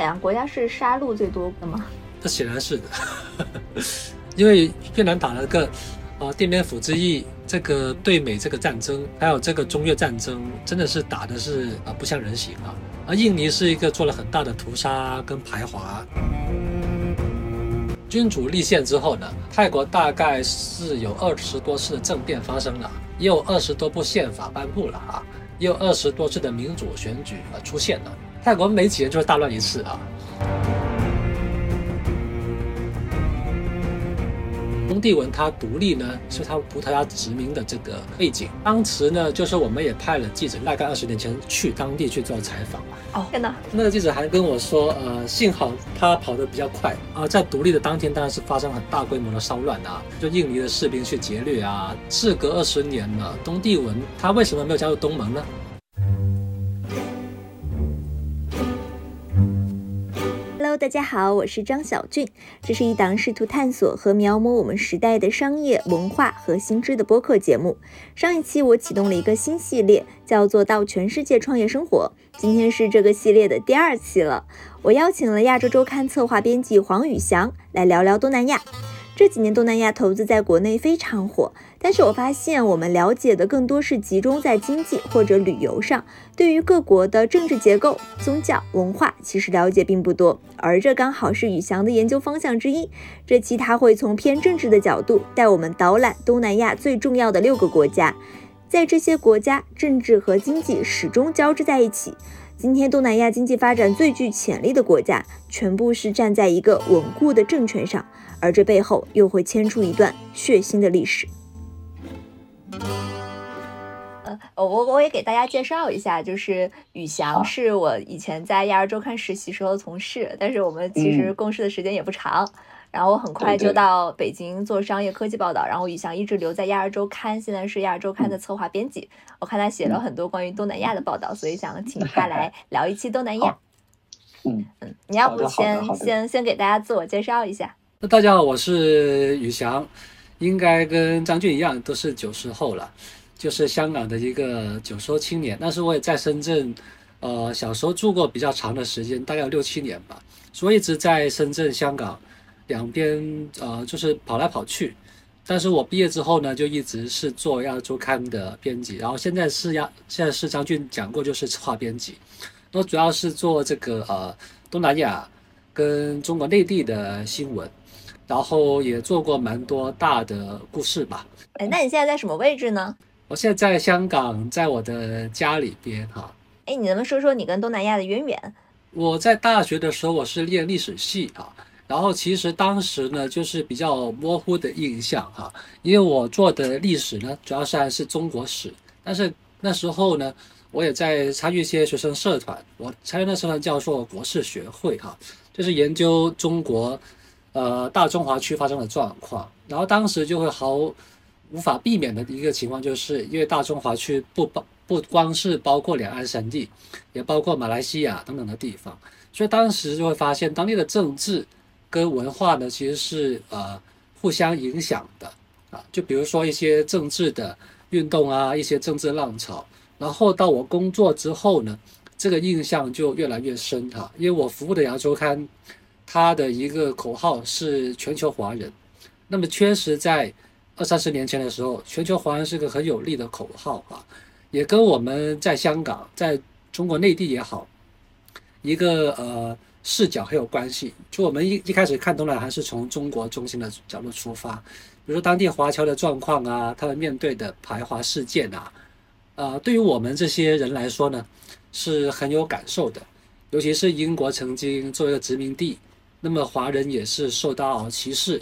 两个国家是杀戮最多的吗？这显然是的，因为越南打了个呃奠边府之役，这个对美这个战争，还有这个中越战争，真的是打的是啊不像人形啊。而印尼是一个做了很大的屠杀跟排华。君主立宪之后呢，泰国大概是有二十多次的政变发生了，也有二十多部宪法颁布了啊，也有二十多次的民主选举啊出现了。泰国没几年就会大乱一次啊。东帝汶它独立呢，是它葡萄牙殖民的这个背景。当时呢，就是我们也派了记者，大概二十年前去当地去做采访。哦，天哪！那个记者还跟我说，呃，幸好他跑得比较快啊，在独立的当天，当然是发生很大规模的骚乱啊，就印尼的士兵去劫掠啊。事隔二十年了，东帝汶它为什么没有加入东盟呢？大家好，我是张小俊，这是一档试图探索和描摹我们时代的商业文化和新知的播客节目。上一期我启动了一个新系列，叫做《到全世界创业生活》，今天是这个系列的第二期了。我邀请了亚洲周刊策划编辑黄宇翔来聊聊东南亚。这几年东南亚投资在国内非常火，但是我发现我们了解的更多是集中在经济或者旅游上，对于各国的政治结构、宗教、文化，其实了解并不多。而这刚好是宇翔的研究方向之一。这期他会从偏政治的角度带我们导览东南亚最重要的六个国家，在这些国家，政治和经济始终交织在一起。今天东南亚经济发展最具潜力的国家，全部是站在一个稳固的政权上，而这背后又会牵出一段血腥的历史。呃，我我也给大家介绍一下，就是宇翔是我以前在亚洲周刊实习时候的同事，但是我们其实共事的时间也不长。然后我很快就到北京做商业科技报道，然后宇翔一直留在亚洲周刊，现在是亚洲周刊的策划编辑。我看他写了很多关于东南亚的报道，所以想请他来 聊一期东南亚。嗯嗯，你要不先先先给大家自我介绍一下？那大家好，我是宇翔，应该跟张俊一样，都是九十后了，就是香港的一个九十后青年。但是我也在深圳，呃，小时候住过比较长的时间，大概有六七年吧，所以一直在深圳、香港。两边呃就是跑来跑去，但是我毕业之后呢，就一直是做亚洲刊的编辑，然后现在是亚现在是张俊讲过，就是策划编辑，我主要是做这个呃东南亚跟中国内地的新闻，然后也做过蛮多大的故事吧。哎，那你现在在什么位置呢？我现在在香港，在我的家里边哈。哎，你能不能说说你跟东南亚的渊源？我在大学的时候，我是念历史系啊。然后其实当时呢，就是比较模糊的印象哈，因为我做的历史呢，主要是还是中国史。但是那时候呢，我也在参与一些学生社团，我参与那社团叫做国事学会哈，就是研究中国，呃，大中华区发生的状况。然后当时就会毫无法避免的一个情况，就是因为大中华区不包不光是包括两岸三地，也包括马来西亚等等的地方，所以当时就会发现当地的政治。跟文化呢，其实是呃互相影响的啊。就比如说一些政治的运动啊，一些政治浪潮。然后到我工作之后呢，这个印象就越来越深哈。因为我服务的《亚洲刊》，它的一个口号是全球华人。那么确实在二三十年前的时候，全球华人是个很有力的口号啊，也跟我们在香港、在中国内地也好，一个呃。视角很有关系。就我们一一开始看东南亚，还是从中国中心的角度出发，比如说当地华侨的状况啊，他们面对的排华事件啊，呃，对于我们这些人来说呢，是很有感受的。尤其是英国曾经作为一个殖民地，那么华人也是受到歧视。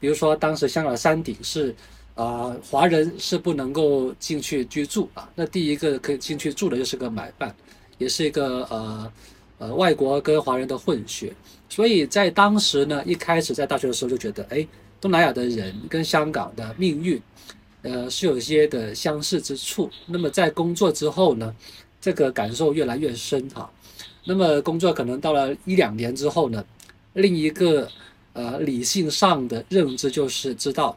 比如说当时香港山顶是，啊，华人是不能够进去居住啊。那第一个可以进去住的就是个买办，也是一个呃。呃，外国跟华人的混血，所以在当时呢，一开始在大学的时候就觉得，哎，东南亚的人跟香港的命运，呃，是有一些的相似之处。那么在工作之后呢，这个感受越来越深哈。那么工作可能到了一两年之后呢，另一个呃理性上的认知就是知道，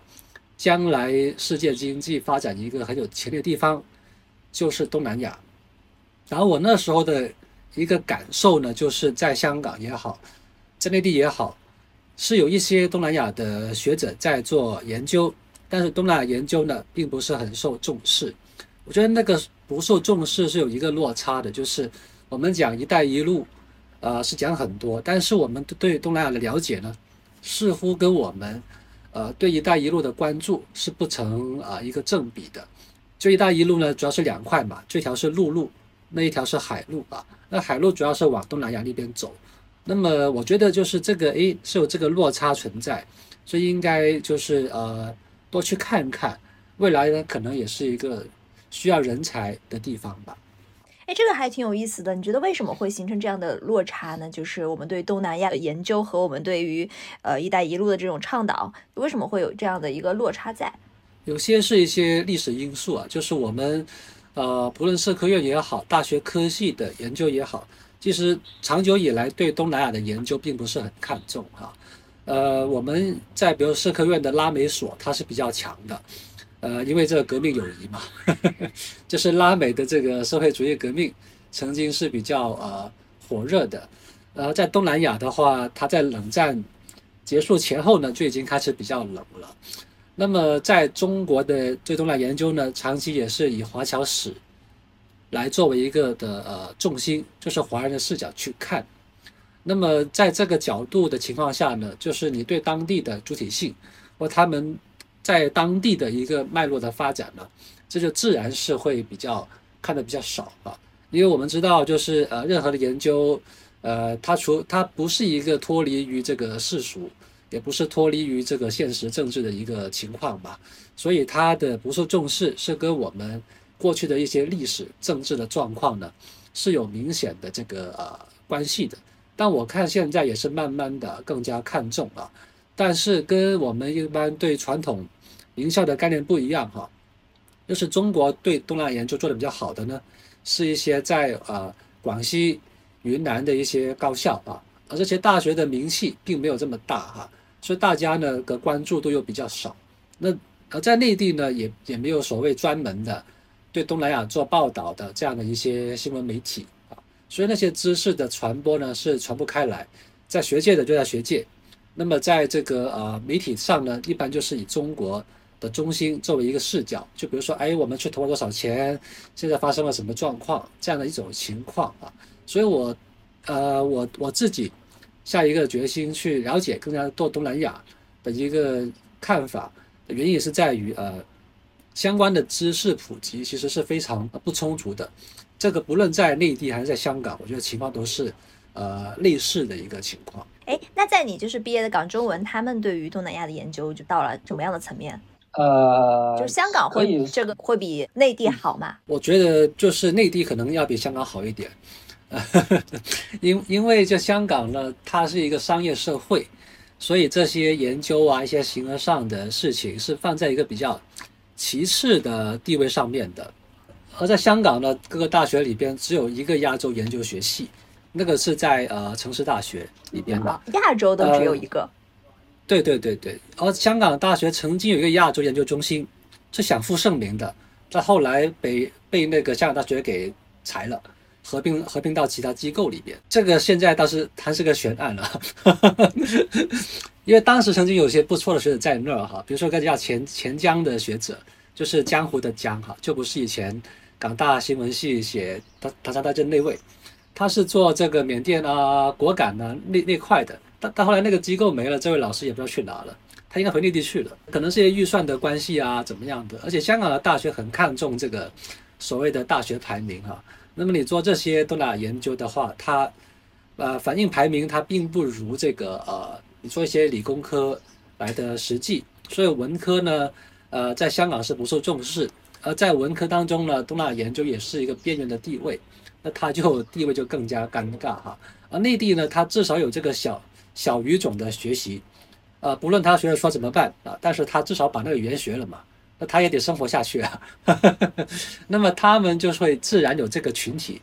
将来世界经济发展一个很有潜力的地方，就是东南亚。然后我那时候的。一个感受呢，就是在香港也好，在内地也好，是有一些东南亚的学者在做研究，但是东南亚研究呢，并不是很受重视。我觉得那个不受重视是有一个落差的，就是我们讲“一带一路”，呃，是讲很多，但是我们对东南亚的了解呢，似乎跟我们，呃，对“一带一路”的关注是不成啊一个正比的。就“一带一路”呢，主要是两块嘛，这条是陆路，那一条是海路啊。那海路主要是往东南亚那边走，那么我觉得就是这个，诶，是有这个落差存在，所以应该就是呃多去看看，未来呢可能也是一个。需要人才的地方吧？哎，这个还挺有意思的。你觉得为什么会形成这样的落差呢？就是我们对东南亚的研究和我们对于呃“一带一路”的这种倡导，为什么会有这样的一个落差在？有些是一些历史因素啊，就是我们呃，不论社科院也好，大学科系的研究也好，其实长久以来对东南亚的研究并不是很看重哈。呃，我们在比如社科院的拉美所，它是比较强的。呃，因为这个革命友谊嘛，就是拉美的这个社会主义革命曾经是比较呃火热的。呃，在东南亚的话，它在冷战结束前后呢就已经开始比较冷了。那么在中国的对东南亚研究呢，长期也是以华侨史来作为一个的呃重心，就是华人的视角去看。那么在这个角度的情况下呢，就是你对当地的主体性或他们。在当地的一个脉络的发展呢，这就自然是会比较看的比较少啊，因为我们知道，就是呃，任何的研究，呃，它除它不是一个脱离于这个世俗，也不是脱离于这个现实政治的一个情况吧，所以它的不受重视是跟我们过去的一些历史政治的状况呢是有明显的这个呃关系的，但我看现在也是慢慢的更加看重啊，但是跟我们一般对传统。名校的概念不一样哈，就是中国对东南亚研究做的比较好的呢，是一些在呃广西、云南的一些高校啊，而这些大学的名气并没有这么大哈，所以大家呢的关注度又比较少。那而在内地呢，也也没有所谓专门的对东南亚做报道的这样的一些新闻媒体啊，所以那些知识的传播呢是传不开来，在学界的就在学界，那么在这个呃媒体上呢，一般就是以中国。的中心作为一个视角，就比如说，哎，我们去投了多少钱？现在发生了什么状况？这样的一种情况啊，所以我，呃，我我自己下一个决心去了解更加多东南亚的一个看法，原因是在于，呃，相关的知识普及其实是非常不充足的。这个不论在内地还是在香港，我觉得情况都是呃类似的一个情况。哎，那在你就是毕业的港中文，他们对于东南亚的研究就到了什么样的层面？呃，就香港会这个会比内地好吗？我觉得就是内地可能要比香港好一点，因因为这香港呢，它是一个商业社会，所以这些研究啊，一些形而上的事情是放在一个比较其次的地位上面的。而在香港呢，各个大学里边只有一个亚洲研究学系，那个是在呃城市大学里边的，亚洲的只有一个。对对对对，而香港大学曾经有一个亚洲研究中心，是享负盛名的，但后来被被那个香港大学给裁了，合并合并到其他机构里边。这个现在倒是还是个悬案了，因为当时曾经有些不错的学者在那儿哈，比如说个叫钱钱江的学者，就是江湖的江哈，就不是以前港大新闻系写他他他在那位，他是做这个缅甸啊果敢啊那那块的。但但后来那个机构没了，这位老师也不知道去哪了，他应该回内地去了，可能是些预算的关系啊，怎么样的？而且香港的大学很看重这个所谓的大学排名哈。那么你做这些东南亚研究的话，它呃反映排名它并不如这个呃你做一些理工科来的实际，所以文科呢呃在香港是不受重视，而在文科当中呢，东南亚研究也是一个边缘的地位，那他就地位就更加尴尬哈。而内地呢，他至少有这个小。小语种的学习，呃，不论他学了说怎么办啊，但是他至少把那个语言学了嘛，那他也得生活下去啊。那么他们就会自然有这个群体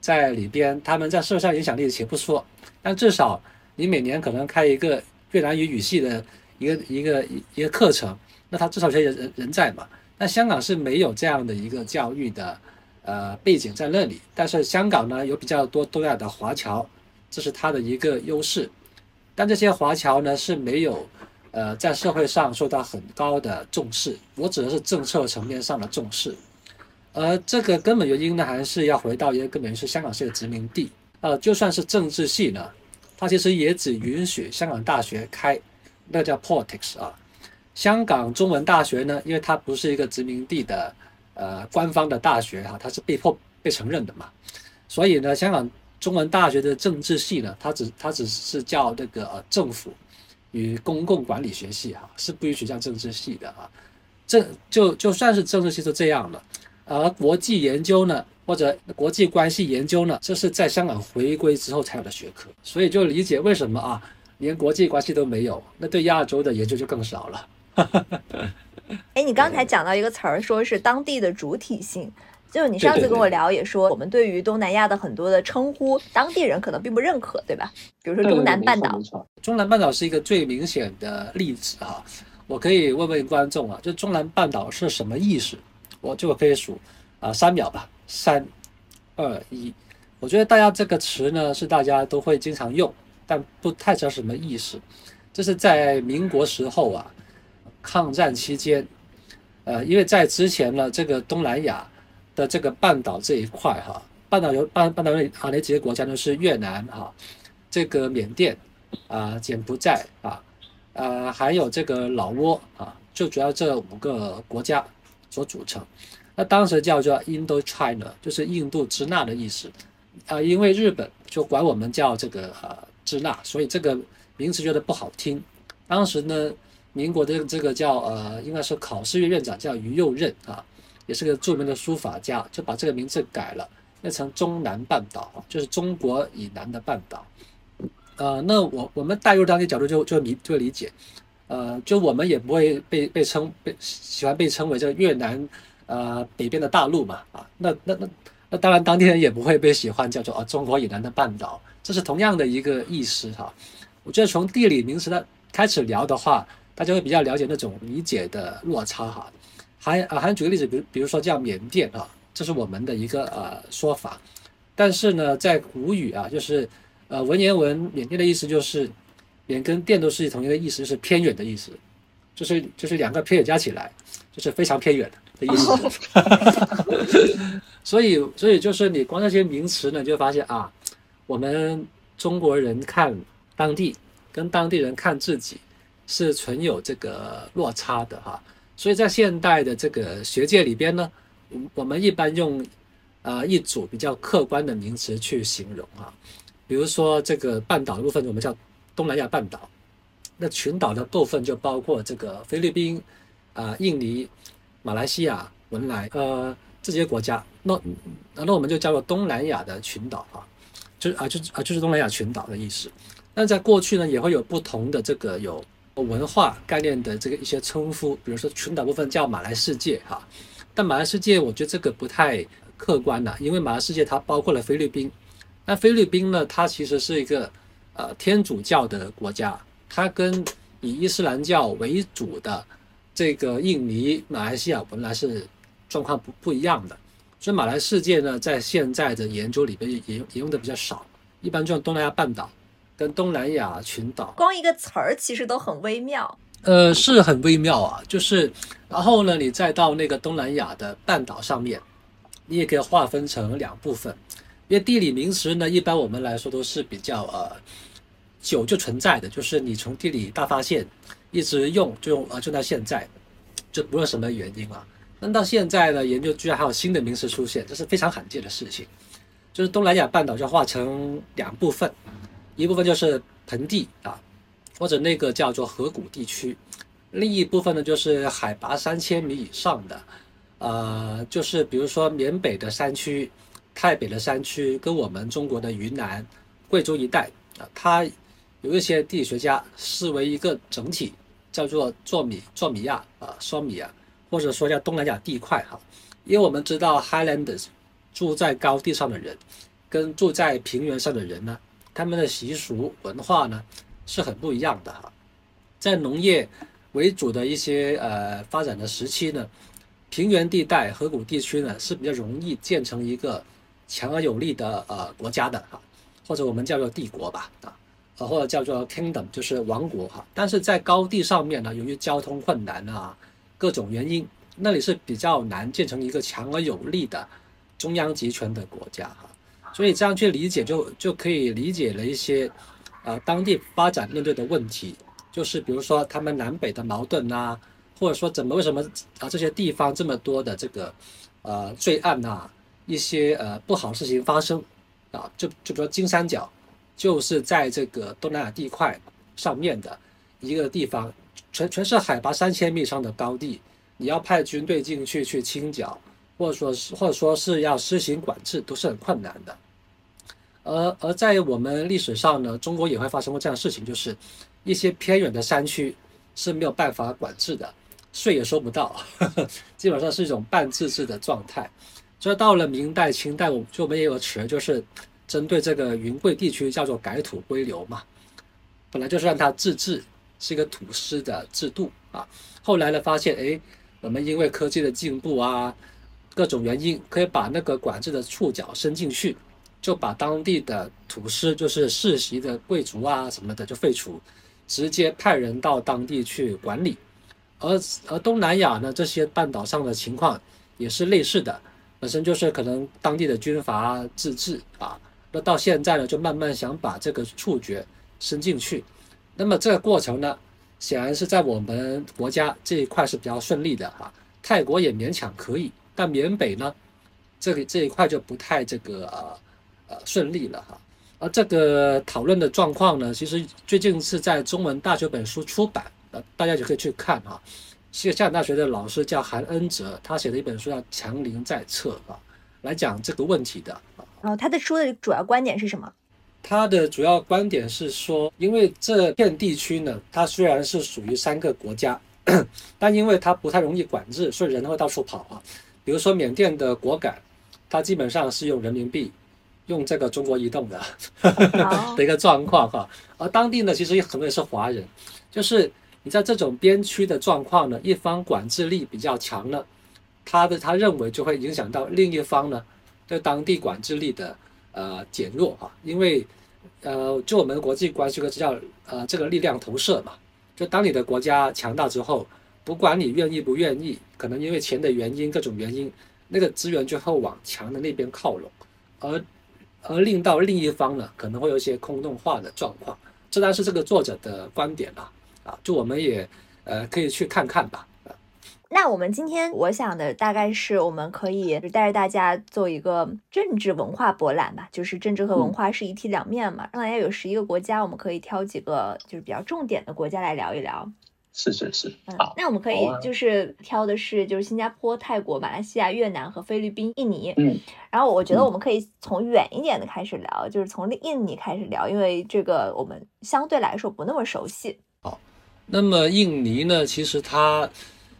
在里边，他们在社会上影响力且不说，但至少你每年可能开一个越南语语系的一个一个一个课程，那他至少有些人人在嘛。那香港是没有这样的一个教育的呃背景在那里，但是香港呢有比较多东亚的华侨，这是它的一个优势。但这些华侨呢是没有呃在社会上受到很高的重视，我指的是政策层面上的重视。而这个根本原因呢，还是要回到一个根本，是香港是个殖民地。呃，就算是政治系呢，它其实也只允许香港大学开，那叫 politics 啊。香港中文大学呢，因为它不是一个殖民地的。呃，官方的大学哈，它是被迫被承认的嘛，所以呢，香港中文大学的政治系呢，它只它只是叫那个呃政府与公共管理学系哈，是不允许叫政治系的啊。这就就算是政治系都这样了，而国际研究呢，或者国际关系研究呢，这是在香港回归之后才有的学科，所以就理解为什么啊，连国际关系都没有，那对亚洲的研究就更少了。哎，你刚才讲到一个词儿，说是当地的主体性，就是你上次跟我聊也说，我们对于东南亚的很多的称呼，当地人可能并不认可，对吧？比如说中南半岛，中南半岛是一个最明显的例子哈。我可以问问观众啊，就中南半岛是什么意思？我就可以数啊三秒吧，三二一。我觉得大家这个词呢是大家都会经常用，但不太知道什么意思。这是在民国时候啊。抗战期间，呃，因为在之前呢，这个东南亚的这个半岛这一块哈，半岛有半半岛内啊，那几个国家呢是越南哈，这个缅甸啊，柬埔寨啊，呃，还有这个老挝啊，就主要这五个国家所组成。那当时叫做 Indochina，就是印度支那的意思啊，因为日本就管我们叫这个呃支那，所以这个名词觉得不好听。当时呢。民国的这个叫呃，应该是考试院院长叫于右任啊，也是个著名的书法家，就把这个名字改了，变成中南半岛，就是中国以南的半岛。呃，那我我们带入当地角度就就理就理解，呃，就我们也不会被被称被喜欢被称为这越南呃北边的大陆嘛啊，那那那那当然当地人也不会被喜欢叫做啊中国以南的半岛，这是同样的一个意思哈。我觉得从地理名词的开始聊的话。大家会比较了解那种理解的落差哈，还啊还举个例子，比如比如说叫缅甸啊，这是我们的一个呃说法，但是呢，在古语啊，就是呃文言文缅甸的意思就是缅跟甸都是同一个意思，就是偏远的意思，就是就是两个偏远加起来就是非常偏远的意思，所以所以就是你光这些名词呢，就发现啊，我们中国人看当地跟当地人看自己。是存有这个落差的哈，所以在现代的这个学界里边呢，我我们一般用呃一组比较客观的名词去形容哈，比如说这个半岛的部分我们叫东南亚半岛，那群岛的部分就包括这个菲律宾啊、印尼、马来西亚、文莱呃这些国家，那那我们就叫做东南亚的群岛啊，就啊就啊就是东南亚群岛的意思。那在过去呢，也会有不同的这个有。文化概念的这个一些称呼，比如说群岛部分叫马来世界哈，但马来世界我觉得这个不太客观的，因为马来世界它包括了菲律宾，那菲律宾呢，它其实是一个呃天主教的国家，它跟以伊斯兰教为主的这个印尼、马来西亚本来是状况不不一样的，所以马来世界呢，在现在的研究里边也也用的比较少，一般就用东南亚半岛。跟东南亚群岛，光一个词儿其实都很微妙。呃，是很微妙啊，就是，然后呢，你再到那个东南亚的半岛上面，你也可以划分成两部分，因为地理名词呢，一般我们来说都是比较呃久就存在的，就是你从地理大发现一直用就用呃就到现在，就不论什么原因啊。那到现在呢，研究居然还有新的名词出现，这是非常罕见的事情，就是东南亚半岛就划成两部分。一部分就是盆地啊，或者那个叫做河谷地区，另一部分呢就是海拔三千米以上的，呃，就是比如说缅北的山区、泰北的山区，跟我们中国的云南、贵州一带啊，它有一些地理学家视为一个整体，叫做做米做米亚啊，双米亚，或者说叫东南亚地块哈，因为我们知道 Highlanders 住在高地上的人，跟住在平原上的人呢。他们的习俗文化呢是很不一样的哈，在农业为主的一些呃发展的时期呢，平原地带、河谷地区呢是比较容易建成一个强而有力的呃国家的哈，或者我们叫做帝国吧啊，或者叫做 kingdom 就是王国哈。但是在高地上面呢，由于交通困难啊，各种原因，那里是比较难建成一个强而有力的中央集权的国家哈。所以这样去理解就就可以理解了一些呃当地发展面对的问题，就是比如说他们南北的矛盾啊。或者说，怎么为什么啊这些地方这么多的这个呃罪案呐，一些呃不好事情发生啊？就就比如金三角，就是在这个东南亚地块上面的一个地方，全全是海拔三千米以上的高地，你要派军队进去去清剿，或者说是或者说是要施行管制，都是很困难的。而而在我们历史上呢，中国也会发生过这样的事情，就是一些偏远的山区是没有办法管制的。税也收不到，基本上是一种半自治的状态。所以到了明代、清代，我就我们也有词，就是针对这个云贵地区叫做改土归流嘛。本来就是让它自治，是一个土司的制度啊。后来呢，发现哎，我们因为科技的进步啊，各种原因，可以把那个管制的触角伸进去，就把当地的土司，就是世袭的贵族啊什么的就废除，直接派人到当地去管理。而而东南亚呢，这些半岛上的情况也是类似的，本身就是可能当地的军阀自治啊，那到现在呢，就慢慢想把这个触觉伸进去。那么这个过程呢，显然是在我们国家这一块是比较顺利的哈，泰国也勉强可以，但缅北呢，这里这一块就不太这个呃呃顺利了哈。而这个讨论的状况呢，其实最近是在中文大学本书出版。呃大家就可以去看哈，西夏大学的老师叫韩恩哲，他写的一本书叫《强邻在侧》啊，来讲这个问题的哦。他的书的主要观点是什么？他的主要观点是说，因为这片地区呢，它虽然是属于三个国家，但因为它不太容易管制，所以人会到处跑啊。比如说缅甸的果敢，它基本上是用人民币，用这个中国移动的 的一个状况哈。而当地呢，其实也很多也是华人，就是。你在这种边区的状况呢，一方管制力比较强呢，他的他认为就会影响到另一方呢对当地管制力的呃减弱哈，因为呃就我们国际关系个叫呃这个力量投射嘛，就当你的国家强大之后，不管你愿意不愿意，可能因为钱的原因各种原因，那个资源就会往强的那边靠拢，而而令到另一方呢可能会有一些空洞化的状况，这当然是这个作者的观点啦。啊，就我们也呃可以去看看吧。那我们今天我想的大概是，我们可以带着大家做一个政治文化博览吧，就是政治和文化是一体两面嘛。让大家有十一个国家，我们可以挑几个就是比较重点的国家来聊一聊。是是是，好，那我们可以就是挑的是就是新加坡、泰国、马来西亚、越南和菲律宾、印尼。嗯，然后我觉得我们可以从远一点的开始聊，就是从印尼开始聊，因为这个我们相对来说不那么熟悉。好那么印尼呢？其实它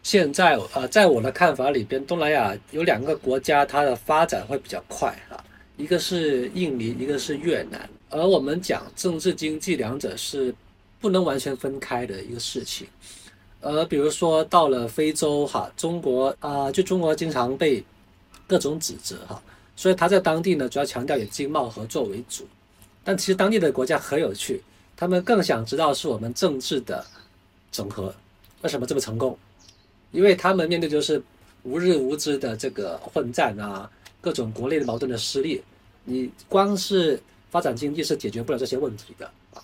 现在呃，在我的看法里边，东南亚有两个国家，它的发展会比较快啊。一个是印尼，一个是越南。而我们讲政治经济两者是不能完全分开的一个事情。而比如说到了非洲哈，中国啊，就中国经常被各种指责哈，所以他在当地呢，主要强调以经贸合作为主。但其实当地的国家很有趣，他们更想知道是我们政治的。整合为什么这么成功？因为他们面对就是无日无之的这个混战啊，各种国内的矛盾的撕裂，你光是发展经济是解决不了这些问题的啊。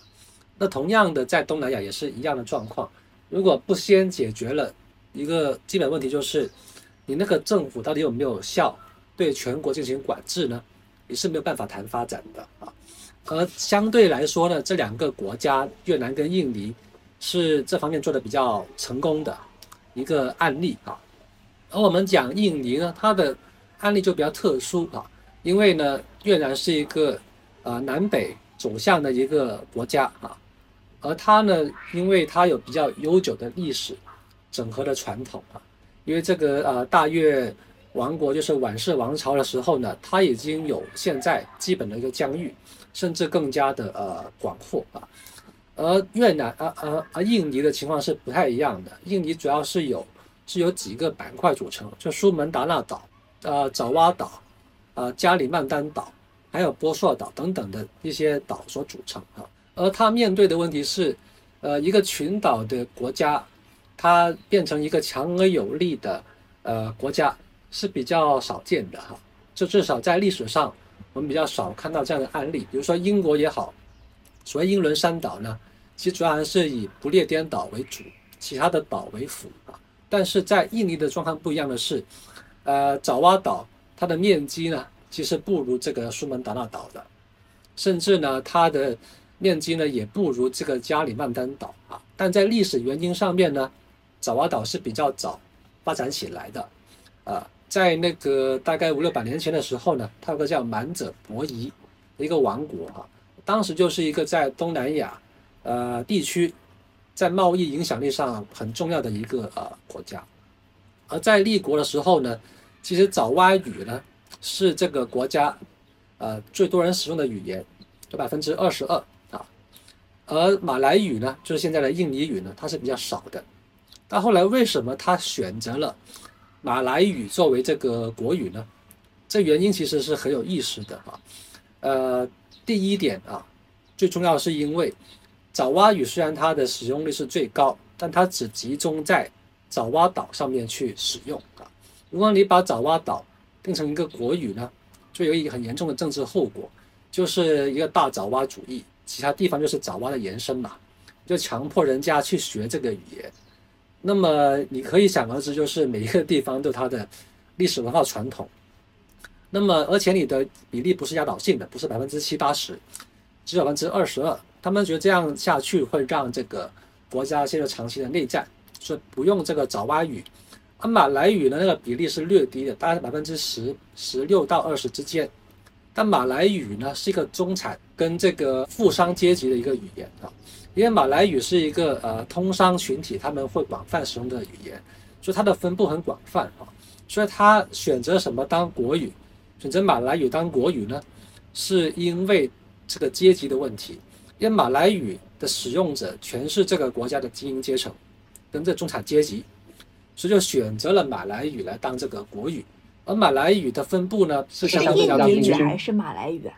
那同样的，在东南亚也是一样的状况。如果不先解决了一个基本问题，就是你那个政府到底有没有效对全国进行管制呢？你是没有办法谈发展的啊。而相对来说呢，这两个国家越南跟印尼。是这方面做的比较成功的一个案例啊，而我们讲印尼呢，它的案例就比较特殊啊，因为呢，越南是一个啊南北走向的一个国家啊，而它呢，因为它有比较悠久的历史整合的传统啊，因为这个呃大越王国就是晚世王朝的时候呢，它已经有现在基本的一个疆域，甚至更加的呃广阔啊。而越南、啊啊啊印尼的情况是不太一样的。印尼主要是有是由几个板块组成，就苏门答腊岛、呃爪哇岛、呃加里曼丹岛，还有波硕岛等等的一些岛所组成啊。而它面对的问题是，呃一个群岛的国家，它变成一个强而有力的呃国家是比较少见的哈。就至少在历史上，我们比较少看到这样的案例。比如说英国也好，所谓英伦三岛呢，其实主要还是以不列颠岛为主，其他的岛为辅啊。但是在印尼的状况不一样的是，呃，爪哇岛它的面积呢，其实不如这个苏门答腊岛的，甚至呢，它的面积呢也不如这个加里曼丹岛啊。但在历史原因上面呢，爪哇岛是比较早发展起来的，啊。在那个大概五六百年前的时候呢，它有个叫满者伯夷一个王国哈，当时就是一个在东南亚呃地区在贸易影响力上很重要的一个呃国家。而在立国的时候呢，其实爪哇语呢是这个国家呃最多人使用的语言，有百分之二十二。而马来语呢，就是现在的印尼语呢，它是比较少的。但后来为什么他选择了？马来语作为这个国语呢，这原因其实是很有意思的啊。呃，第一点啊，最重要是因为爪哇语虽然它的使用率是最高，但它只集中在爪哇岛上面去使用啊。如果你把爪哇岛变成一个国语呢，就有一个很严重的政治后果，就是一个大爪哇主义，其他地方就是爪哇的延伸嘛，就强迫人家去学这个语言。那么你可以想而知，就是每一个地方都有它的历史文化传统。那么而且你的比例不是压倒性的，不是百分之七八十，只有百分之二十二。他们觉得这样下去会让这个国家陷入长期的内战，所以不用这个爪哇语。而马来语呢，那个比例是略低的，大概百分之十十六到二十之间。但马来语呢是一个中产跟这个富商阶级的一个语言啊。因为马来语是一个呃通商群体，他们会广泛使用的语言，所以它的分布很广泛啊。所以他选择什么当国语，选择马来语当国语呢？是因为这个阶级的问题。因为马来语的使用者全是这个国家的精英阶层，跟这中产阶级，所以就选择了马来语来当这个国语。而马来语的分布呢，是相对比较印尼语还是马来语啊？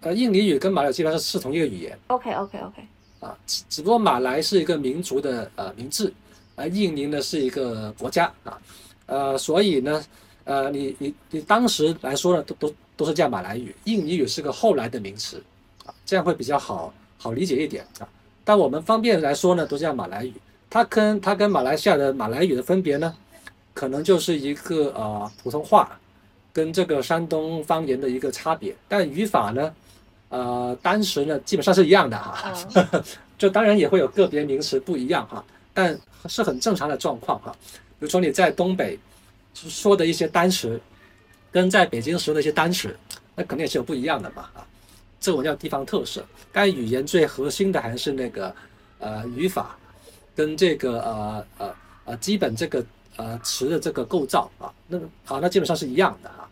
呃，印尼语跟马来语基本上是同一个语言。OK OK OK。啊，只只不过马来是一个民族的呃名字，而印尼呢是一个国家啊，呃，所以呢，呃，你你你当时来说呢，都都都是叫马来语，印尼语是个后来的名词，啊，这样会比较好好理解一点啊。但我们方便来说呢，都叫马来语。它跟它跟马来西亚的马来语的分别呢，可能就是一个呃普通话跟这个山东方言的一个差别，但语法呢。呃，单词呢基本上是一样的哈，就当然也会有个别名词不一样哈，但是很正常的状况哈。比如说你在东北说的一些单词，跟在北京说的一些单词，那肯定也是有不一样的嘛啊。这种叫地方特色。但语言最核心的还是那个呃语法，跟这个呃呃呃基本这个呃词的这个构造啊，那好，那基本上是一样的啊。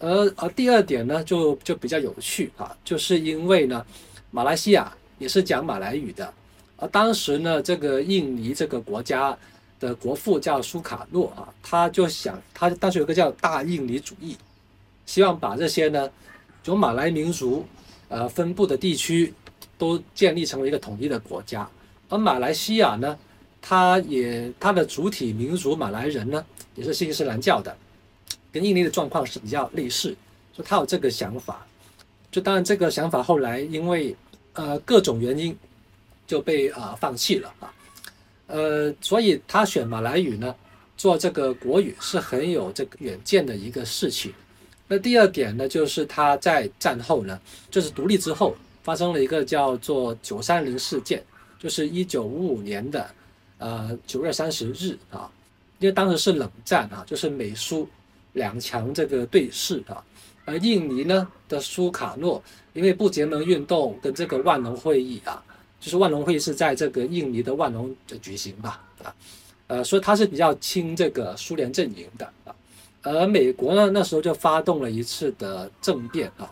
而而第二点呢，就就比较有趣啊，就是因为呢，马来西亚也是讲马来语的，而当时呢，这个印尼这个国家的国父叫苏卡诺啊，他就想，他当时有个叫大印尼主义，希望把这些呢，由马来民族呃分布的地区都建立成为一个统一的国家，而马来西亚呢，他也他的主体民族马来人呢，也是信伊斯兰教的。跟印尼的状况是比较类似，就他有这个想法，就当然这个想法后来因为呃各种原因就被啊放弃了啊，呃，所以他选马来语呢做这个国语是很有这个远见的一个事情。那第二点呢，就是他在战后呢，就是独立之后发生了一个叫做九三零事件，就是一九五五年的呃九月三十日啊，因为当时是冷战啊，就是美苏。两强这个对视啊，而印尼呢的苏卡诺，因为不结盟运动跟这个万隆会议啊，就是万隆会议是在这个印尼的万隆举行吧啊，呃，所以他是比较亲这个苏联阵营的啊，而美国呢那时候就发动了一次的政变啊，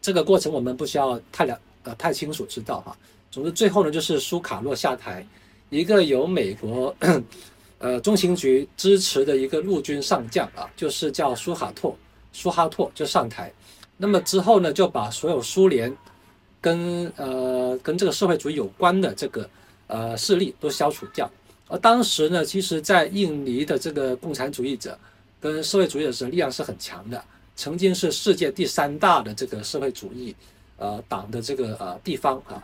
这个过程我们不需要太了呃太清楚知道哈，总之最后呢就是苏卡诺下台，一个由美国 呃中情局支持的一个陆军上将啊，就是叫苏哈托，苏哈托就上台。那么之后呢，就把所有苏联跟呃跟这个社会主义有关的这个呃势力都消除掉。而当时呢，其实在印尼的这个共产主义者跟社会主义者力量是很强的，曾经是世界第三大的这个社会主义呃党的这个呃地方啊。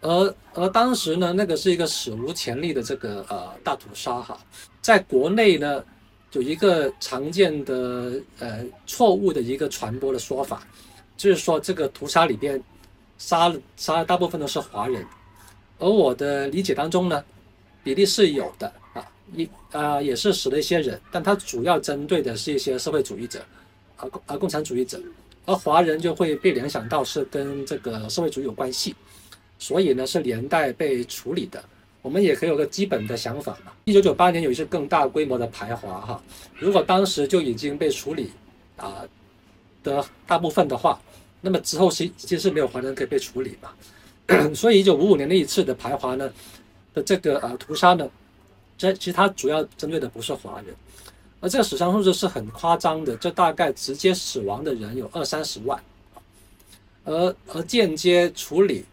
而而当时呢，那个是一个史无前例的这个呃大屠杀哈，在国内呢有一个常见的呃错误的一个传播的说法，就是说这个屠杀里边杀了杀了大部分都是华人，而我的理解当中呢，比例是有的啊，一啊也是死了一些人，但它主要针对的是一些社会主义者啊啊共产主义者，而华人就会被联想到是跟这个社会主义有关系。所以呢，是连带被处理的。我们也可以有个基本的想法嘛。一九九八年有一次更大规模的排华哈，如果当时就已经被处理啊的大部分的话，那么之后其其实是没有华人可以被处理嘛。所以一九五五年那一次的排华呢的这个呃屠杀呢，这其实它主要针对的不是华人，而这个死伤数字是很夸张的，这大概直接死亡的人有二三十万，而而间接处理。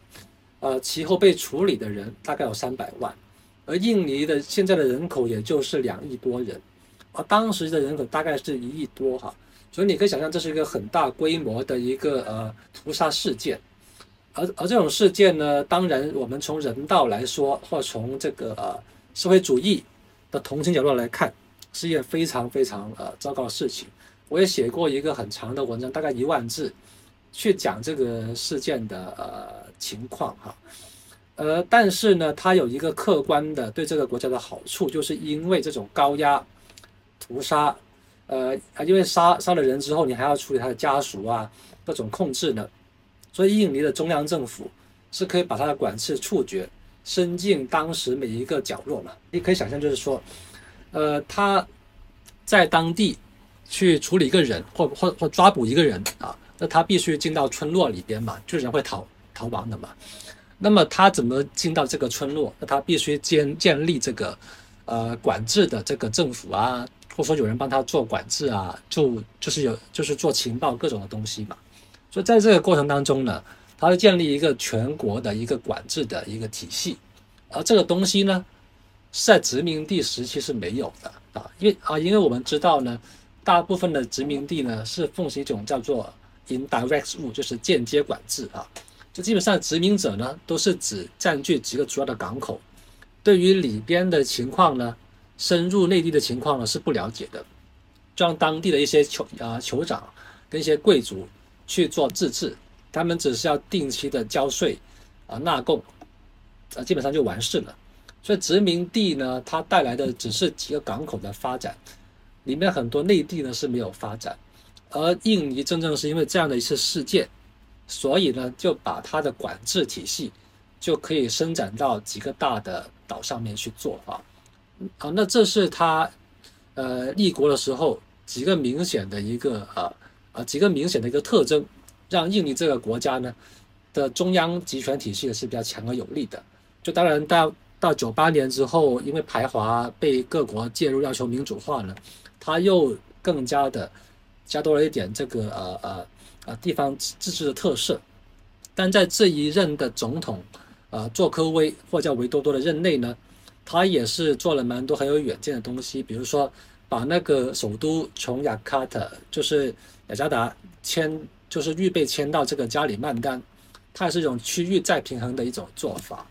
呃，其后被处理的人大概有三百万，而印尼的现在的人口也就是两亿多人，而当时的人口大概是一亿多哈，所以你可以想象这是一个很大规模的一个呃屠杀事件，而而这种事件呢，当然我们从人道来说，或从这个呃社会主义的同情角度来看，是一件非常非常呃糟糕的事情。我也写过一个很长的文章，大概一万字，去讲这个事件的呃。情况哈，呃，但是呢，它有一个客观的对这个国家的好处，就是因为这种高压屠杀，呃，因为杀杀了人之后，你还要处理他的家属啊，各种控制呢，所以印尼的中央政府是可以把他的管制触觉伸进当时每一个角落嘛。你可以想象，就是说，呃，他在当地去处理一个人，或或或抓捕一个人啊，那他必须进到村落里边嘛，就是人会逃。逃亡的嘛，那么他怎么进到这个村落？那他必须建建立这个呃管制的这个政府啊，或者说有人帮他做管制啊，就就是有就是做情报各种的东西嘛。所以在这个过程当中呢，他会建立一个全国的一个管制的一个体系，而这个东西呢是在殖民地时期是没有的啊，因为啊，因为我们知道呢，大部分的殖民地呢是奉行一种叫做 indirect rule，就是间接管制啊。就基本上殖民者呢，都是只占据几个主要的港口，对于里边的情况呢，深入内地的情况呢是不了解的，就让当地的一些酋啊酋长跟一些贵族去做自治，他们只是要定期的交税啊纳贡，啊基本上就完事了。所以殖民地呢，它带来的只是几个港口的发展，里面很多内地呢是没有发展，而印尼真正是因为这样的一次事件。所以呢，就把它的管制体系就可以伸展到几个大的岛上面去做啊，啊，那这是它呃立国的时候几个明显的一个啊啊几个明显的一个特征，让印尼这个国家呢的中央集权体系是比较强而有力的。就当然到到九八年之后，因为排华被各国介入要求民主化呢，它又更加的加多了一点这个呃呃。啊，地方自治的特色，但在这一任的总统，呃，佐科威或叫维多多的任内呢，他也是做了蛮多很有远见的东西，比如说把那个首都从雅加达，就是雅加达迁，就是预备迁到这个加里曼丹，它也是一种区域再平衡的一种做法。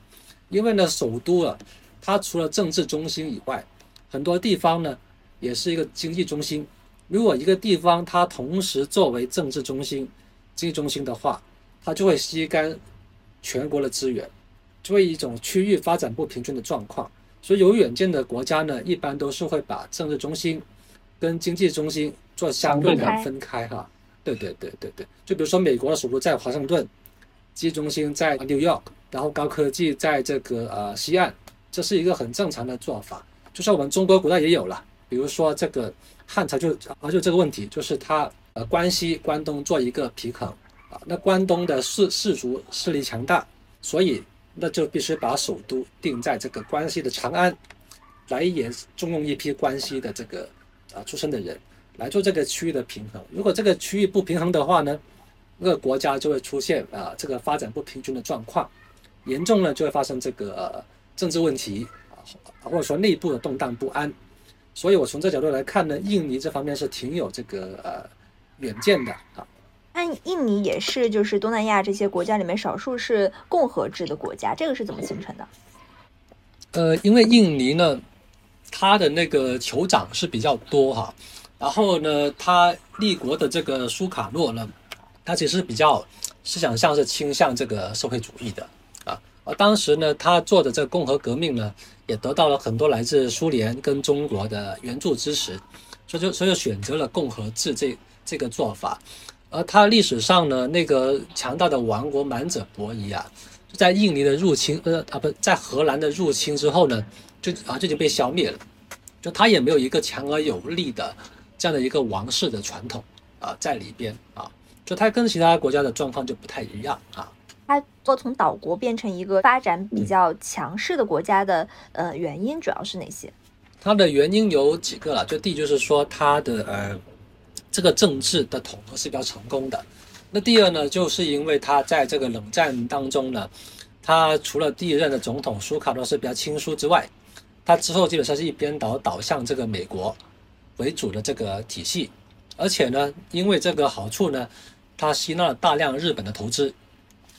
因为呢，首都啊，它除了政治中心以外，很多地方呢，也是一个经济中心。如果一个地方它同时作为政治中心、经济中心的话，它就会吸干全国的资源，就会一种区域发展不平均的状况。所以有远见的国家呢，一般都是会把政治中心跟经济中心做相对的分开哈。对对对对对，就比如说美国的首都在华盛顿，经济中心在 New York，然后高科技在这个呃西岸，这是一个很正常的做法。就像我们中国古代也有了，比如说这个。汉朝就啊就这个问题，就是他呃关西、关东做一个平衡啊，那关东的士士族势力强大，所以那就必须把首都定在这个关西的长安，来也重用一批关西的这个啊出身的人来做这个区域的平衡。如果这个区域不平衡的话呢，那个国家就会出现啊这个发展不平均的状况，严重呢就会发生这个政治问题啊，或者说内部的动荡不安。所以我从这角度来看呢，印尼这方面是挺有这个呃远见的啊。那印尼也是就是东南亚这些国家里面少数是共和制的国家，这个是怎么形成的？呃，因为印尼呢，它的那个酋长是比较多哈，然后呢，他立国的这个苏卡诺呢，他其实比较思想上是倾向这个社会主义的啊，而当时呢，他做的这个共和革命呢，也得到了很多来自苏联跟中国的援助支持，所以就所以就选择了共和制这这个做法，而他历史上呢，那个强大的王国满者伯夷啊。在印尼的入侵，呃啊不在荷兰的入侵之后呢，就啊这就被消灭了，就他也没有一个强而有力的这样的一个王室的传统啊在里边啊，就他跟其他国家的状况就不太一样啊。他做从岛国变成一个发展比较强势的国家的呃原因主要是哪些？它的原因有几个了，就第一就是说它的呃这个政治的统合是比较成功的。那第二呢，就是因为他在这个冷战当中呢，他除了第一任的总统苏卡诺是比较亲苏之外，他之后基本上是一边倒倒向这个美国为主的这个体系，而且呢，因为这个好处呢，他吸纳了大量日本的投资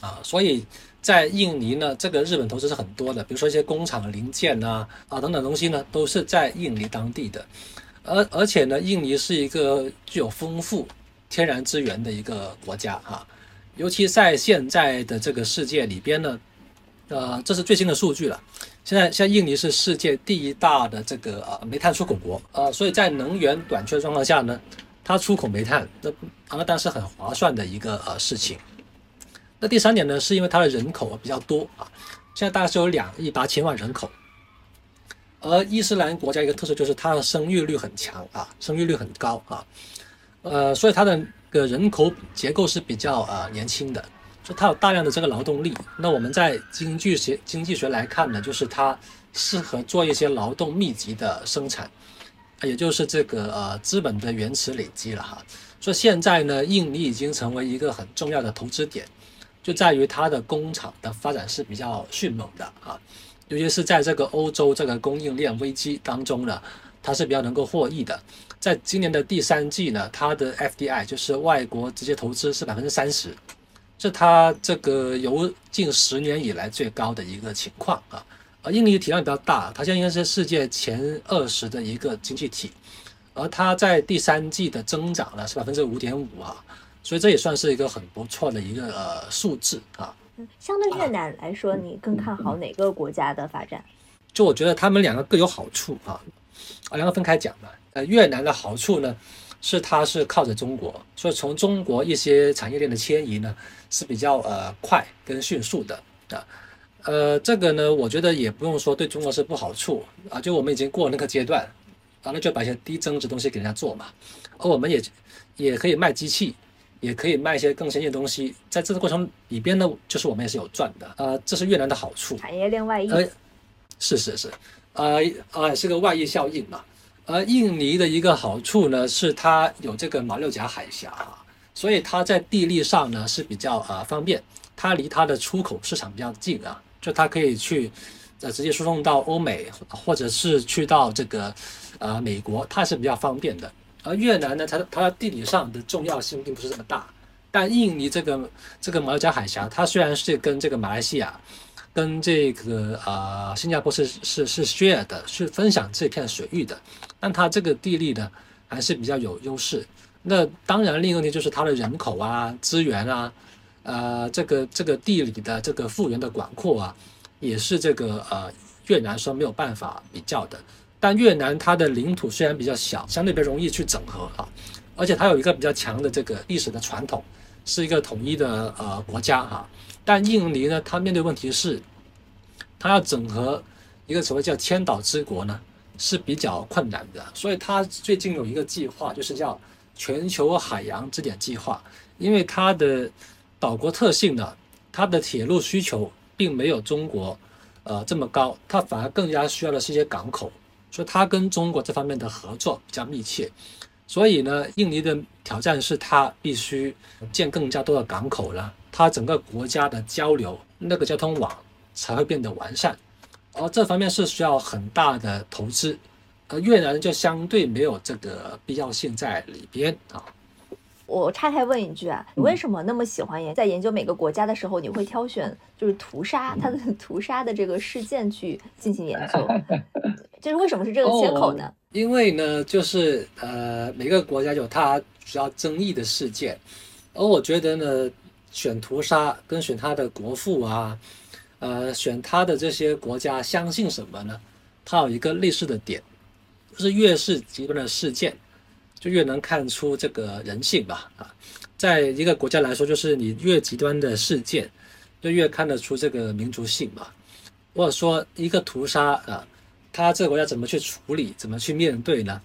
啊，所以在印尼呢，这个日本投资是很多的，比如说一些工厂零件啊啊等等东西呢，都是在印尼当地的，而而且呢，印尼是一个具有丰富。天然资源的一个国家哈，尤其在现在的这个世界里边呢，呃，这是最新的数据了。现在像印尼是世界第一大的这个呃煤炭出口国，呃，所以在能源短缺状况下呢，它出口煤炭，那啊，但是很划算的一个呃事情。那第三点呢，是因为它的人口比较多啊，现在大概是有两亿八千万人口，而伊斯兰国家一个特色就是它的生育率很强啊，生育率很高啊。呃，所以它的个人口结构是比较呃年轻的，就它有大量的这个劳动力。那我们在经济学经济学来看呢，就是它适合做一些劳动密集的生产，也就是这个呃资本的原始累积了哈。所以现在呢，印尼已经成为一个很重要的投资点，就在于它的工厂的发展是比较迅猛的啊，尤其是在这个欧洲这个供应链危机当中呢，它是比较能够获益的。在今年的第三季呢，它的 FDI 就是外国直接投资是百分之三十，是它这个有近十年以来最高的一个情况啊。而印尼体量比较大，它现在应该是世界前二十的一个经济体，而它在第三季的增长呢是百分之五点五啊，所以这也算是一个很不错的一个呃数字啊。嗯，相对越南来说，你更看好哪个国家的发展？就我觉得他们两个各有好处啊，啊，两个分开讲吧。呃，越南的好处呢，是它是靠着中国，所以从中国一些产业链的迁移呢是比较呃快跟迅速的啊。呃，这个呢，我觉得也不用说对中国是不好处啊，就我们已经过那个阶段，啊，那就把一些低增值东西给人家做嘛，而我们也也可以卖机器，也可以卖一些更先进的东西，在这个过程里边呢，就是我们也是有赚的呃，这是越南的好处。产业链外溢。是是是，呃呃，是个外溢效应嘛。而印尼的一个好处呢，是它有这个马六甲海峡，所以它在地利上呢是比较呃方便，它离它的出口市场比较近啊，就它可以去呃直接输送到欧美，或者是去到这个呃美国，它是比较方便的。而越南呢，它它地理上的重要性并不是这么大，但印尼这个这个马六甲海峡，它虽然是跟这个马来西亚。跟这个呃新加坡是是是 share 的，是分享这片水域的，但它这个地利呢还是比较有优势。那当然，另一个问题就是它的人口啊、资源啊，呃，这个这个地理的这个复原的广阔啊，也是这个呃越南说没有办法比较的。但越南它的领土虽然比较小，相对比较容易去整合啊，而且它有一个比较强的这个历史的传统，是一个统一的呃国家哈。但印尼呢，它面对问题是，它要整合一个所谓叫千岛之国呢，是比较困难的。所以它最近有一个计划，就是叫全球海洋支点计划。因为它的岛国特性呢，它的铁路需求并没有中国呃这么高，它反而更加需要的是一些港口所以它跟中国这方面的合作比较密切。所以呢，印尼的挑战是它必须建更加多的港口了，它整个国家的交流那个交通网才会变得完善，而这方面是需要很大的投资，而越南就相对没有这个必要性在里边啊。我岔开问一句啊，你为什么那么喜欢研在研究每个国家的时候，你会挑选就是屠杀它的屠杀的这个事件去进行研究？就是为什么是这个切口呢？因为呢，就是呃，每个国家有它主要争议的事件，而我觉得呢，选屠杀跟选他的国父啊，呃，选他的这些国家相信什么呢？它有一个类似的点，就是越是极端的事件。就越能看出这个人性吧，啊，在一个国家来说，就是你越极端的事件，就越看得出这个民族性嘛。或者说一个屠杀啊，他这个国家怎么去处理，怎么去面对呢？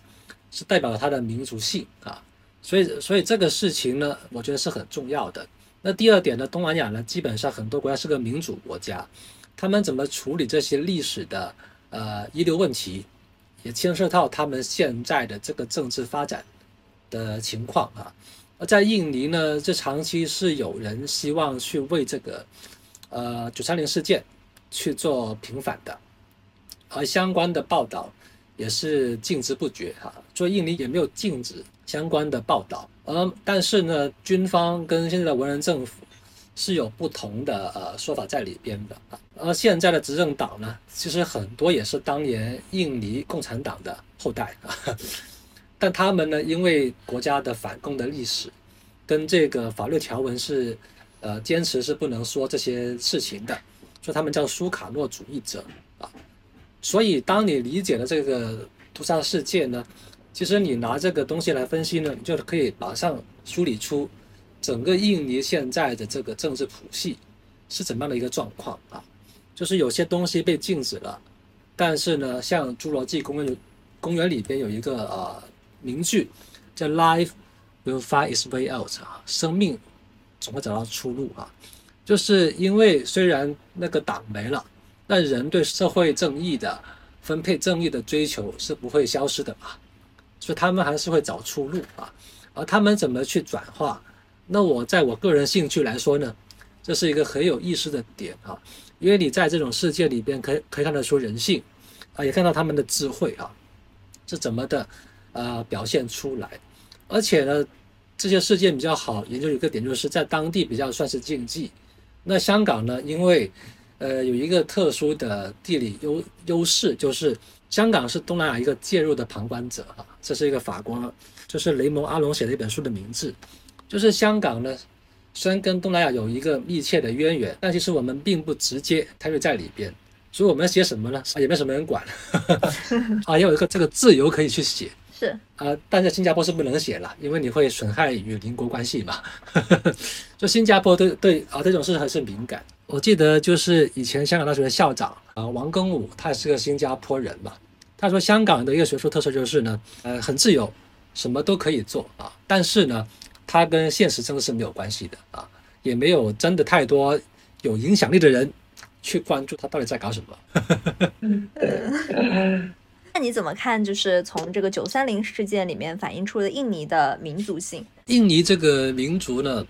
是代表了他的民族性啊。所以，所以这个事情呢，我觉得是很重要的。那第二点呢，东南亚呢，基本上很多国家是个民主国家，他们怎么处理这些历史的呃遗留问题？也牵涉到他们现在的这个政治发展的情况啊。而在印尼呢，这长期是有人希望去为这个呃九三零事件去做平反的，而相关的报道也是禁之不绝哈。所以印尼也没有禁止相关的报道，而但是呢，军方跟现在的文人政府。是有不同的呃说法在里边的啊，而现在的执政党呢，其实很多也是当年印尼共产党的后代啊，但他们呢，因为国家的反共的历史，跟这个法律条文是，呃，坚持是不能说这些事情的，所以他们叫苏卡诺主义者啊，所以当你理解了这个屠杀事件呢，其实你拿这个东西来分析呢，你就可以马上梳理出。整个印尼现在的这个政治谱系是怎么样的一个状况啊？就是有些东西被禁止了，但是呢，像侏罗纪公园公园里边有一个呃名句叫 “Life will find its way out” 啊，生命总会找到出路啊。就是因为虽然那个党没了，但人对社会正义的分配正义的追求是不会消失的嘛，所以他们还是会找出路啊。而他们怎么去转化？那我在我个人兴趣来说呢，这是一个很有意思的点啊，因为你在这种世界里边可以可以看得出人性，啊，也看到他们的智慧啊，是怎么的呃表现出来，而且呢，这些事件比较好研究一个点，就是在当地比较算是禁忌。那香港呢，因为呃有一个特殊的地理优优势，就是香港是东南亚一个介入的旁观者啊，这是一个法国，就是雷蒙阿隆写的一本书的名字。就是香港呢，虽然跟东南亚有一个密切的渊源，但其实我们并不直接参与在里边，所以我们写什么呢？也没什么人管，啊，也有一个这个自由可以去写，是啊，但在新加坡是不能写了，因为你会损害与邻国关系嘛。就新加坡对对啊这种事还是敏感。我记得就是以前香港大学的校长啊王庚武，他是个新加坡人嘛，他说香港的一个学术特色就是呢，呃，很自由，什么都可以做啊，但是呢。它跟现实真的是没有关系的啊，也没有真的太多有影响力的人去关注他到底在搞什么。那你怎么看？就是从这个九三零事件里面反映出的印尼的民族性。印尼这个民族呢，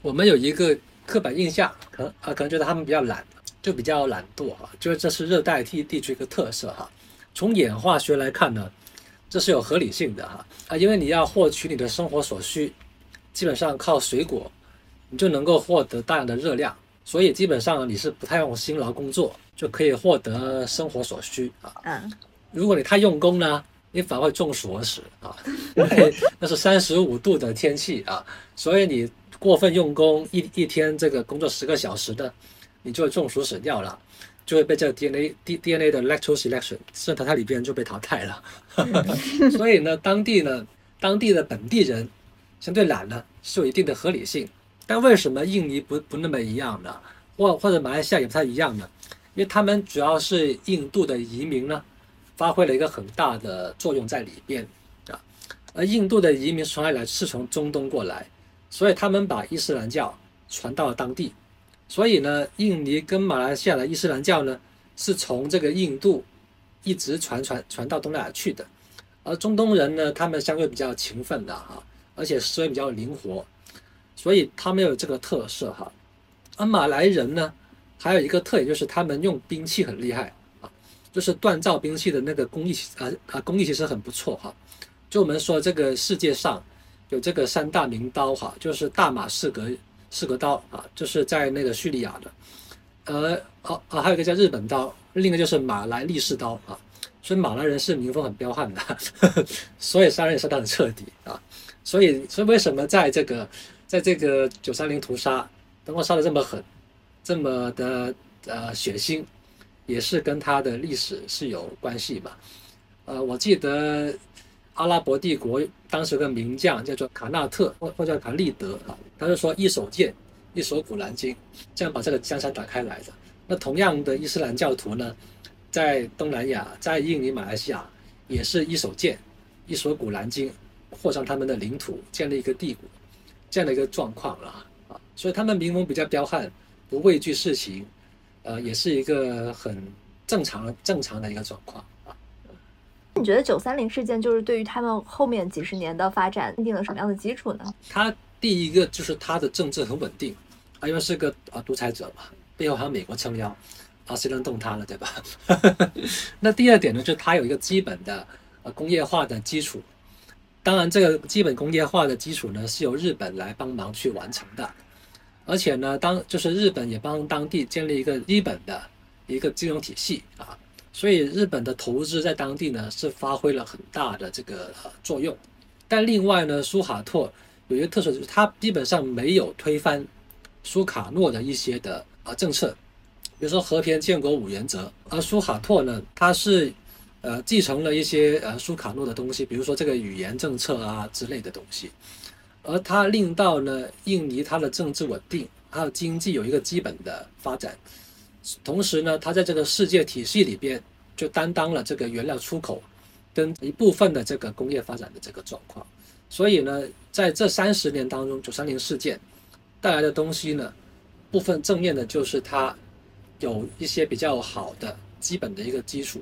我们有一个刻板印象，可能啊可能觉得他们比较懒，就比较懒惰啊，就是这是热带地地区一个特色哈。从演化学来看呢，这是有合理性的哈啊，因为你要获取你的生活所需。基本上靠水果，你就能够获得大量的热量，所以基本上你是不太用辛劳工作就可以获得生活所需啊。嗯，如果你太用功呢，你反而会中暑而死啊。因为那是三十五度的天气啊，所以你过分用功一一天这个工作十个小时的，你就会中暑死掉了，就会被这个 DNA D DNA 的 lactose selection 剩淘汰里边就被淘汰了。所以呢，当地呢，当地的本地人。相对懒呢是有一定的合理性，但为什么印尼不不那么一样呢？或或者马来西亚也不太一样呢？因为他们主要是印度的移民呢，发挥了一个很大的作用在里边啊。而印度的移民从来来是从中东过来，所以他们把伊斯兰教传到了当地。所以呢，印尼跟马来西亚的伊斯兰教呢，是从这个印度一直传传传到东南亚去的。而中东人呢，他们相对比较勤奋的哈，而且思维比较灵活，所以他们有这个特色哈。而马来人呢，还有一个特点就是他们用兵器很厉害啊，就是锻造兵器的那个工艺啊啊工艺其实很不错哈。就我们说这个世界上有这个三大名刀哈，就是大马士革士革刀啊，就是在那个叙利亚的，呃哦啊还有一个叫日本刀，另一个就是马来利士刀啊。所以马来人是民风很彪悍的，所以杀人也杀得很彻底啊。所以，所以为什么在这个，在这个九三零屠杀，能够杀得这么狠，这么的呃血腥，也是跟他的历史是有关系嘛？呃，我记得阿拉伯帝国当时的名将叫做卡纳特或或叫卡利德啊，他就说一手剑，一手古兰经，这样把这个江山打开来的。那同样的伊斯兰教徒呢？在东南亚，在印尼、马来西亚，也是一手剑，一手古兰经，扩张他们的领土，建立一个帝国，这样的一个状况了啊。所以他们民风比较彪悍，不畏惧事情，呃，也是一个很正常、正常的一个状况啊。你觉得九三零事件就是对于他们后面几十年的发展奠定了什么样的基础呢？他第一个就是他的政治很稳定，啊，因为是个啊独裁者嘛，背后还有美国撑腰。啊，谁能动它了，对吧？那第二点呢，就是它有一个基本的呃工业化的基础。当然，这个基本工业化的基础呢，是由日本来帮忙去完成的。而且呢，当就是日本也帮当地建立一个基本的一个金融体系啊，所以日本的投资在当地呢是发挥了很大的这个作用。但另外呢，苏哈托有一个特色，就是它基本上没有推翻苏卡诺的一些的啊政策。比如说和平建国五原则，而苏哈托呢，他是，呃，继承了一些呃苏卡诺的东西，比如说这个语言政策啊之类的东西，而他令到呢印尼它的政治稳定，还有经济有一个基本的发展，同时呢，它在这个世界体系里边就担当了这个原料出口跟一部分的这个工业发展的这个状况，所以呢，在这三十年当中，九三零事件带来的东西呢，部分正面的就是它。有一些比较好的基本的一个基础，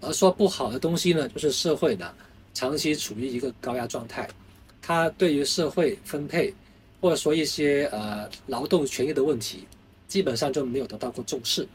而说不好的东西呢，就是社会呢长期处于一个高压状态，它对于社会分配或者说一些呃劳动权益的问题，基本上就没有得到过重视，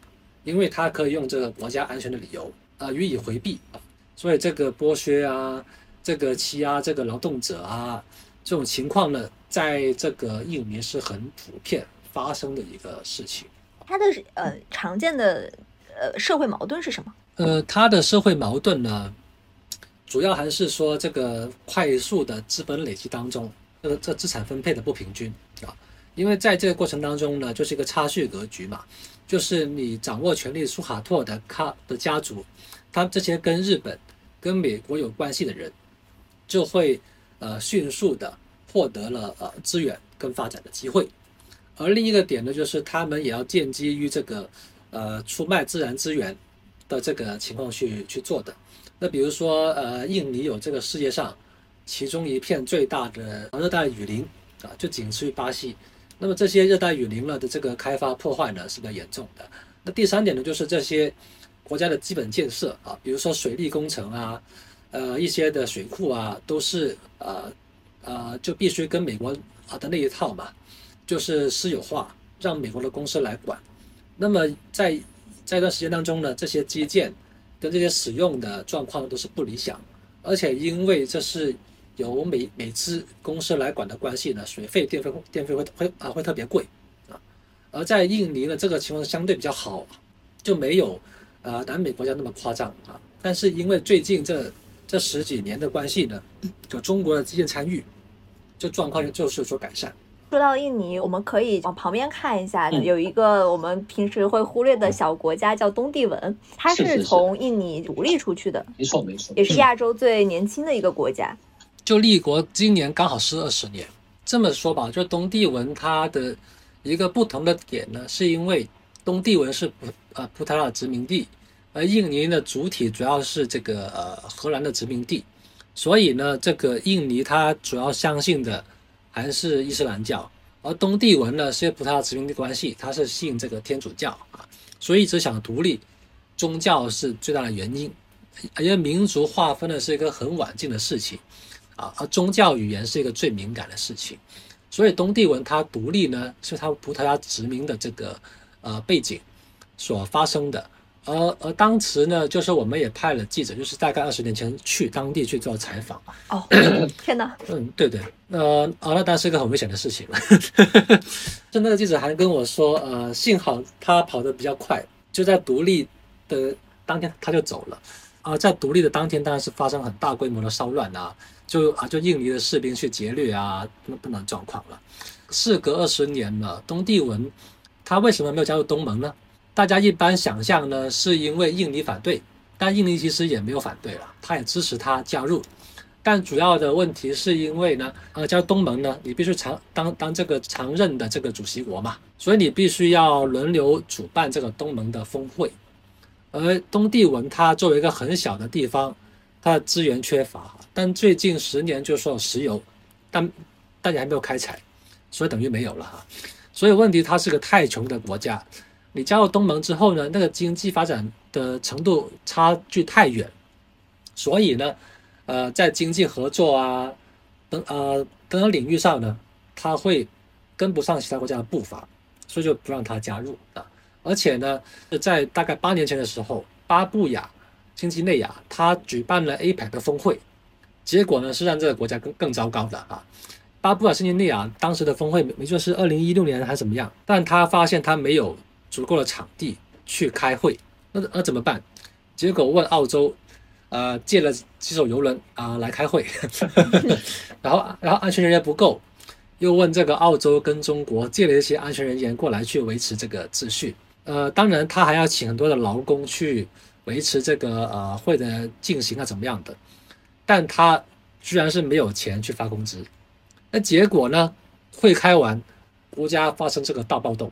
因为它可以用这个国家安全的理由啊予以回避啊，所以这个剥削啊，这个欺压这个劳动者啊这种情况呢，在这个印尼是很普遍发生的一个事情。它的呃常见的呃社会矛盾是什么？呃，它的社会矛盾呢，主要还是说这个快速的资本累积当中，这个这资产分配的不平均啊。因为在这个过程当中呢，就是一个差序格局嘛，就是你掌握权力苏哈托的卡的家族，他这些跟日本、跟美国有关系的人，就会呃迅速的获得了呃资源跟发展的机会。而另一个点呢，就是他们也要建基于这个，呃，出卖自然资源的这个情况去去做的。那比如说，呃，印尼有这个世界上其中一片最大的热带雨林啊，就仅次于巴西。那么这些热带雨林了的这个开发破坏呢是比较严重的。那第三点呢，就是这些国家的基本建设啊，比如说水利工程啊，呃，一些的水库啊，都是呃呃，就必须跟美国啊的那一套嘛。就是私有化，让美国的公司来管。那么在在一段时间当中呢，这些基建跟这些使用的状况都是不理想，而且因为这是由美美资公司来管的关系呢，水费、电费、电费会会啊会特别贵啊。而在印尼呢，这个情况相对比较好，就没有呃南美国家那么夸张啊。但是因为最近这这十几年的关系呢，就中国的基建参与，这状况就是有所改善。说到印尼，我们可以往旁边看一下，有一个我们平时会忽略的小国家叫东帝汶，它是从印尼独立出去的，没错没错，也是亚洲最年轻的一个国家。就立国今年刚好是二十年。这么说吧，就东帝汶它的一个不同的点呢，是因为东帝汶是葡呃葡萄牙殖民地，而印尼的主体主要是这个呃荷兰的殖民地，所以呢，这个印尼它主要相信的。还是伊斯兰教，而东帝汶呢是葡萄牙殖民地关系，它是信这个天主教啊，所以只想独立，宗教是最大的原因。因为民族划分的是一个很晚近的事情啊，而宗教语言是一个最敏感的事情，所以东帝汶它独立呢，是它葡萄牙殖民的这个呃背景所发生的。而而当时呢，就是我们也派了记者，就是大概二十年前去当地去做采访。哦，天哪！嗯，对对，呃，啊，那当然是一个很危险的事情了。就那个记者还跟我说，呃，幸好他跑得比较快，就在独立的当天他就走了。啊，在独立的当天，当然是发生很大规模的骚乱啊，就啊，就印尼的士兵去劫掠啊，等等等状况了。事隔二十年了，东帝汶他为什么没有加入东盟呢？大家一般想象呢，是因为印尼反对，但印尼其实也没有反对了，他也支持他加入。但主要的问题是因为呢，呃，加入东盟呢，你必须常当当这个常任的这个主席国嘛，所以你必须要轮流主办这个东盟的峰会。而东帝汶它作为一个很小的地方，它的资源缺乏，但最近十年就说石油，但但也还没有开采，所以等于没有了哈。所以问题它是个太穷的国家。你加入东盟之后呢，那个经济发展的程度差距太远，所以呢，呃，在经济合作啊等呃等等领域上呢，他会跟不上其他国家的步伐，所以就不让他加入啊。而且呢，在大概八年前的时候，巴布亚新几内亚他举办了 APEC 的峰会，结果呢是让这个国家更更糟糕的啊。巴布亚新几内亚当时的峰会没错是二零一六年还是怎么样，但他发现他没有。足够的场地去开会，那那怎么办？结果问澳洲，呃，借了几艘游轮啊来开会，然后然后安全人员不够，又问这个澳洲跟中国借了一些安全人员过来去维持这个秩序。呃，当然他还要请很多的劳工去维持这个呃会的进行啊怎么样的，但他居然是没有钱去发工资。那结果呢？会开完。国家发生这个大暴动，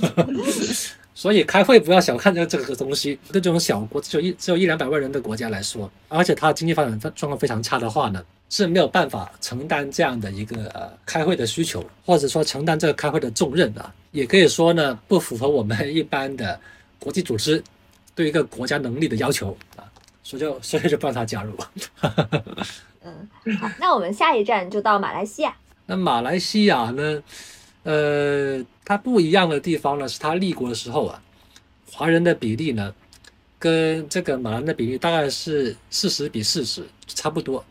所以开会不要小看这个这个东西。对这种小国，只有一只有一两百万人的国家来说，而且它经济发展状况非常差的话呢，是没有办法承担这样的一个呃开会的需求，或者说承担这个开会的重任啊。也可以说呢，不符合我们一般的 国际组织对一个国家能力的要求啊，所以就所以就不让他加入。嗯，好，那我们下一站就到马来西亚。那马来西亚呢？呃，它不一样的地方呢，是它立国的时候啊，华人的比例呢，跟这个马兰的比例大概是四十比四十，差不多。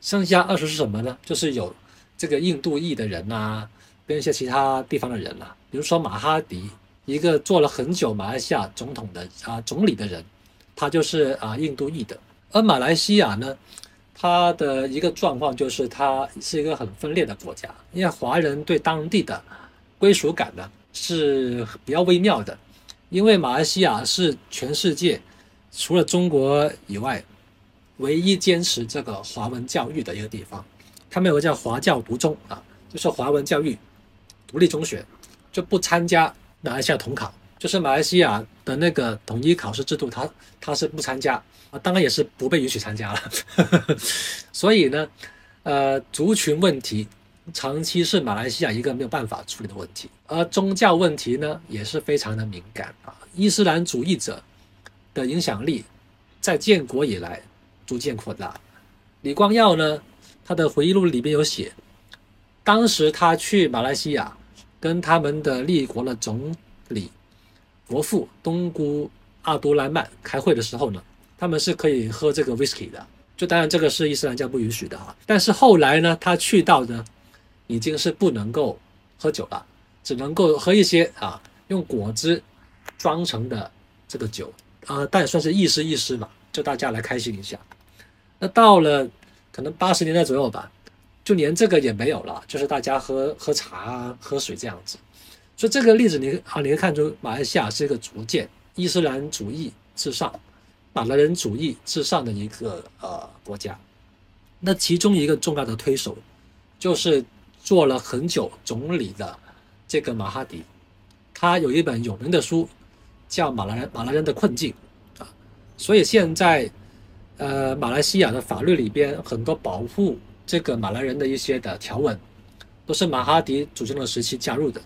剩下二十是什么呢？就是有这个印度裔的人呐，跟一些其他地方的人呐，比如说马哈迪，一个做了很久马来西亚总统的啊总理的人，他就是啊印度裔的。而马来西亚呢？它的一个状况就是，它是一个很分裂的国家，因为华人对当地的归属感呢是比较微妙的。因为马来西亚是全世界除了中国以外唯一坚持这个华文教育的一个地方，他们有个叫华教独中啊，就是华文教育独立中学，就不参加马来西亚统考，就是马来西亚的那个统一考试制度，它它是不参加啊。当然也是不被允许参加了，所以呢，呃，族群问题长期是马来西亚一个没有办法处理的问题，而宗教问题呢也是非常的敏感啊。伊斯兰主义者的影响力在建国以来逐渐扩大。李光耀呢，他的回忆录里边有写，当时他去马来西亚跟他们的立国的总理国父东姑阿都莱曼开会的时候呢。他们是可以喝这个 whisky 的，就当然这个是伊斯兰教不允许的哈。但是后来呢，他去到呢，已经是不能够喝酒了，只能够喝一些啊用果汁装成的这个酒啊，但也算是意思意思嘛，就大家来开心一下。那到了可能八十年代左右吧，就连这个也没有了，就是大家喝喝茶啊、喝水这样子。所以这个例子你啊，你可以看出马来西亚是一个逐渐伊斯兰主义至上。马来人主义至上的一个呃国家，那其中一个重要的推手，就是做了很久总理的这个马哈迪，他有一本有名的书叫《马来人马来人的困境》啊，所以现在呃马来西亚的法律里边很多保护这个马来人的一些的条文，都是马哈迪主政的时期加入的，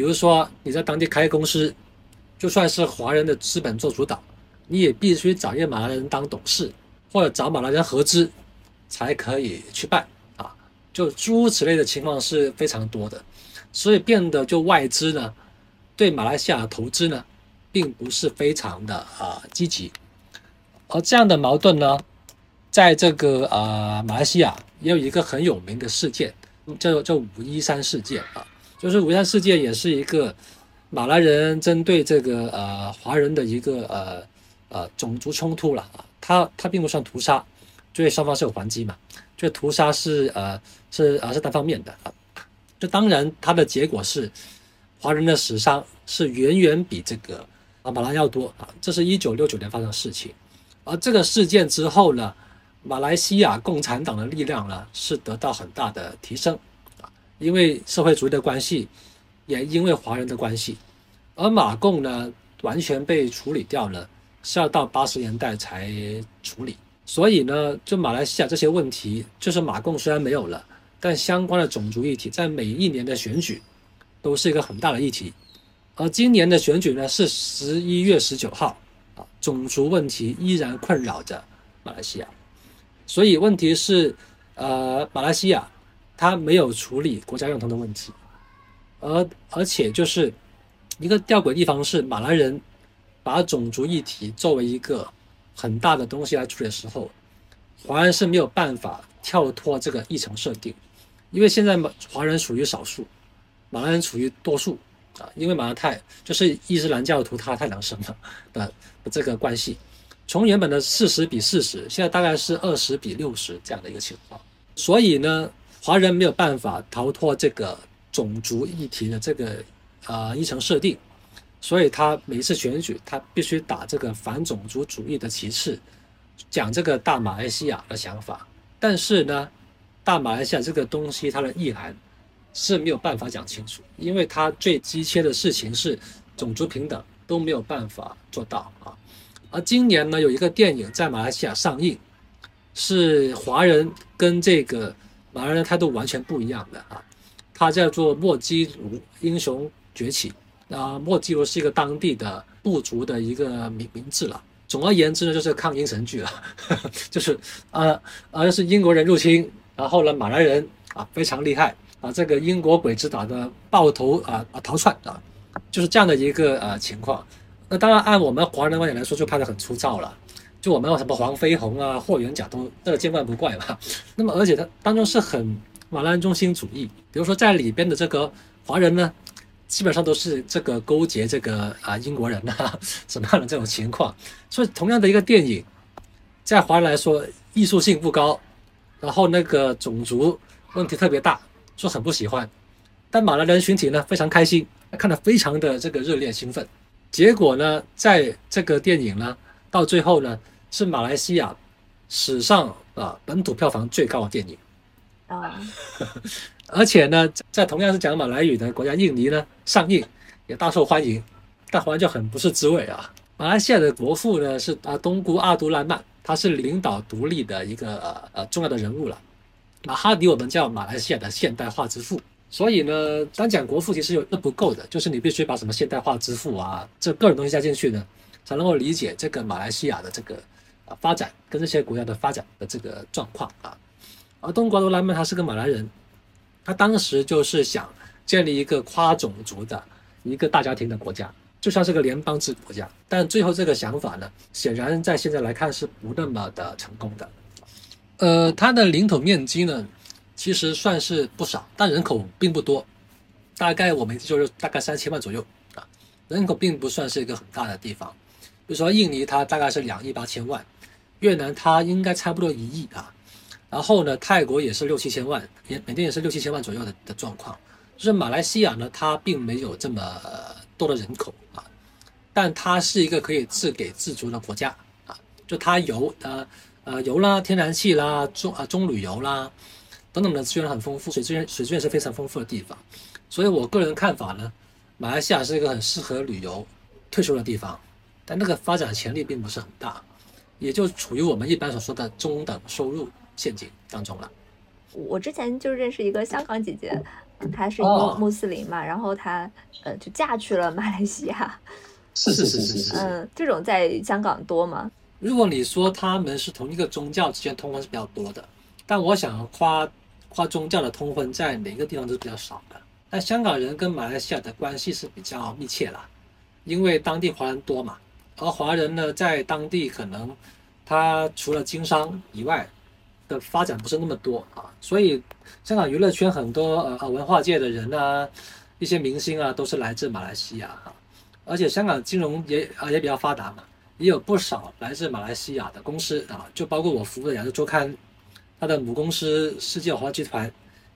比如说你在当地开公司，就算是华人的资本做主导。你也必须找一个马来人当董事，或者找马来人合资，才可以去办啊。就诸如此类的情况是非常多的，所以变得就外资呢，对马来西亚的投资呢，并不是非常的啊积极。而这样的矛盾呢，在这个呃马来西亚也有一个很有名的事件，叫叫五一三事件啊，就是五一三事件也是一个马来人针对这个呃华人的一个呃呃种族冲突了啊，它它并不算屠杀，因为双方是有还击嘛，这屠杀是呃是呃是单方面的啊，这当然它的结果是华人的死伤是远远比这个啊马来要多啊，这是一九六九年发生的事情。而这个事件之后呢，马来西亚共产党的力量呢是得到很大的提升，因为社会主义的关系，也因为华人的关系，而马共呢完全被处理掉了，是要到八十年代才处理。所以呢，就马来西亚这些问题，就是马共虽然没有了，但相关的种族议题在每一年的选举都是一个很大的议题。而今年的选举呢是十一月十九号啊。种族问题依然困扰着马来西亚，所以问题是，呃，马来西亚它没有处理国家认同的问题，而而且就是一个吊诡地方是，马来人把种族议题作为一个很大的东西来处理的时候，华人是没有办法跳脱这个议程设定，因为现在马华人属于少数，马来人处于多数。啊，因为马来太就是伊斯兰教徒，他太难生了的的这个关系，从原本的四十比四十，现在大概是二十比六十这样的一个情况。所以呢，华人没有办法逃脱这个种族议题的这个呃议程设定，所以他每次选举，他必须打这个反种族主义的旗帜，讲这个大马来西亚的想法。但是呢，大马来西亚这个东西它的意涵。是没有办法讲清楚，因为它最急切的事情是种族平等都没有办法做到啊。而今年呢，有一个电影在马来西亚上映，是华人跟这个马来人的态度完全不一样的啊。它叫做《莫基卢英雄崛起》啊，莫基卢是一个当地的部族的一个名名字了。总而言之呢，就是抗英神剧了，就是呃呃是英国人入侵，然后呢马来人啊非常厉害。啊，这个英国鬼子打的爆头啊啊逃窜啊，就是这样的一个呃情况。那当然按我们华人的观点来说，就拍得很粗糙了。就我们有什么黄飞鸿啊、霍元甲都这个见怪不怪吧。那么而且它当中是很马来中心主义，比如说在里边的这个华人呢，基本上都是这个勾结这个啊英国人啊 什么样的这种情况。所以同样的一个电影，在华人来说艺术性不高，然后那个种族问题特别大。说很不喜欢，但马来人群体呢非常开心，看得非常的这个热烈兴奋。结果呢，在这个电影呢，到最后呢，是马来西亚史上啊本土票房最高的电影啊，而且呢，在同样是讲马来语的国家印尼呢上映也大受欢迎，但好像就很不是滋味啊。马来西亚的国父呢是啊东姑阿都兰曼，他是领导独立的一个呃呃重要的人物了。马哈迪我们叫马来西亚的现代化之父，所以呢，单讲国父其实有那不够的，就是你必须把什么现代化之父啊，这各种东西加进去呢，才能够理解这个马来西亚的这个啊发展跟这些国家的发展的这个状况啊。而东瓜罗拉曼他是个马来人，他当时就是想建立一个跨种族的一个大家庭的国家，就像是个联邦制国家，但最后这个想法呢，显然在现在来看是不那么的成功的。呃，它的领土面积呢，其实算是不少，但人口并不多，大概我们就是大概三千万左右啊，人口并不算是一个很大的地方。比如说印尼，它大概是两亿八千万，越南它应该差不多一亿啊，然后呢，泰国也是六七千万，也缅甸也是六七千万左右的的状况。就是马来西亚呢，它并没有这么多的人口啊，但它是一个可以自给自足的国家啊，就它油呃。呃，油啦、天然气啦、中啊中旅游啦等等的资源很丰富，水资源水资源是非常丰富的地方。所以我个人看法呢，马来西亚是一个很适合旅游退休的地方，但那个发展潜力并不是很大，也就处于我们一般所说的中等收入陷阱当中了。我之前就认识一个香港姐姐，她是一个穆斯林嘛，然后她呃就嫁去了马来西亚。是是是是是。嗯，这种在香港多吗？如果你说他们是同一个宗教之间通婚是比较多的，但我想跨跨宗教的通婚在哪个地方都是比较少的。但香港人跟马来西亚的关系是比较密切啦，因为当地华人多嘛，而华人呢在当地可能他除了经商以外的发展不是那么多啊，所以香港娱乐圈很多呃文化界的人啊，一些明星啊都是来自马来西亚哈，而且香港金融也啊也比较发达嘛。也有不少来自马来西亚的公司啊，就包括我服务的亚洲周刊，它的母公司世界华集团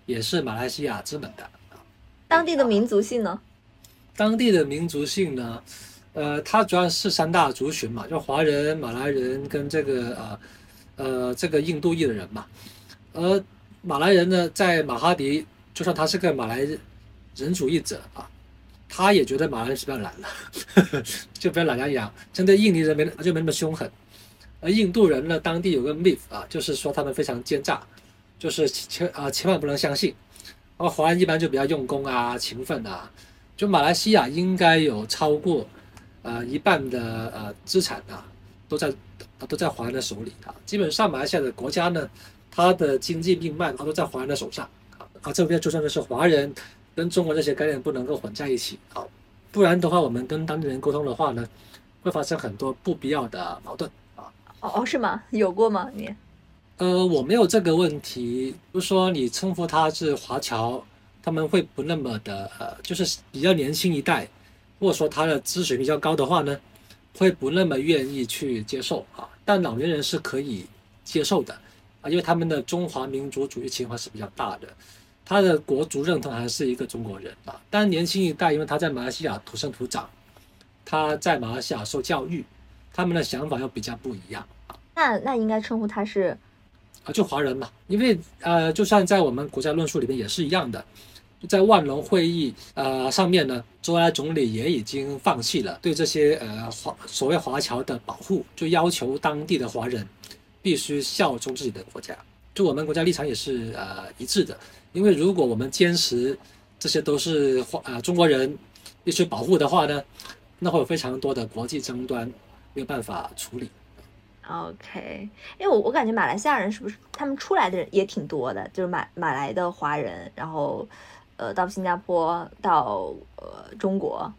也是马来西亚资本的。当地的民族性呢？当地的民族性呢？呃，它主要是三大族群嘛，就华人、马来人跟这个呃呃这个印度裔的人嘛。而马来人呢，在马哈迪，就算他是个马来人主义者啊。他也觉得马来人是比较懒了，就比较懒洋洋。针对印尼人没就没那么凶狠，而印度人呢，当地有个 myth 啊，就是说他们非常奸诈，就是千啊千万不能相信。而华人一般就比较用功啊、勤奋啊。就马来西亚应该有超过呃一半的呃资产啊都在都在华人的手里啊。基本上马来西亚的国家呢，它的经济命脉它都在华人的手上啊。啊，这边就算的是华人。跟中国这些概念不能够混在一起啊，不然的话，我们跟当地人沟通的话呢，会发生很多不必要的矛盾啊。哦，是吗？有过吗？你？呃，我没有这个问题。就说你称呼他是华侨，他们会不那么的呃，就是比较年轻一代，或者说他的知识比较高的话呢，会不那么愿意去接受啊。但老年人是可以接受的啊，因为他们的中华民族主义情怀是比较大的。他的国族认同还是一个中国人啊，但年轻一代，因为他在马来西亚土生土长，他在马来西亚受教育，他们的想法又比较不一样啊。那那应该称呼他是啊，就华人嘛，因为呃，就算在我们国家论述里面也是一样的，在万隆会议呃上面呢，周恩来总理也已经放弃了对这些呃华所谓华侨的保护，就要求当地的华人必须效忠自己的国家，就我们国家立场也是呃一致的。因为如果我们坚持这些都是华啊中国人必须保护的话呢，那会有非常多的国际争端没有办法处理。OK，因为我我感觉马来西亚人是不是他们出来的人也挺多的，就是马马来的华人，然后呃到新加坡到呃中国。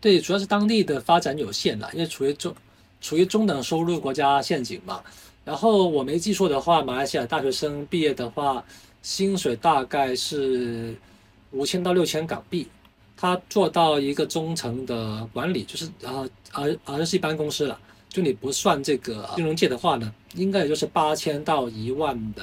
对，主要是当地的发展有限了，因为处于中处于中等收入国家陷阱嘛。然后我没记错的话，马来西亚大学生毕业的话。薪水大概是五千到六千港币，他做到一个中层的管理，就是啊而而是一般公司了，就你不算这个金融界的话呢，应该也就是八千到一万的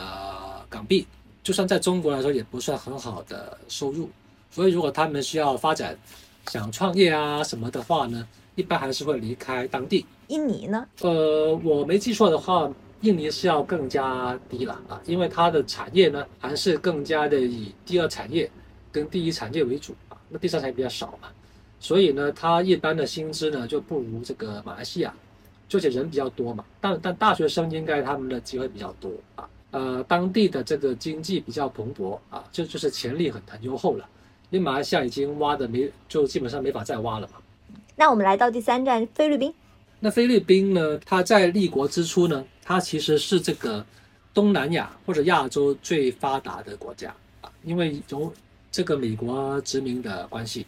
港币，就算在中国来说也不算很好的收入，所以如果他们需要发展，想创业啊什么的话呢，一般还是会离开当地。印尼呢？呃，我没记错的话。印尼是要更加低了啊，因为它的产业呢还是更加的以第二产业跟第一产业为主啊，那第三产业比较少嘛，所以呢，它一般的薪资呢就不如这个马来西亚，而且人比较多嘛，但但大学生应该他们的机会比较多啊，呃，当地的这个经济比较蓬勃啊，就就是潜力很很优厚了，因为马来西亚已经挖的没就基本上没法再挖了嘛。那我们来到第三站菲律宾，那菲律宾呢，它在立国之初呢。它其实是这个东南亚或者亚洲最发达的国家啊，因为有这个美国殖民的关系，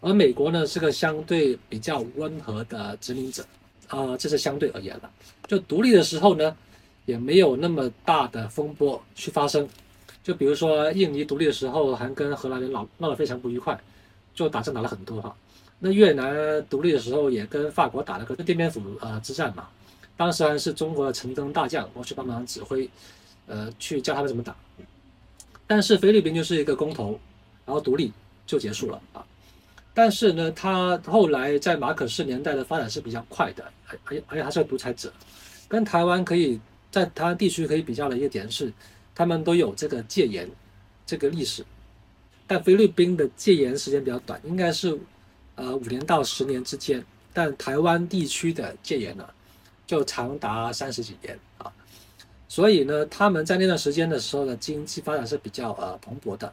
而美国呢是个相对比较温和的殖民者啊，这是相对而言了。就独立的时候呢，也没有那么大的风波去发生。就比如说印尼独立的时候，还跟荷兰人闹闹得非常不愉快，就打仗打了很多哈。那越南独立的时候，也跟法国打了个奠边府呃之战嘛。当时还是中国的陈登大将，我去帮忙指挥，呃，去教他们怎么打。但是菲律宾就是一个公投，然后独立就结束了啊。但是呢，他后来在马可仕年代的发展是比较快的，而而而且他是个独裁者，跟台湾可以在台湾地区可以比较的一个点是，他们都有这个戒严这个历史，但菲律宾的戒严时间比较短，应该是呃五年到十年之间，但台湾地区的戒严呢？就长达三十几年啊，所以呢，他们在那段时间的时候呢，经济发展是比较呃蓬勃的。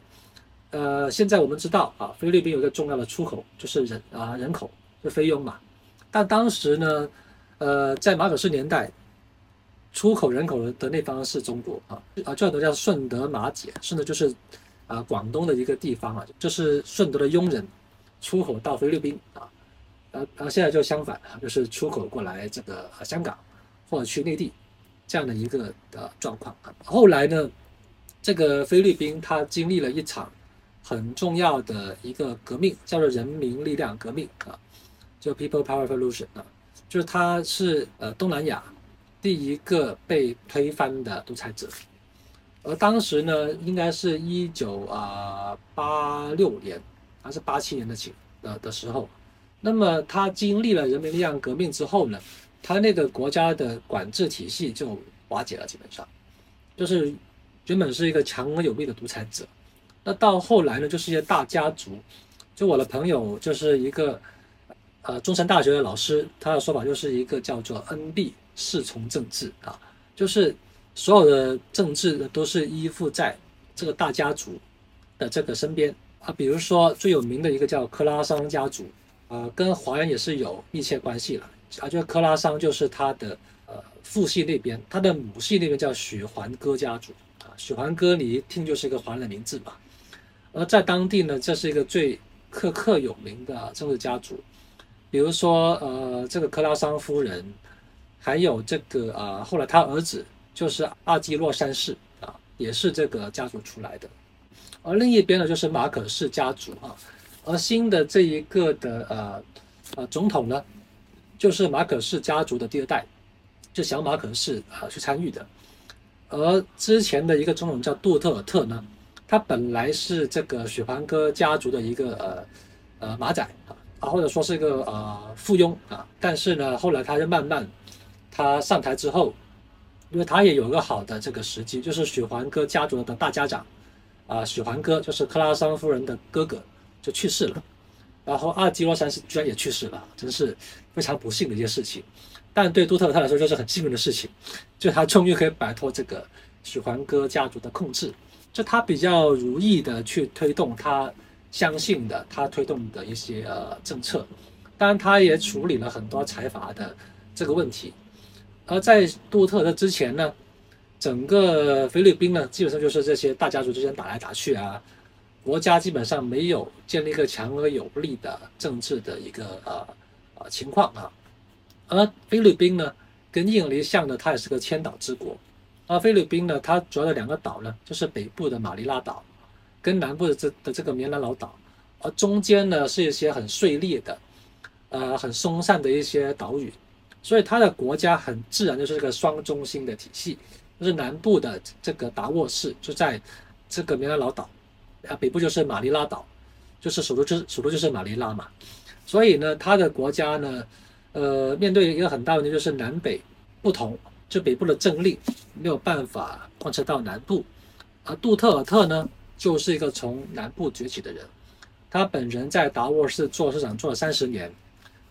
呃，现在我们知道啊，菲律宾有一个重要的出口就是人啊人口，就菲佣嘛。但当时呢，呃，在马可斯年代，出口人口的那方是中国啊，啊，这个叫顺德马姐，顺德就是啊广东的一个地方啊，就是顺德的佣人出口到菲律宾啊，呃呃，现在就相反啊，就是出口过来这个香港或者去内地这样的一个的状况啊。后来呢，这个菲律宾它经历了一场很重要的一个革命，叫做人民力量革命啊。就 People Power Revolution 啊，就是它是呃东南亚第一个被推翻的独裁者，而当时呢，应该是一九啊八六年还是八七年的情的的时候，那么他经历了人民力量革命之后呢，他那个国家的管制体系就瓦解了，基本上。就是原本是一个强而有力的独裁者，那到后来呢，就是一些大家族，就我的朋友就是一个。呃，中山大学的老师，他的说法就是一个叫做 “N-B 侍从政治”啊，就是所有的政治都是依附在这个大家族的这个身边啊。比如说最有名的一个叫克拉桑家族啊，跟华人也是有密切关系了啊。就克拉桑就是他的呃父系那边，他的母系那边叫许环哥家族啊。许环哥你一听就是一个华人的名字嘛。而在当地呢，这是一个最赫赫有名的政治家族。比如说，呃，这个克拉桑夫人，还有这个啊，后来他儿子就是阿基洛三世啊，也是这个家族出来的。而另一边呢，就是马可氏家族啊。而新的这一个的呃呃总统呢，就是马可氏家族的第二代，就小马可氏啊去参与的。而之前的一个总统叫杜特尔特呢，他本来是这个雪盘哥家族的一个呃呃马仔。啊，或者说是一个呃附庸啊，但是呢，后来他就慢慢，他上台之后，因为他也有一个好的这个时机，就是许环哥家族的大家长，啊，许环哥就是克拉桑夫人的哥哥就去世了，然后阿基洛三世居然也去世了，真是非常不幸的一件事情，但对杜特尔特来说就是很幸运的事情，就他终于可以摆脱这个许环哥家族的控制，就他比较如意的去推动他。相信的，他推动的一些呃政策，当然他也处理了很多财阀的这个问题。而在杜特的之前呢，整个菲律宾呢，基本上就是这些大家族之间打来打去啊，国家基本上没有建立一个强而有力的政治的一个呃呃情况啊。而菲律宾呢，跟印尼像的，它也是个千岛之国。而菲律宾呢，它主要的两个岛呢，就是北部的马尼拉岛。跟南部的这的这个棉兰老岛，而中间呢是一些很碎裂的，呃，很松散的一些岛屿，所以它的国家很自然就是这个双中心的体系，就是南部的这个达沃市就在这个棉兰老岛，啊，北部就是马尼拉岛，就是首都就是首都就是马尼拉嘛，所以呢，它的国家呢，呃，面对一个很大问题就是南北不同，就北部的政令没有办法贯彻到南部，而杜特尔特呢。就是一个从南部崛起的人，他本人在达沃市做市长做了三十年，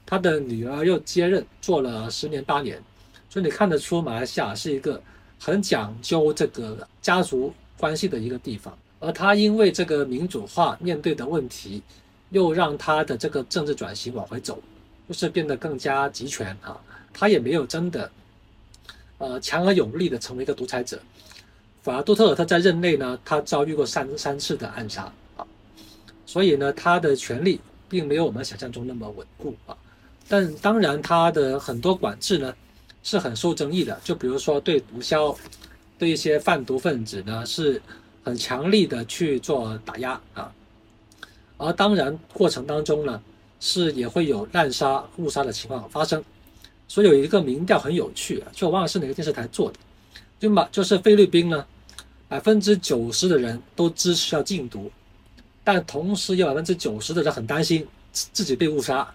他的女儿又接任做了十年八年，所以你看得出马来西亚是一个很讲究这个家族关系的一个地方。而他因为这个民主化面对的问题，又让他的这个政治转型往回走，就是变得更加集权啊。他也没有真的，呃，强而有力的成为一个独裁者。反而杜特尔特在任内呢，他遭遇过三三次的暗杀啊，所以呢，他的权力并没有我们想象中那么稳固啊。但当然，他的很多管制呢是很受争议的，就比如说对毒枭、对一些贩毒分子呢是很强力的去做打压啊。而当然，过程当中呢是也会有滥杀误杀的情况发生。所以有一个民调很有趣，就忘了是哪个电视台做的，就马就是菲律宾呢。百分之九十的人都支持要禁毒，但同时有百分之九十的人很担心自己被误杀，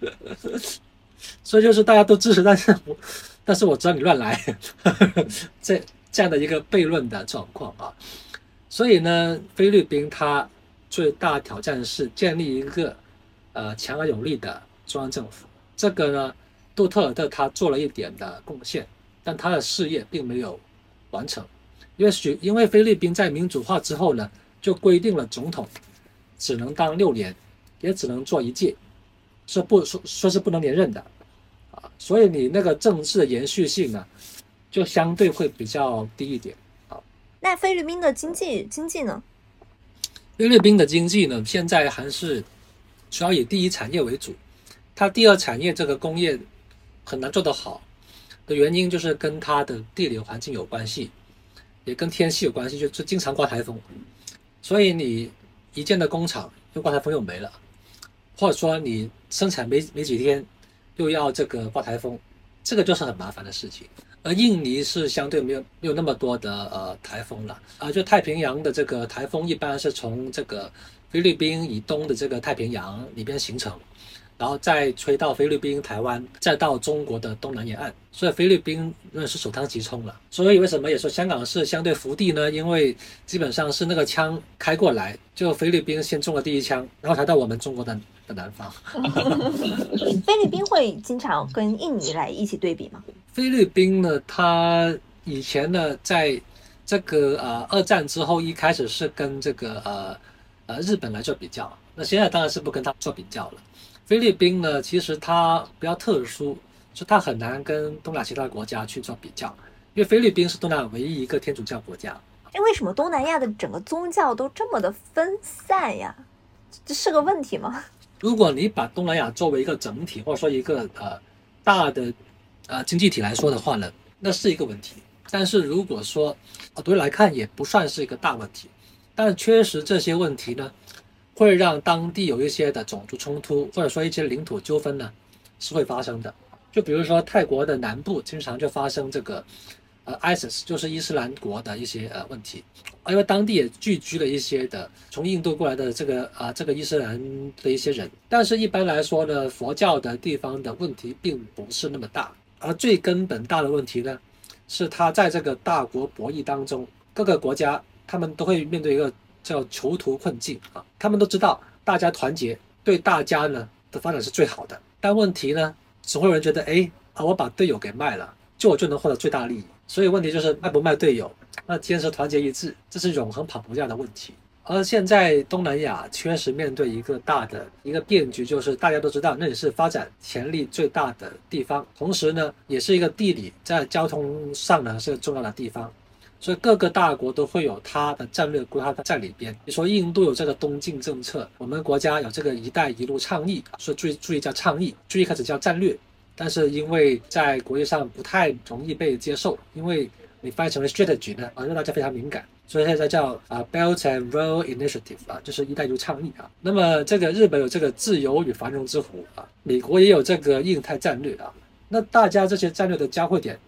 所以就是大家都支持，但是我但是我知道你乱来，这这样的一个悖论的状况啊。所以呢，菲律宾它最大挑战是建立一个呃强而有力的中央政府。这个呢，杜特尔特他做了一点的贡献，但他的事业并没有完成。因为许因为菲律宾在民主化之后呢，就规定了总统只能当六年，也只能做一届，是不说说是不能连任的啊，所以你那个政治的延续性呢，就相对会比较低一点啊。那菲律宾的经济经济呢？菲律宾的经济呢，现在还是主要以第一产业为主，它第二产业这个工业很难做得好的原因，就是跟它的地理环境有关系，也跟天气有关系，就是经常刮台风，所以你一建的工厂又刮台风又没了，或者说你生产没没几天又要这个刮台风，这个就是很麻烦的事情。而印尼是相对没有没有那么多的呃台风了啊，就太平洋的这个台风一般是从这个菲律宾以东的这个太平洋里边形成，然后再吹到菲律宾、台湾，再到中国的东南沿岸，所以菲律宾那是首当其冲了。所以为什么也说香港是相对福地呢？因为基本上是那个枪开过来，就菲律宾先中了第一枪，然后才到我们中国的的南方。菲律宾会经常跟印尼来一起对比吗？菲律宾呢，它以前呢，在这个呃二战之后，一开始是跟这个呃呃日本来做比较，那现在当然是不跟他做比较了。菲律宾呢，其实它比较特殊，就它很难跟东南亚其他国家去做比较，因为菲律宾是东南亚唯一一个天主教国家。哎，为什么东南亚的整个宗教都这么的分散呀？这是个问题吗？如果你把东南亚作为一个整体，或者说一个呃大的呃经济体来说的话呢，那是一个问题。但是如果说啊独立来看，也不算是一个大问题。但确实这些问题呢，会让当地有一些的种族冲突，或者说一些领土纠纷呢，是会发生的。就比如说泰国的南部，经常就发生这个。呃，ISIS 就是伊斯兰国的一些呃问题，因为当地也聚居了一些的从印度过来的这个啊这个伊斯兰的一些人，但是一般来说呢，佛教的地方的问题并不是那么大，而最根本大的问题呢，是他在这个大国博弈当中，各个国家他们都会面对一个叫囚徒困境啊，他们都知道大家团结对大家呢的发展是最好的，但问题呢，总会有人觉得哎啊我把队友给卖了，就我就能获得最大利益。所以问题就是卖不卖队友，那坚持团结一致，这是永恒跑不掉的问题。而现在东南亚确实面对一个大的一个变局，就是大家都知道那里是发展潜力最大的地方，同时呢，也是一个地理在交通上呢是个重要的地方，所以各个大国都会有它的战略规划在里边。你说印度有这个东进政策，我们国家有这个“一带一路”倡议，说注意注意叫倡议，注意开始叫战略。但是因为在国际上不太容易被接受，因为你翻译成了 strategy 呢，啊让大家非常敏感，所以现在叫啊 Belt and Road Initiative 啊，就是一带一路倡议啊。那么这个日本有这个自由与繁荣之湖啊，美国也有这个印太战略啊，那大家这些战略的交汇点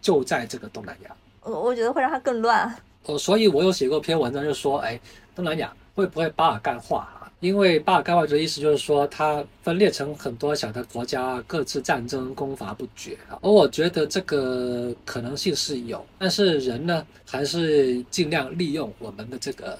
就在这个东南亚。我我觉得会让它更乱。哦，所以我有写过篇文章，就说哎，东南亚会不会巴尔干化啊？因为巴尔干化的意思就是说，它分裂成很多小的国家，各自战争攻伐不绝啊。而我觉得这个可能性是有，但是人呢，还是尽量利用我们的这个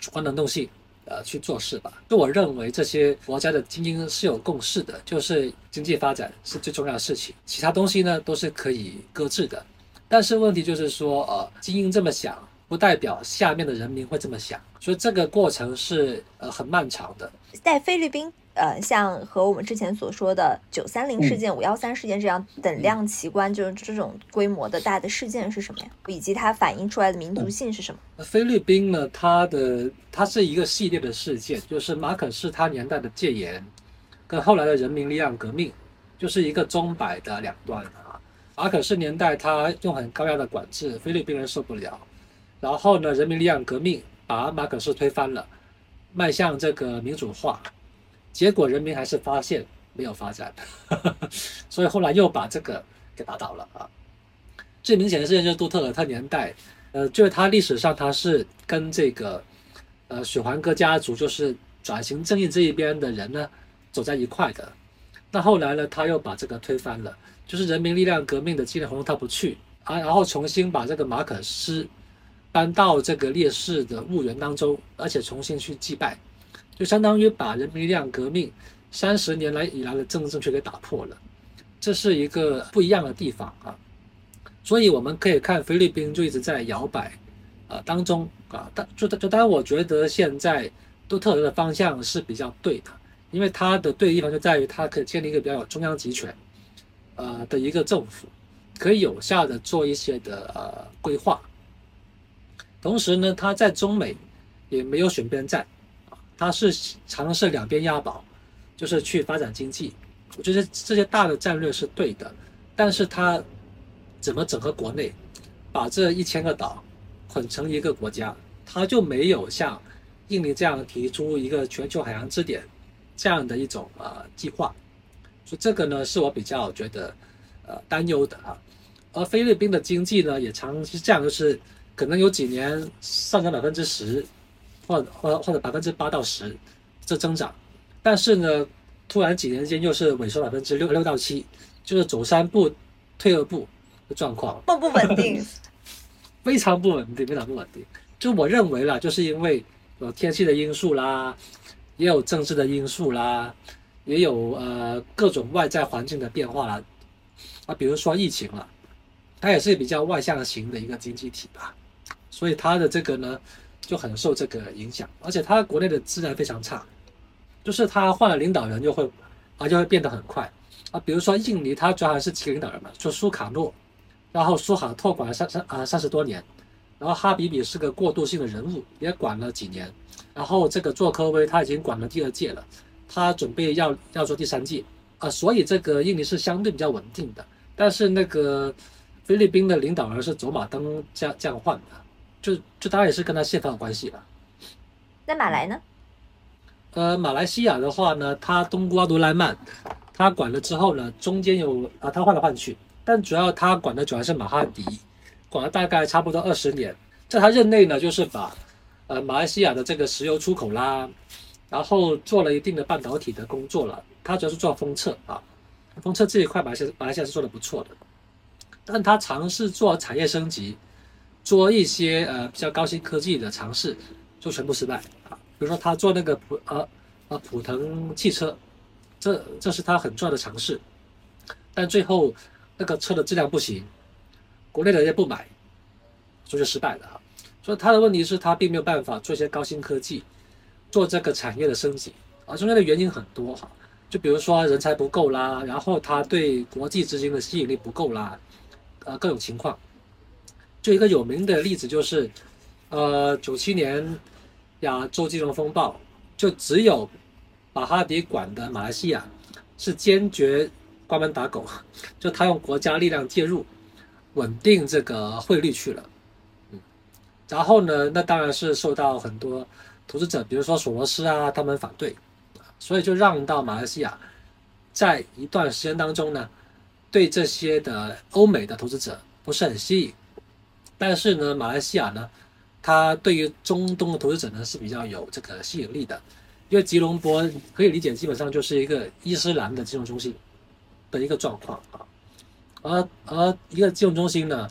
主观能动性，呃，去做事吧。就我认为，这些国家的精英是有共识的，就是经济发展是最重要的事情，其他东西呢都是可以搁置的。但是问题就是说，呃，精英这么想。不代表下面的人民会这么想，所以这个过程是呃很漫长的。在菲律宾，呃，像和我们之前所说的九三零事件、五幺三事件这样等量奇观，就是这种规模的大的事件是什么呀？以及它反映出来的民族性是什么？菲律宾呢，它的它是一个系列的事件，就是马可是他年代的戒严，跟后来的人民力量革命，就是一个钟摆的两端啊。马可是年代他用很高压的管制，菲律宾人受不了。然后呢，人民力量革命把马可斯推翻了，迈向这个民主化，结果人民还是发现没有发展，所以后来又把这个给打倒了啊。最明显的事件就是杜特尔特年代，呃，就是他历史上他是跟这个呃雪环哥家族，就是转型正义这一边的人呢走在一块的。那后来呢，他又把这个推翻了，就是人民力量革命的纪念活动他不去啊，然后重新把这个马可斯。搬到这个烈士的墓园当中，而且重新去祭拜，就相当于把人民力量革命三十年来以来的政治正确给打破了，这是一个不一样的地方啊。所以我们可以看菲律宾就一直在摇摆啊当中啊，但就就当然我觉得现在杜特尔的方向是比较对的，因为他的对的地方就在于他可以建立一个比较有中央集权，呃的一个政府，可以有效的做一些的呃规划。同时呢，它在中美也没有选边站，它是尝试两边押宝，就是去发展经济。我觉得这些大的战略是对的，但是它怎么整合国内，把这一千个岛捆成一个国家，它就没有像印尼这样提出一个全球海洋支点这样的一种呃计划，所以这个呢是我比较觉得呃担忧的啊。而菲律宾的经济呢也常是这样，就是可能有几年上涨百分之十，或或或者百分之八到十这增长，但是呢。突然几年间又是萎缩百分之六六到七，就是走三步退二步的状况，不不稳定，非常不稳定，非常不稳定。就我认为啦，就是因为有天气的因素啦，也有政治的因素啦，也有呃各种外在环境的变化啦，啊，比如说疫情了，它也是比较外向型的一个经济体吧，所以它的这个呢就很受这个影响，而且它国内的治安非常差。就是他换了领导人就会，啊就会变得很快。啊。比如说印尼，他主要还是几个领导人嘛，就苏卡诺，然后苏哈托管了三三啊三十多年，然后哈比比是个过渡性的人物，也管了几年，然后这个佐科威他已经管了第二届了，他准备要要做第三季。啊，所以这个印尼是相对比较稳定的。但是那个菲律宾的领导人是走马灯这样这样换的，就就当然也是跟他宪法有关系了。那马来呢？呃，马来西亚的话呢，他东姑阿杜莱曼，他管了之后呢，中间有啊，他换来换去，但主要他管的主要是马哈迪，管了大概差不多二十年，在他任内呢，就是把呃马来西亚的这个石油出口啦，然后做了一定的半导体的工作了，他主要是做封测啊，封测这一块马来西亚马来西亚是做的不错的，但他尝试做产业升级，做一些呃比较高新科技的尝试，就全部失败啊。比如说他做那个普呃呃普腾汽车，这这是他很重要的尝试，但最后那个车的质量不行，国内的人也不买，所以就失败了啊。所以他的问题是他并没有办法做一些高新科技，做这个产业的升级啊。中间的原因很多哈，就比如说人才不够啦，然后他对国际资金的吸引力不够啦，呃各种情况。就一个有名的例子就是，呃九七年。亚洲金融风暴，就只有马哈迪管的马来西亚是坚决关门打狗，就他用国家力量介入，稳定这个汇率去了，嗯，然后呢，那当然是受到很多投资者，比如说索罗斯啊，他们反对，所以就让到马来西亚，在一段时间当中呢，对这些的欧美的投资者不是很吸引，但是呢，马来西亚呢。它对于中东的投资者呢是比较有这个吸引力的，因为吉隆坡可以理解，基本上就是一个伊斯兰的金融中心。的一个状况啊，而而一个金融中心呢，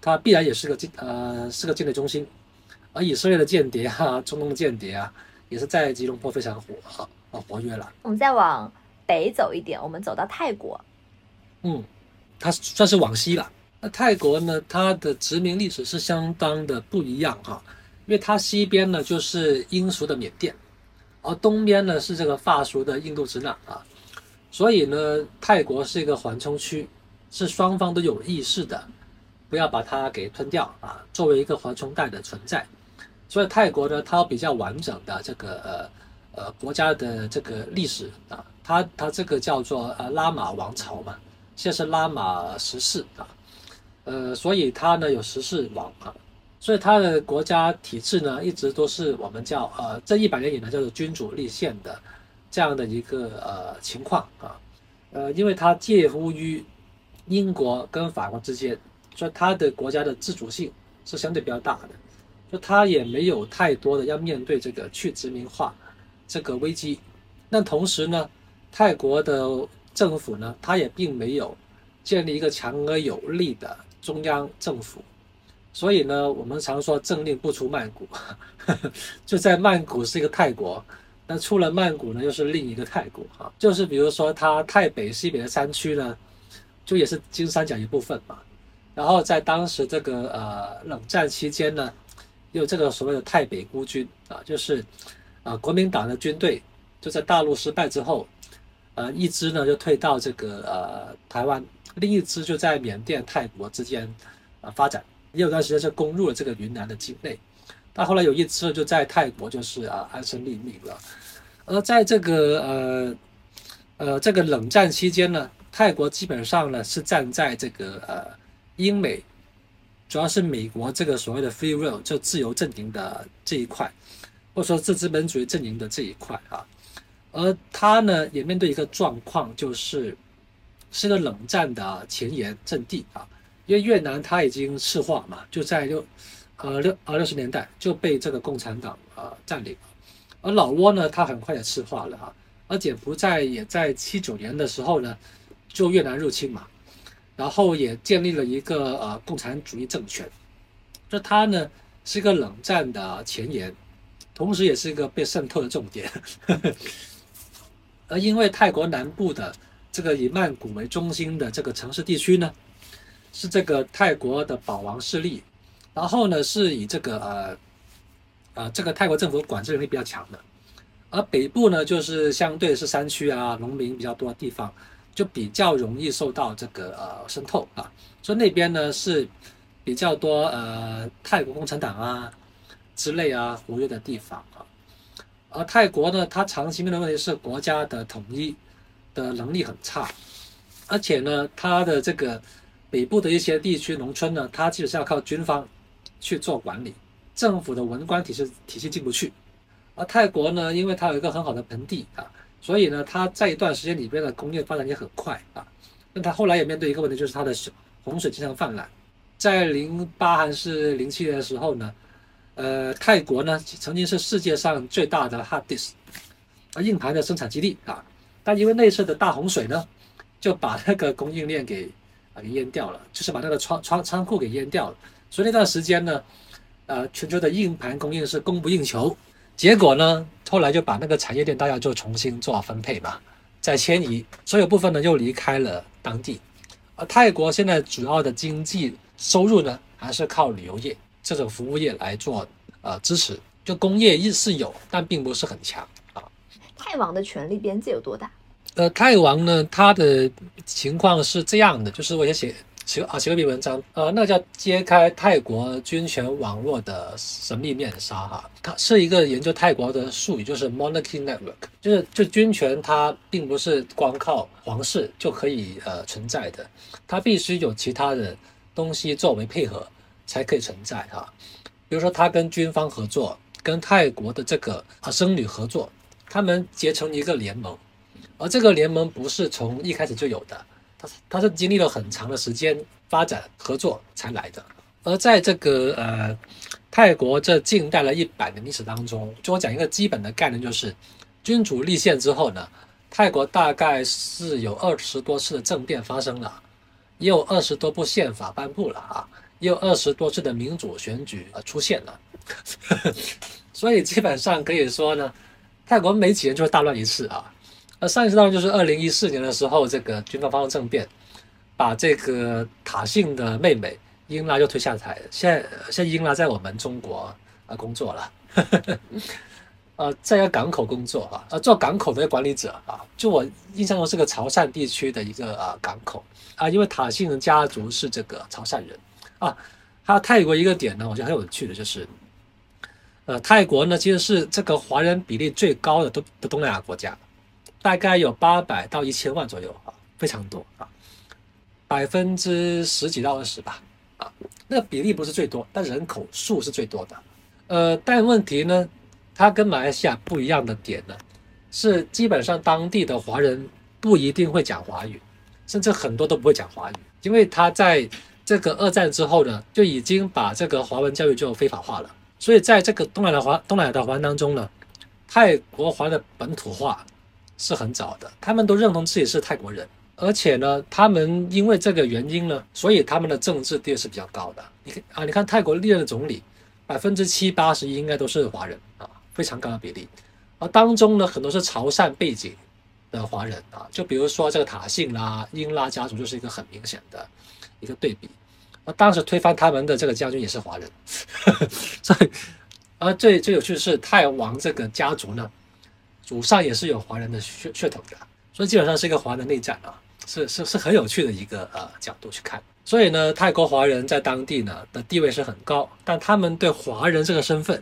它必然也是个金呃是个间谍中心，而以色列的间谍啊，中东的间谍啊，也是在吉隆坡非常火啊活跃了。我们再往北走一点，我们走到泰国，嗯，它算是往西了。那泰国呢？它的殖民历史是相当的不一样哈，因为它西边呢就是英属的缅甸，而东边呢是这个法属的印度支那啊，所以呢，泰国是一个缓冲区，是双方都有意识的，不要把它给吞掉啊，作为一个缓冲带的存在。所以泰国呢，它比较完整的这个呃呃国家的这个历史啊，它它这个叫做呃拉玛王朝嘛，现在是拉玛十四啊。呃，所以它呢有十四王啊，所以它的国家体制呢一直都是我们叫呃这一百年以来叫做君主立宪的这样的一个呃情况啊，呃，因为它介乎于英国跟法国之间，所以它的国家的自主性是相对比较大的，就它也没有太多的要面对这个去殖民化这个危机。那同时呢，泰国的政府呢，它也并没有建立一个强而有力的。中央政府，所以呢，我们常说政令不出曼谷，就在曼谷是一个泰国，那出了曼谷呢，又是另一个泰国哈。就是比如说，它泰北、西北的山区呢，就也是金三角一部分嘛。然后在当时这个呃冷战期间呢，有这个所谓的泰北孤军啊，就是啊国民党的军队就在大陆失败之后，呃，一支呢就退到这个呃台湾，另一支就在缅甸、泰国之间啊发展，也有段时间是攻入了这个云南的境内。但后来有一支就在泰国就是啊安身立命了。而在这个呃呃这个冷战期间呢，泰国基本上呢是站在这个呃英美，主要是美国这个所谓的 free will 就自由阵营的这一块，或者说自资本主义阵营的这一块啊。而他呢也面对一个状况，就是是个冷战的前沿阵地啊，因为越南它已经赤化嘛，就在六。呃六呃六十年代就被这个共产党啊占领，而老挝呢，它很快也赤化了哈，而柬埔寨也在七九年的时候呢，就越南入侵嘛，然后也建立了一个呃共产主义政权，这它呢是一个冷战的前沿，同时也是一个被渗透的重点，而因为泰国南部的这个以曼谷为中心的这个城市地区呢，是这个泰国的保王势力。然后呢，是以这个呃，呃，这个泰国政府管制能力比较强的，而北部呢，就是相对是山区啊，农民比较多的地方，就比较容易受到这个呃渗透啊，所以那边呢是比较多呃泰国共产党啊之类啊活跃的地方啊，而泰国呢，它长期面对问题是国家的统一的能力很差，而且呢，它的这个北部的一些地区农村呢，它基本上要靠军方。去做管理，政府的文官体系体系进不去，而泰国呢，因为它有一个很好的盆地啊，所以呢，它在一段时间里边的工业发展也很快啊。那它后来也面对一个问题，就是它的洪水经常泛滥。在零八还是零七年的时候呢，呃，泰国呢曾经是世界上最大的 hard disk 啊硬盘的生产基地啊，但因为那次的大洪水呢，就把那个供应链给啊给淹掉了，就是把那个仓仓仓库给淹掉了。所以那段时间呢，呃，全球的硬盘供应是供不应求，结果呢，后来就把那个产业链大家就重新做分配嘛，再迁移，所有部分呢又离开了当地。而泰国现在主要的经济收入呢，还是靠旅游业这种服务业来做呃支持，就工业是是有，但并不是很强啊。泰王的权力边界有多大？呃，泰王呢，他的情况是这样的，就是我也写。写啊写个篇文章，呃，那叫揭开泰国军权网络的神秘面纱哈，它是一个研究泰国的术语，就是 monarchy network，就是就军权它并不是光靠皇室就可以呃存在的，它必须有其他的东西作为配合才可以存在哈，比如说它跟军方合作，跟泰国的这个啊僧侣合作，他们结成一个联盟，而这个联盟不是从一开始就有的。它它是经历了很长的时间发展合作才来的，而在这个呃泰国这近代的一百年历史当中，就我讲一个基本的概念，就是君主立宪之后呢，泰国大概是有二十多次的政变发生了，也有二十多部宪法颁布了啊，也有二十多次的民主选举呃出现了，所以基本上可以说呢，泰国每几年就会大乱一次啊。那上一次当然就是二零一四年的时候，这个军方发动政变，把这个塔信的妹妹英拉就推下台。现在现在英拉在我们中国啊工作了，呵 呵呃，在一个港口工作啊，呃，做港口的管理者啊。就我印象中是个潮汕地区的一个啊港口啊，因为塔信的家族是这个潮汕人啊。还有泰国一个点呢，我觉得很有趣的就是，呃，泰国呢其实是这个华人比例最高的东东南亚国家。大概有八百到一千万左右啊，非常多啊，百分之十几到二十吧啊，那比例不是最多，但人口数是最多的。呃，但问题呢，它跟马来西亚不一样的点呢，是基本上当地的华人不一定会讲华语，甚至很多都不会讲华语，因为他在这个二战之后呢，就已经把这个华文教育就非法化了，所以在这个东南亚华东南亚的华人当中呢，泰国华的本土化。是很早的，他们都认同自己是泰国人，而且呢，他们因为这个原因呢，所以他们的政治地位是比较高的。你看啊，你看泰国历任的总理，百分之七八十应该都是华人啊，非常高的比例。而当中呢，很多是潮汕背景的华人啊，就比如说这个塔信啦、英拉家族就是一个很明显的一个对比。而当时推翻他们的这个将军也是华人，所以，而最最有趣的是泰王这个家族呢。祖上也是有华人的血血统的，所以基本上是一个华人内战啊，是是是很有趣的一个呃角度去看。所以呢，泰国华人在当地呢的地位是很高，但他们对华人这个身份，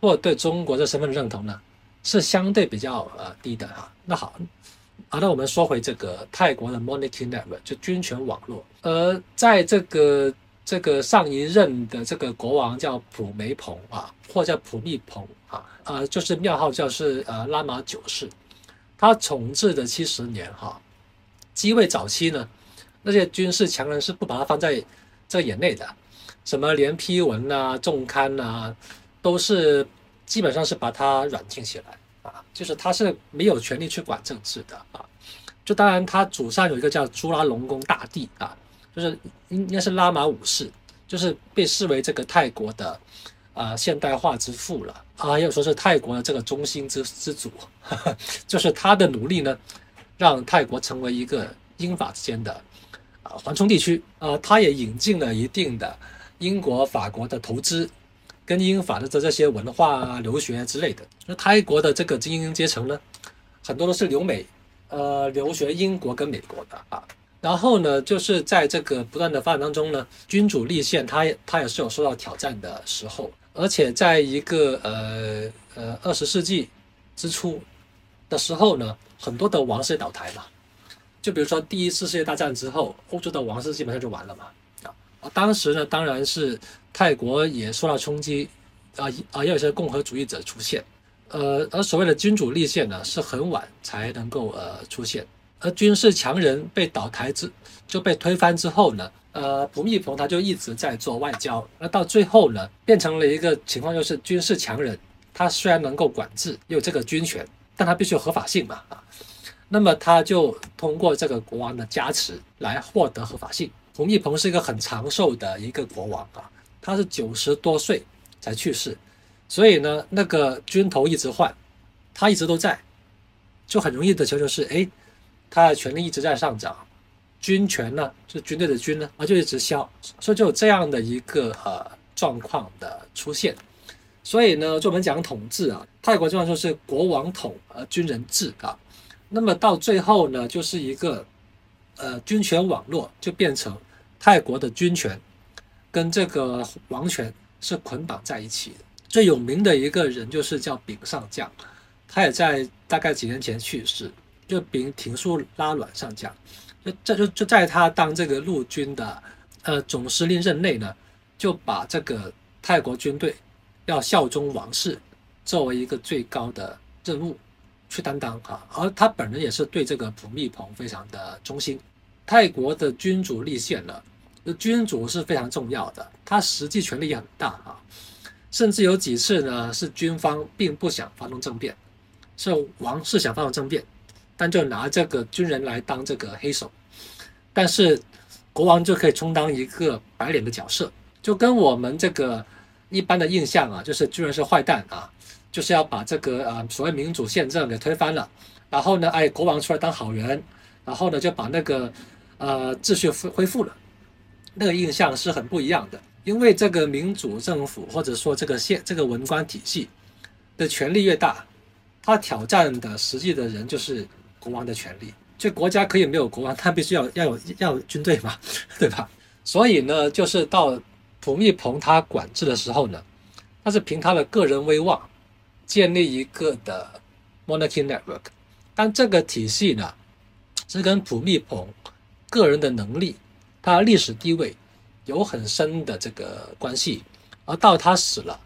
或对中国这身份的认同呢，是相对比较呃低的哈。那好，好，那我们说回这个泰国的 Monarchy Network 就军权网络，呃，在这个这个上一任的这个国王叫普梅蓬啊，或叫普密蓬啊，呃，就是庙号叫是呃拉玛九世，他统治的七十年哈，继位早期呢。那些军事强人是不把他放在这眼内的，什么连批文啊、重刊啊，都是基本上是把他软禁起来啊，就是他是没有权利去管政治的啊。就当然他祖上有一个叫朱拉隆功大帝啊，就是应该是拉玛五世，就是被视为这个泰国的啊现代化之父了啊，也说是泰国的这个中心之之主，就是他的努力呢，让泰国成为一个英法之间的啊。缓冲地区，呃，他也引进了一定的英国、法国的投资，跟英法的这这些文化啊、留学之类的。那泰国的这个精英阶层呢，很多都是留美，呃，留学英国跟美国的啊。然后呢，就是在这个不断的发展当中呢，君主立宪，他他也是有受到挑战的时候。而且在一个呃呃二十世纪之初的时候呢，很多的王室倒台嘛。就比如说第一次世界大战之后，欧洲的王室基本上就完了嘛啊！当时呢，当然是泰国也受到冲击啊啊，也有一些共和主义者出现，呃，而所谓的君主立宪呢，是很晚才能够呃出现。而军事强人被倒台之就被推翻之后呢，呃，普密蓬他就一直在做外交，那到最后呢，变成了一个情况，就是军事强人他虽然能够管制有这个军权，但他必须有合法性嘛啊。那么他就通过这个国王的加持来获得合法性。普密蓬是一个很长寿的一个国王啊，他是九十多岁才去世，所以呢，那个军头一直换，他一直都在，就很容易的求就是，哎，他的权力一直在上涨，军权呢，就军队的军呢，啊就一直消，所以就有这样的一个呃状况的出现。所以呢，就我们讲统治啊，泰国状况就是国王统，而军人治啊。那么到最后呢，就是一个，呃，军权网络就变成泰国的军权跟这个王权是捆绑在一起的。最有名的一个人就是叫丙上将，他也在大概几年前去世，就凭廷苏拉卵上将，就这就就在他当这个陆军的呃总司令任内呢，就把这个泰国军队要效忠王室作为一个最高的任务。去担当啊，而他本人也是对这个普密蓬非常的忠心。泰国的君主立宪了，君主是非常重要的，他实际权力也很大啊，甚至有几次呢是军方并不想发动政变，是王室想发动政变，但就拿这个军人来当这个黑手，但是国王就可以充当一个白脸的角色，就跟我们这个一般的印象啊，就是军人是坏蛋啊。就是要把这个呃所谓民主宪政给推翻了，然后呢，哎，国王出来当好人，然后呢就把那个呃秩序恢恢复了，那个印象是很不一样的。因为这个民主政府或者说这个宪这个文官体系的权力越大，他挑战的实际的人就是国王的权利。就国家可以没有国王，他必须要要有要有军队嘛，对吧？所以呢，就是到普密蓬他管制的时候呢，他是凭他的个人威望。建立一个的 monarchy network，但这个体系呢，是跟普密蓬个人的能力、他历史地位有很深的这个关系。而到他死了，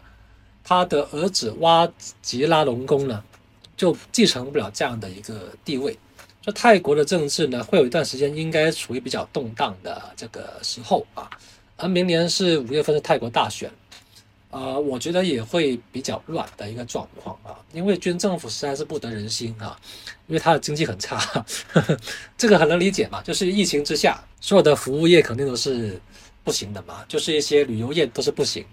他的儿子哇吉拉隆功呢，就继承不了这样的一个地位。说泰国的政治呢，会有一段时间应该处于比较动荡的这个时候啊。而明年是五月份是泰国大选。呃，我觉得也会比较乱的一个状况啊，因为军政府实在是不得人心啊，因为它的经济很差，这个很能理解嘛，就是疫情之下，所有的服务业肯定都是不行的嘛，就是一些旅游业都是不行，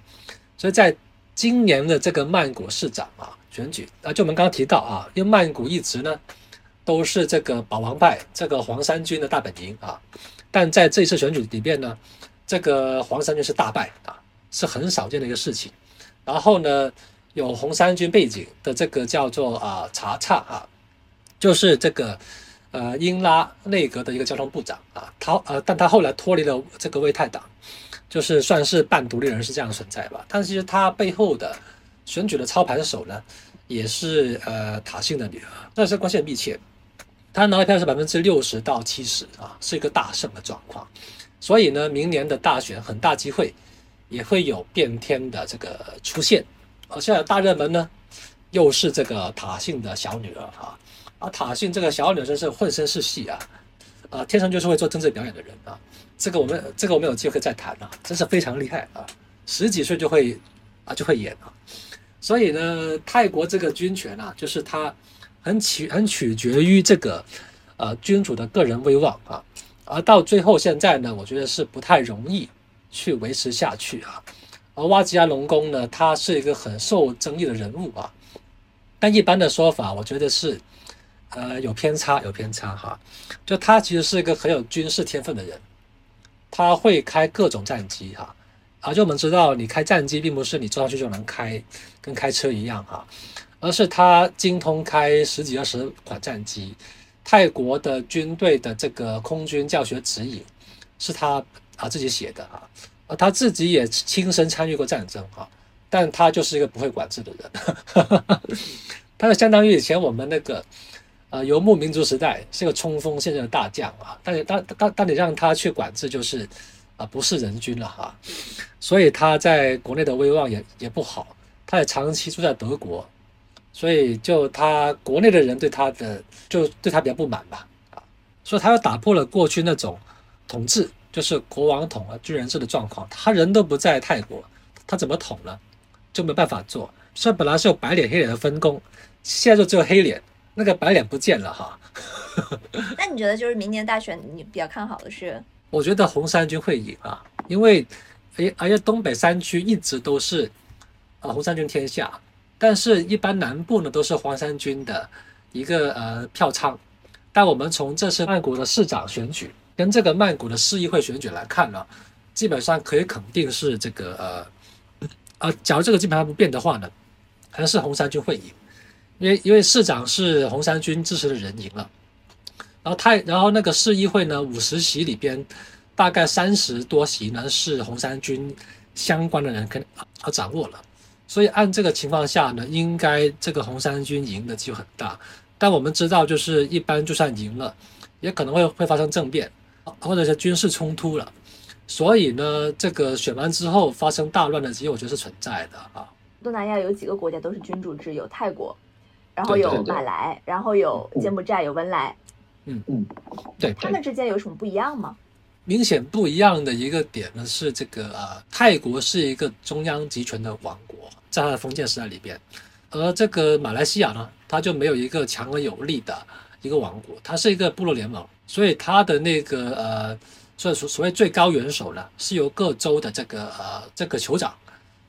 所以在今年的这个曼谷市长啊选举啊，就我们刚刚提到啊，因为曼谷一直呢都是这个保王派这个黄衫军的大本营啊，但在这次选举里边呢，这个黄衫军是大败啊。是很少见的一个事情，然后呢，有红三军背景的这个叫做啊查查啊，就是这个呃英拉内阁的一个交通部长啊，他呃但他后来脱离了这个魏泰党，就是算是半独立人士这样存在吧。但其实他背后的选举的操盘手呢，也是呃塔信的女儿，但是关系很密切。他拿的票是百分之六十到七十啊，是一个大胜的状况。所以呢，明年的大选很大机会也会有变天的这个出现。而现在大热门呢，又是这个塔信的小女儿啊。啊，塔信这个小女儿真是浑身是戏啊，啊，天生就是会做政治表演的人啊。这个我们这个我们有机会再谈啊，真是非常厉害啊，十几岁就会啊就会演啊。所以呢，泰国这个军权啊，就是他很取很取决于这个呃君主的个人威望啊。而到最后，现在呢，我觉得是不太容易去维持下去啊。而瓦吉亚龙宫呢，他是一个很受争议的人物啊。但一般的说法，我觉得是，呃，有偏差，有偏差哈。就他其实是一个很有军事天分的人，他会开各种战机哈。啊就我们知道，你开战机并不是你坐上去就能开，跟开车一样哈，而是他精通开十几二十款战机。泰国的军队的这个空军教学指引是他啊自己写的啊，啊他自己也亲身参与过战争啊，但他就是一个不会管制的人，他就相当于以前我们那个呃游牧民族时代是个冲锋陷阵的大将啊，但是当当当你让他去管制，就是啊不是人均了哈，所以他在国内的威望也也不好，他也长期住在德国。所以，就他国内的人对他的就对他比较不满吧，啊，所以他又打破了过去那种统治，就是国王统啊军人制的状况。他人都不在泰国，他怎么统呢？就没办法做。所以本来是有白脸黑脸的分工，现在就只有黑脸，那个白脸不见了哈。那你觉得就是明年大选，你比较看好的是？我觉得红三军会赢啊，因为哎，而且东北三区一直都是啊红三军天下。但是，一般南部呢都是黄三军的一个呃票仓。但我们从这次曼谷的市长选举跟这个曼谷的市议会选举来看呢，基本上可以肯定是这个呃呃，假如这个基本上不变的话呢，还是红三军会赢，因为因为市长是红三军支持的人赢了，然后太然后那个市议会呢五十席里边大概三十多席呢是红三军相关的人跟啊掌握了。所以按这个情况下呢，应该这个红三军赢的机会很大。但我们知道，就是一般就算赢了，也可能会会发生政变，或者是军事冲突了。所以呢，这个选完之后发生大乱的机会，我觉得是存在的啊。东南亚有几个国家都是君主制，有泰国，然后有马来，然后有柬埔寨，有文莱。嗯嗯，对，他们之间有什么不一样吗？明显不一样的一个点呢，是这个呃，泰国是一个中央集权的王国。在它的封建时代里边，而这个马来西亚呢，它就没有一个强而有力的一个王国，它是一个部落联盟，所以它的那个呃，所所所谓最高元首呢，是由各州的这个呃这个酋长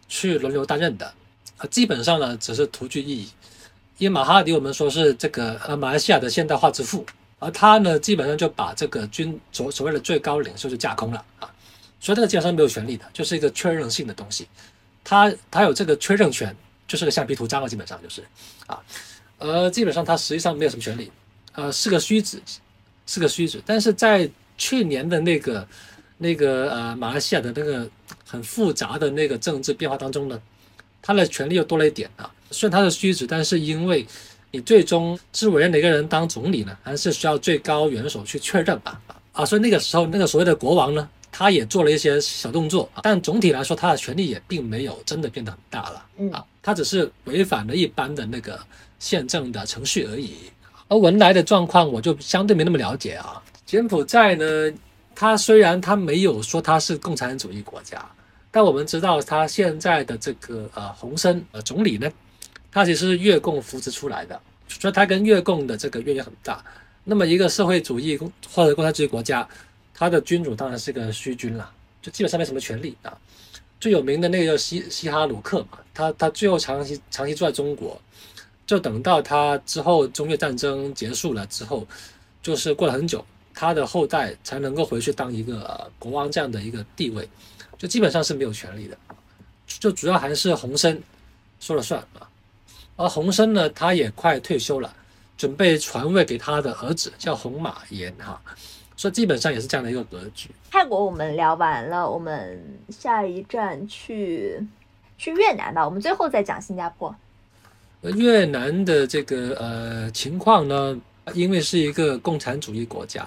去轮流担任的，啊，基本上呢只是徒具意义。因为马哈迪我们说是这个呃马来西亚的现代化之父，而他呢基本上就把这个军所所谓的最高领袖就架空了啊，所以这个基本上没有权利的，就是一个确认性的东西。他他有这个确认权，就是个橡皮图章了，基本上就是，啊，呃，基本上他实际上没有什么权利，呃，是个虚子，是个虚子。但是在去年的那个那个呃马来西亚的那个很复杂的那个政治变化当中呢，他的权利又多了一点啊。虽然他是虚子，但是因为你最终是委任哪个人当总理呢，还是需要最高元首去确认吧，啊，所以那个时候那个所谓的国王呢。他也做了一些小动作，但总体来说，他的权力也并没有真的变得很大了。嗯啊，他只是违反了一般的那个宪政的程序而已。而文莱的状况，我就相对没那么了解啊。柬埔寨呢，他虽然他没有说他是共产主义国家，但我们知道他现在的这个呃洪森呃总理呢，他其实是越共扶持出来的，所以他跟越共的这个渊源很大。那么一个社会主义或者共产主义国家。他的君主当然是个虚君了，就基本上没什么权利啊。最有名的那个西西哈鲁克嘛，他他最后长期长期住在中国，就等到他之后中越战争结束了之后，就是过了很久，他的后代才能够回去当一个国王这样的一个地位，就基本上是没有权利的。就主要还是洪森说了算啊。而洪森呢，他也快退休了，准备传位给他的儿子，叫洪马延哈。所以基本上也是这样的一个格局。泰国我们聊完了，我们下一站去去越南吧。我们最后再讲新加坡。越南的这个呃情况呢，因为是一个共产主义国家，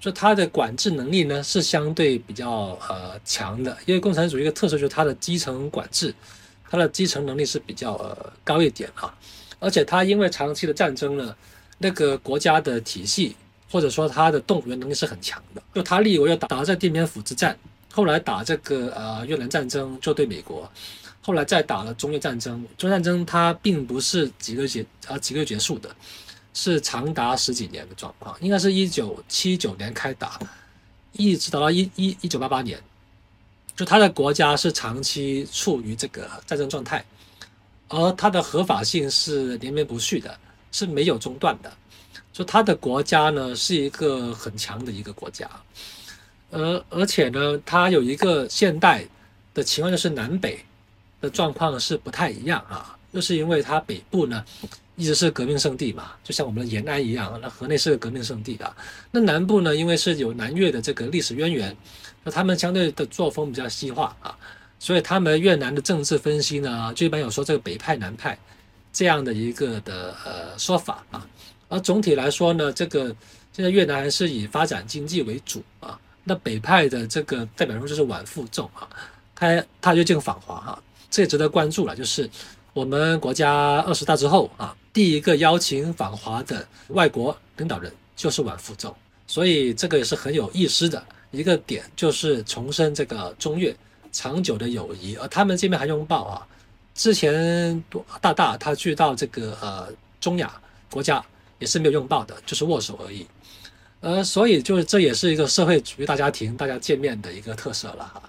所以它的管制能力呢是相对比较呃强的。因为共产主义的特色就是它的基层管制，它的基层能力是比较呃高一点啊。而且它因为长期的战争呢，那个国家的体系。或者说他的动员能力是很强的，就他立国要打打这奠边府之战，后来打这个呃越南战争就对美国，后来再打了中越战争，中越战争它并不是几个结啊几个月结束的，是长达十几年的状况，应该是一九七九年开打，一直打到一一一九八八年，就他的国家是长期处于这个战争状态，而它的合法性是连绵不续的，是没有中断的。就他的国家呢，是一个很强的一个国家，而而且呢，它有一个现代的情况，就是南北的状况是不太一样啊。就是因为它北部呢一直是革命圣地嘛，就像我们的延安一样，那河内是个革命圣地啊。那南部呢，因为是有南越的这个历史渊源，那他们相对的作风比较西化啊，所以他们越南的政治分析呢，就一般有说这个北派南派这样的一个的呃说法啊。而总体来说呢，这个现在越南还是以发展经济为主啊。那北派的这个代表人物就是阮富仲啊，他他就进访华哈，这也值得关注了。就是我们国家二十大之后啊，第一个邀请访华的外国领导人就是阮富仲，所以这个也是很有意思的一个点，就是重申这个中越长久的友谊。而他们这边还拥抱啊，之前大大他去到这个呃中亚国家。也是没有拥抱的，就是握手而已，呃，所以就是这也是一个社会主义大家庭大家见面的一个特色了哈，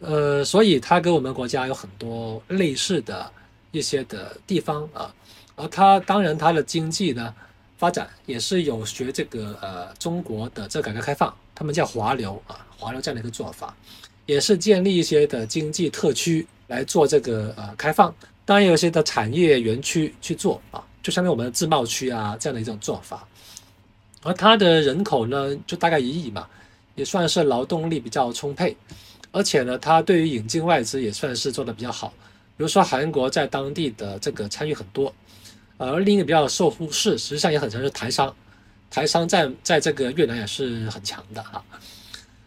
呃，所以它跟我们国家有很多类似的一些的地方啊，而它当然它的经济呢发展也是有学这个呃中国的这改革开放，他们叫华流啊，华流这样的一个做法，也是建立一些的经济特区来做这个呃开放，当然有一些的产业园区去做啊。就相当于我们的自贸区啊这样的一种做法，而它的人口呢就大概一亿嘛，也算是劳动力比较充沛，而且呢，它对于引进外资也算是做的比较好。比如说韩国在当地的这个参与很多，而另一个比较受忽视，实际上也很强是台商，台商在在这个越南也是很强的哈。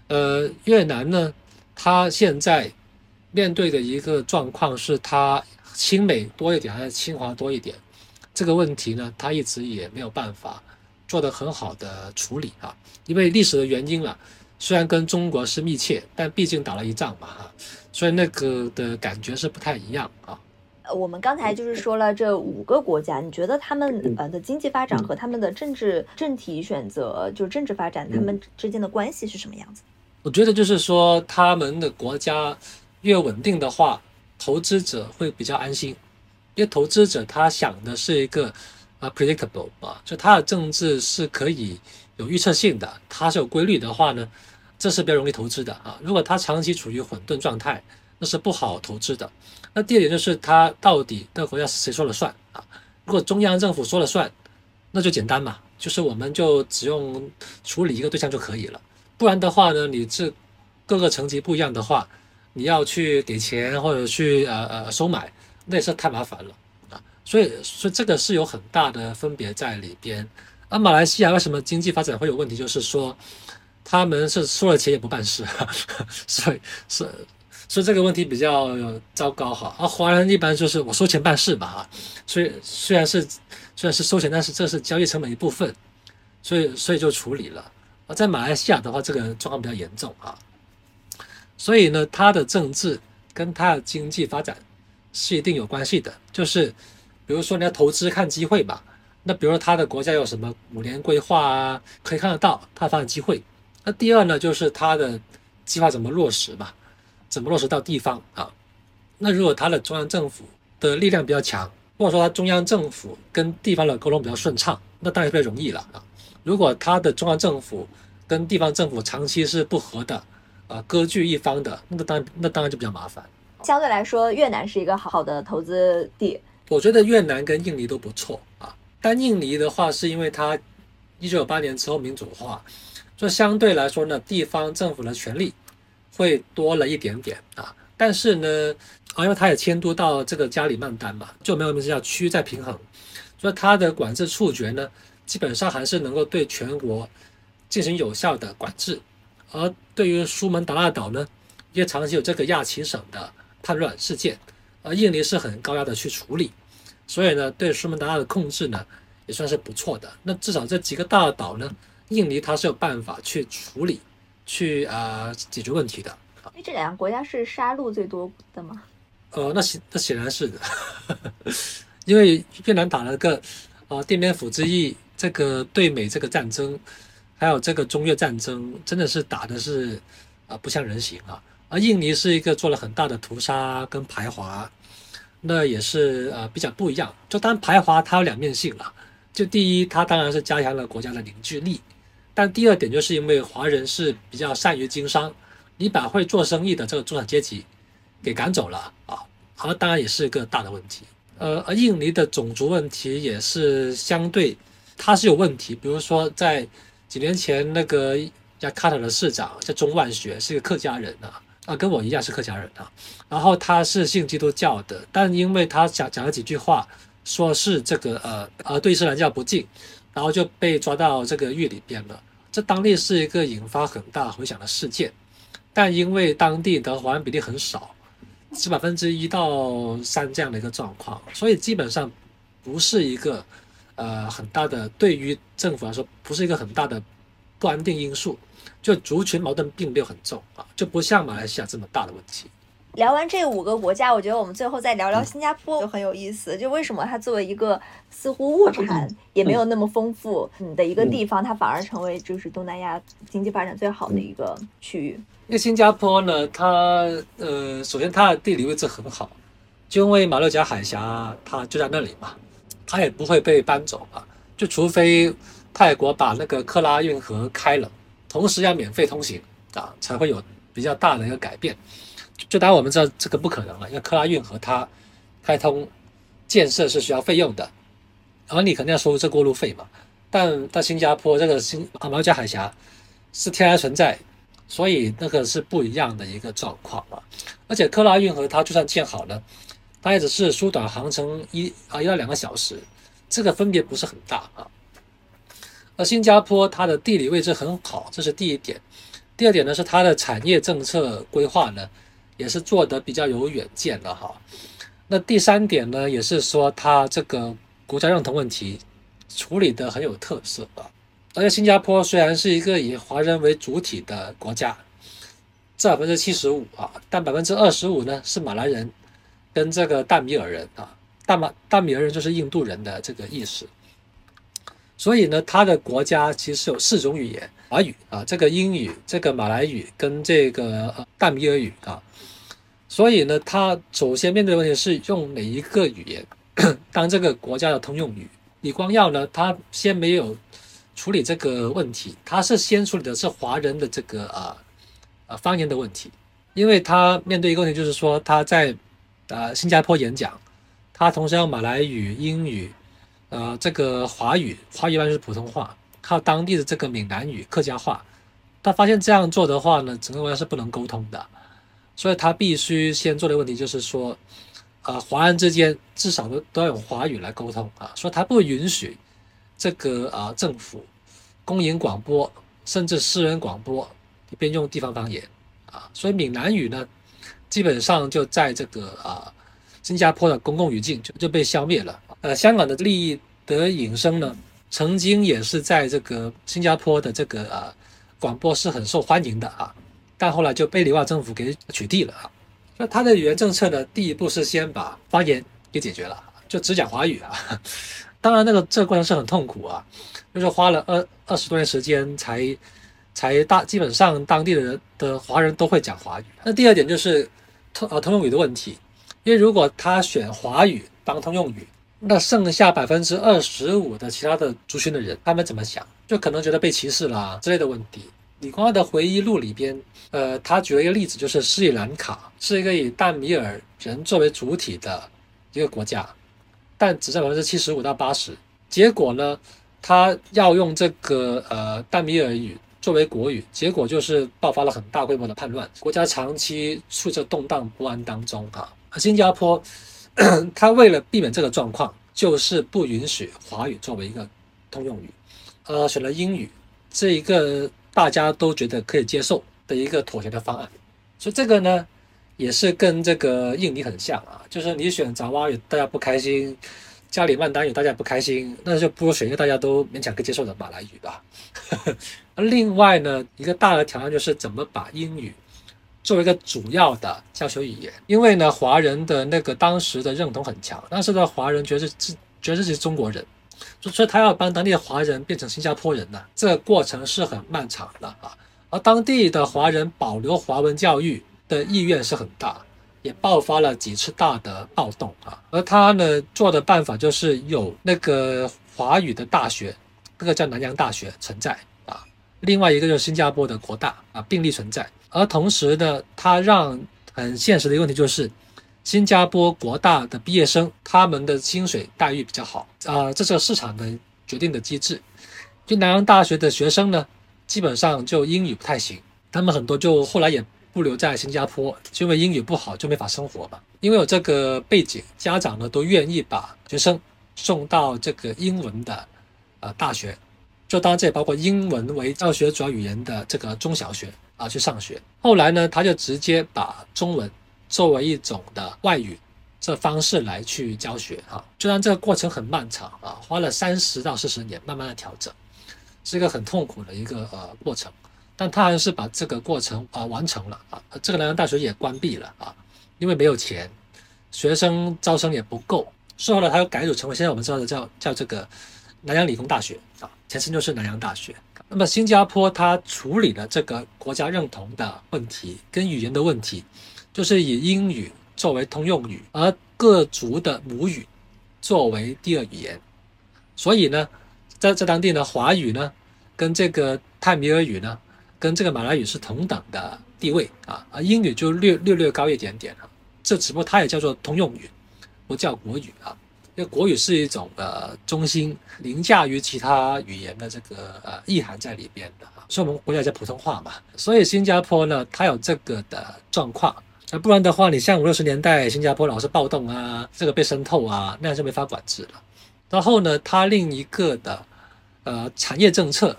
呃，越南呢，它现在面对的一个状况是它亲美多一点还是亲华多一点？这个问题呢，他一直也没有办法做得很好的处理啊，因为历史的原因了。虽然跟中国是密切，但毕竟打了一仗嘛，哈，所以那个的感觉是不太一样啊。呃，我们刚才就是说了这五个国家，你觉得他们呃的经济发展和他们的政治政体选择，就是政治发展，他们之间的关系是什么样子？我觉得就是说，他们的国家越稳定的话，投资者会比较安心。因为投资者他想的是一个啊 predictable 啊，就他的政治是可以有预测性的，它是有规律的话呢，这是比较容易投资的啊。如果它长期处于混沌状态，那是不好投资的。那第二点就是它到底那个国家是谁说了算啊？如果中央政府说了算，那就简单嘛，就是我们就只用处理一个对象就可以了。不然的话呢，你这各个层级不一样的话，你要去给钱或者去呃呃收买。那也是太麻烦了啊，所以所以这个是有很大的分别在里边。而马来西亚为什么经济发展会有问题？就是说他们是收了钱也不办事，所以是所以这个问题比较糟糕哈。而华人一般就是我收钱办事吧啊，所以虽然是虽然是收钱，但是这是交易成本一部分，所以所以就处理了。而在马来西亚的话，这个状况比较严重啊，所以呢，他的政治跟他的经济发展。是一定有关系的，就是比如说你要投资看机会吧，那比如说他的国家有什么五年规划啊，可以看得到他发展机会。那第二呢，就是他的计划怎么落实嘛，怎么落实到地方啊？那如果他的中央政府的力量比较强，或者说他中央政府跟地方的沟通比较顺畅，那当然比较容易了啊。如果他的中央政府跟地方政府长期是不和的，啊，割据一方的，那当然那当然就比较麻烦。相对来说，越南是一个好的投资地。我觉得越南跟印尼都不错啊，但印尼的话是因为它一九九八年之后民主化，所以相对来说呢，地方政府的权力会多了一点点啊。但是呢，啊，因为他也迁都到这个加里曼丹嘛，就没有名字叫区在平衡，所以他的管制触觉呢，基本上还是能够对全国进行有效的管制。而对于苏门答腊岛呢，因为长期有这个亚齐省的叛乱事件，而印尼是很高压的去处理，所以呢，对苏门答腊的控制呢也算是不错的。那至少这几个大岛呢，印尼它是有办法去处理、去啊解决问题的。因为这两个国家是杀戮最多的吗？呃，那显那显然是的，因为越南打了个呃奠边府之役，这个对美这个战争。还有这个中越战争真的是打的是啊不像人形啊，而印尼是一个做了很大的屠杀跟排华，那也是呃比较不一样。就当然排华它有两面性了，就第一它当然是加强了国家的凝聚力，但第二点就是因为华人是比较善于经商，你把会做生意的这个中产阶级给赶走了啊，而当然也是一个大的问题。呃，而印尼的种族问题也是相对它是有问题，比如说在几年前，那个雅卡塔的市长叫钟万学，是一个客家人啊，啊，跟我一样是客家人啊。然后他是信基督教的，但因为他讲讲了几句话，说是这个呃呃对伊斯兰教不敬，然后就被抓到这个狱里边了。这当地是一个引发很大回响的事件，但因为当地的华人比例很少，是百分之一到三这样的一个状况，所以基本上不是一个。呃，很大的对于政府来说，不是一个很大的不安定因素，就族群矛盾并没有很重啊，就不像马来西亚这么大的问题。聊完这五个国家，我觉得我们最后再聊聊新加坡就很有意思。就为什么它作为一个似乎物产也没有那么丰富的一个地方，它反而成为就是东南亚经济发展最好的一个区域？因为新加坡呢，它呃，首先它的地理位置很好，就因为马六甲海峡它就在那里嘛。它也不会被搬走嘛，就除非泰国把那个克拉运河开了，同时要免费通行啊，才会有比较大的一个改变。就当然我们知道这个不可能了，因为克拉运河它开通建设是需要费用的，而你肯定要收这过路费嘛。但在新加坡这个新马六甲海峡是天然存在，所以那个是不一样的一个状况啊。而且克拉运河它就算建好了。它也只是缩短航程一啊一到两个小时，这个分别不是很大啊。而新加坡它的地理位置很好，这是第一点。第二点呢是它的产业政策规划呢也是做得比较有远见的哈。那第三点呢也是说它这个国家认同问题处理得很有特色啊。而且新加坡虽然是一个以华人为主体的国家，占百分之七十五啊，但百分之二十五呢是马来人。跟这个大米尔人啊，大马大米尔人就是印度人的这个意思，所以呢，他的国家其实有四种语言，华语啊，这个英语、这个马来语跟这个呃大米尔语啊，所以呢，他首先面对的问题是用哪一个语言 当这个国家的通用语。李光耀呢，他先没有处理这个问题，他是先处理的是华人的这个啊啊方言的问题，因为他面对一个问题就是说他在。呃，新加坡演讲，他同时要马来语、英语，呃，这个华语，华语一般是普通话，还有当地的这个闽南语、客家话。他发现这样做的话呢，整个国家是不能沟通的，所以他必须先做的问题就是说，呃，华人之间至少都都要用华语来沟通啊，说他不允许这个啊政府、公营广播甚至私人广播一边用地方方言啊，所以闽南语呢。基本上就在这个啊，新加坡的公共语境就就被消灭了。呃，香港的利益的引申呢，曾经也是在这个新加坡的这个啊广播是很受欢迎的啊，但后来就被里瓦政府给取缔了啊。那他的语言政策呢，第一步是先把方言给解决了，就只讲华语啊。当然，那个这个过程是很痛苦啊，就是花了二二十多年时间才才大，基本上当地的人的华人都会讲华语。那第二点就是。通呃通用语的问题，因为如果他选华语当通用语，那剩下百分之二十五的其他的族群的人，他们怎么想？就可能觉得被歧视啦之类的问题。李光耀的回忆录里边，呃，他举了一个例子，就是斯里兰卡是一个以淡米尔人作为主体的一个国家，但只占百分之七十五到八十。结果呢，他要用这个呃淡米尔语作为国语，结果就是爆发了很大规模的叛乱，国家长期处在动荡不安当中啊。新加坡，他为了避免这个状况，就是不允许华语作为一个通用语，呃，选了英语，这一个大家都觉得可以接受的一个妥协的方案。所以这个呢，也是跟这个印尼很像啊，就是你选爪哇语，大家不开心；加里曼丹语，大家不开心，那就不如选一个大家都勉强可以接受的马来语吧。另外呢，一个大的挑战就是怎么把英语。作为一个主要的教学语言，因为呢，华人的那个当时的认同很强，当时的华人觉得自觉得自己是中国人，所以他要帮当地的华人变成新加坡人呢，这个过程是很漫长的啊。而当地的华人保留华文教育的意愿是很大，也爆发了几次大的暴动啊。而他呢做的办法就是有那个华语的大学，那个叫南洋大学存在啊，另外一个就是新加坡的国大啊并立存在。而同时呢，他让很现实的一个问题就是，新加坡国大的毕业生他们的薪水待遇比较好啊，这是市场的决定的机制。就南洋大学的学生呢，基本上就英语不太行，他们很多就后来也不留在新加坡，就因为英语不好就没法生活嘛。因为有这个背景，家长呢都愿意把学生送到这个英文的呃大学，就当然这也包括英文为教学主要语言的这个中小学。啊，去上学。后来呢，他就直接把中文作为一种的外语这方式来去教学。哈，虽然这个过程很漫长啊，花了三十到四十年，慢慢的调整，是一个很痛苦的一个呃过程。但他还是把这个过程啊完成了啊。这个南洋大学也关闭了啊，因为没有钱，学生招生也不够。事后呢他又改组成为现在我们知道的叫叫这个南洋理工大学啊，前身就是南洋大学。那么新加坡它处理了这个国家认同的问题跟语言的问题，就是以英语作为通用语，而各族的母语作为第二语言。所以呢，在在当地呢，华语呢跟这个泰米尔语呢跟这个马来语是同等的地位啊，而英语就略略略高一点点啊。这只不过它也叫做通用语，不叫国语啊。因为国语是一种呃中心凌驾于其他语言的这个呃意涵在里边的啊，所以我们国家叫普通话嘛。所以新加坡呢，它有这个的状况，那不然的话，你像五六十年代新加坡老是暴动啊，这个被渗透啊，那样就没法管制了。然后呢，它另一个的呃产业政策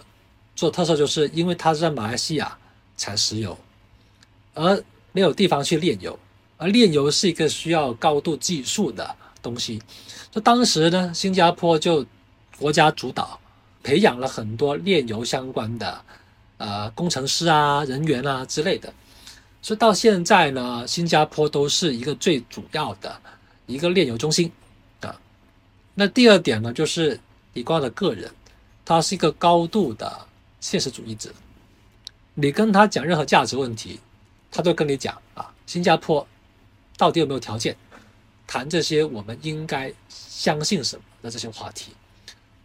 做特色，就是因为它是在马来西亚产石油，而没有地方去炼油，而炼油是一个需要高度技术的东西。就当时呢，新加坡就国家主导培养了很多炼油相关的呃工程师啊、人员啊之类的，所以到现在呢，新加坡都是一个最主要的一个炼油中心啊。那第二点呢，就是李光的个人，他是一个高度的现实主义者，你跟他讲任何价值问题，他都跟你讲啊，新加坡到底有没有条件？谈这些我们应该相信什么的这些话题，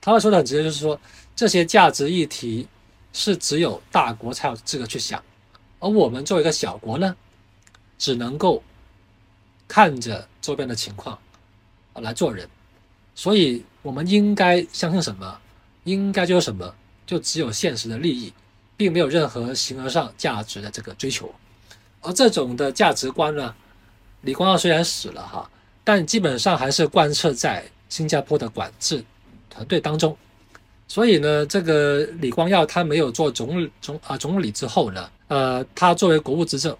他会说的很直接，就是说这些价值议题是只有大国才有资格去想，而我们作为一个小国呢，只能够看着周边的情况来做人，所以我们应该相信什么，应该就是什么，就只有现实的利益，并没有任何形而上价值的这个追求，而这种的价值观呢，李光耀虽然死了哈。但基本上还是贯彻在新加坡的管制团队当中，所以呢，这个李光耀他没有做总总啊总理之后呢，呃，他作为国务执政，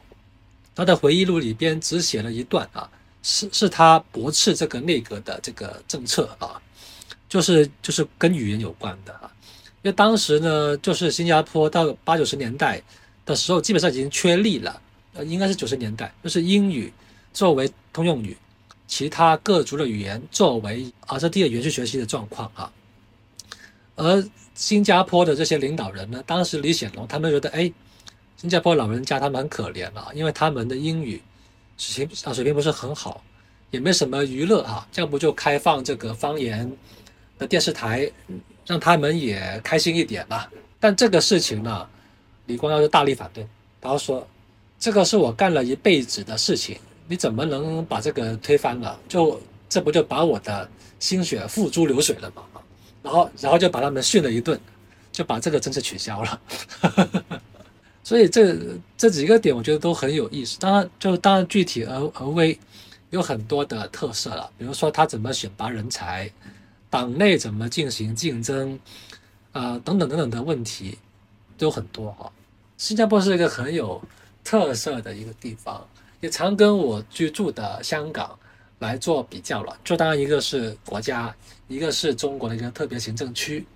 他的回忆录里边只写了一段啊，是是他驳斥这个内阁的这个政策啊，就是就是跟语言有关的，因为当时呢，就是新加坡到八九十年代的时候，基本上已经确立了，呃，应该是九十年代，就是英语作为通用语。其他各族的语言作为啊这第二语言去学习的状况啊，而新加坡的这些领导人呢，当时李显龙他们觉得，哎，新加坡老人家他们很可怜啊，因为他们的英语水平啊水平不是很好，也没什么娱乐哈，这样不就开放这个方言的电视台，让他们也开心一点吧？但这个事情呢，李光耀就大力反对，然后说这个是我干了一辈子的事情，你怎么能把这个推翻了？就这不就把我的心血付诸流水了吗？然后然后就把他们训了一顿，就把这个政策取消了。所以这这几个点我觉得都很有意思。当然就当然具体而而微，有很多的特色了，比如说他怎么选拔人才，党内怎么进行竞争，啊等等等等的问题都很多哈。新加坡是一个很有特色的一个地方，也常跟我居住的香港来做比较了。就当然一个是国家，一个是中国的一个特别行政区，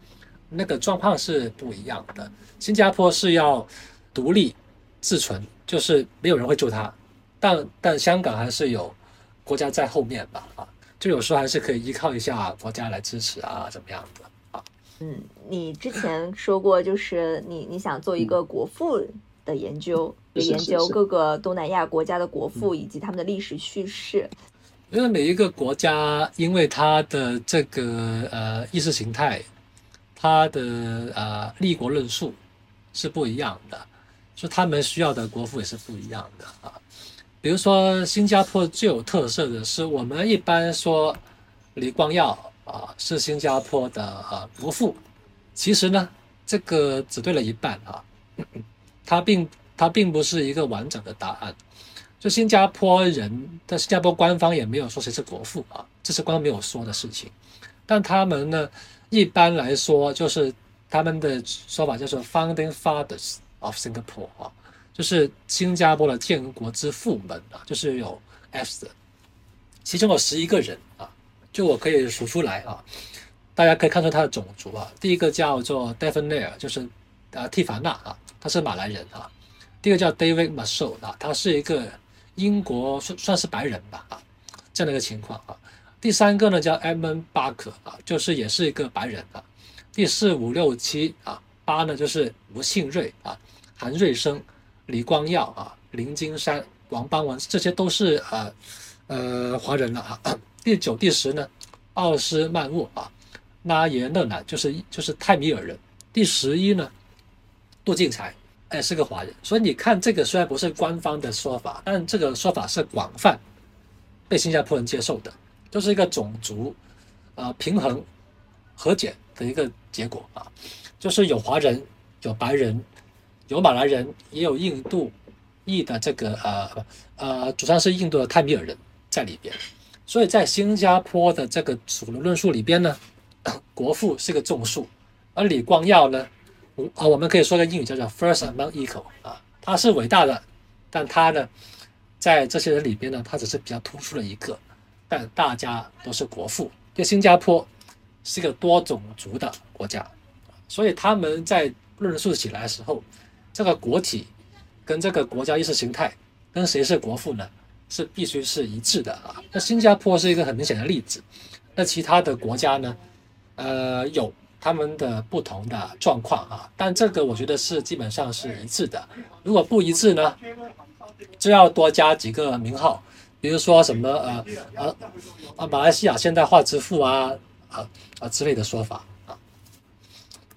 那个状况是不一样的。新加坡是要独立自存，就是没有人会救他，但但香港还是有国家在后面吧，啊，就有时候还是可以依靠一下国家来支持啊，怎么样的啊。嗯，你之前说过，就是你你想做一个国父的研究，研究各个东南亚国家的国父以及他们的历史叙事。因为每一个国家，因为它的这个呃意识形态，它的呃立国论述是不一样的，所以他们需要的国父也是不一样的啊。比如说新加坡最有特色的是，我们一般说李光耀。啊，是新加坡的啊国父，其实呢，这个只对了一半啊，他并他并不是一个完整的答案。就新加坡人，但新加坡官方也没有说谁是国父啊，这是官方没有说的事情。但他们呢，一般来说就是他们的说法叫做 Founding Fathers of Singapore 啊，就是新加坡的建国之父们啊，就是有 F 的，其中有十一个人啊。就我可以数出来啊，大家可以看出他的种族啊。第一个叫做 d e v i n Nair，就是啊蒂凡纳啊，他是马来人啊。第二个叫 David Marshall 啊，他是一个英国算算是白人吧啊，这样的一个情况啊。第三个呢叫 Edmund Barker 啊，就是也是一个白人啊。第四五六七啊八呢就是吴信瑞啊、韩瑞生、李光耀啊、林金山、王邦文，这些都是呃呃华人了啊。第九、第十呢，奥斯曼沃啊，拉耶勒南就是就是泰米尔人。第十一呢，杜敬才，哎，是个华人。所以你看，这个虽然不是官方的说法，但这个说法是广泛被新加坡人接受的，就是一个种族啊平衡和解的一个结果啊，就是有华人、有白人、有马来人，也有印度裔的这个呃呃，主要是印度的泰米尔人在里边。所以在新加坡的这个主流论述里边呢，国父是个众数，而李光耀呢，啊，我们可以说个英语叫做 first among equal 啊，他是伟大的，但他呢，在这些人里边呢，他只是比较突出的一个，但大家都是国父。就新加坡是一个多种族的国家，所以他们在论述起来的时候，这个国体跟这个国家意识形态跟谁是国父呢？是必须是一致的啊。那新加坡是一个很明显的例子，那其他的国家呢？呃，有他们的不同的状况啊。但这个我觉得是基本上是一致的。如果不一致呢，就要多加几个名号，比如说什么呃呃啊马来西亚现代化之父啊啊啊之类的说法。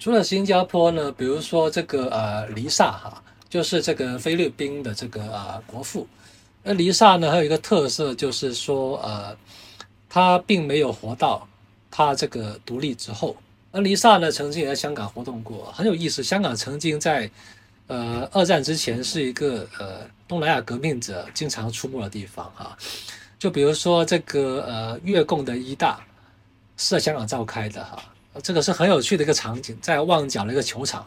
除了新加坡呢，比如说这个呃黎萨哈，就是这个菲律宾的这个啊国父。而黎萨呢，还有一个特色，就是说，呃，他并没有活到他这个独立之后。而黎萨呢，曾经也在香港活动过，很有意思。香港曾经在，呃，二战之前是一个呃东南亚革命者经常出没的地方哈。就比如说这个呃越共的一大是在香港召开的哈，这个是很有趣的一个场景，在旺角的一个球场。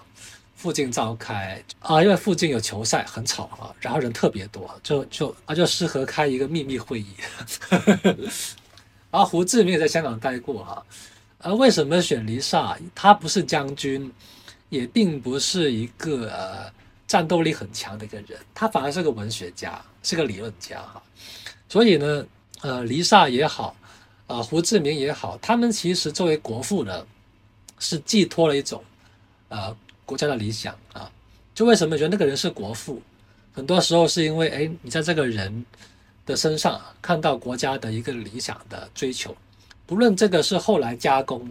附近召开啊，因为附近有球赛，很吵啊，然后人特别多，就就啊就适合开一个秘密会议。然 后胡志明也在香港待过哈，而为什么选黎萨？他不是将军，也并不是一个呃战斗力很强的一个人，他反而是个文学家，是个理论家哈。所以呢，呃，黎萨也好，啊，胡志明也好，他们其实作为国父呢，是寄托了一种呃。国家的理想啊，就为什么觉得那个人是国父？很多时候是因为，哎，你在这个人的身上看到国家的一个理想的追求，不论这个是后来加工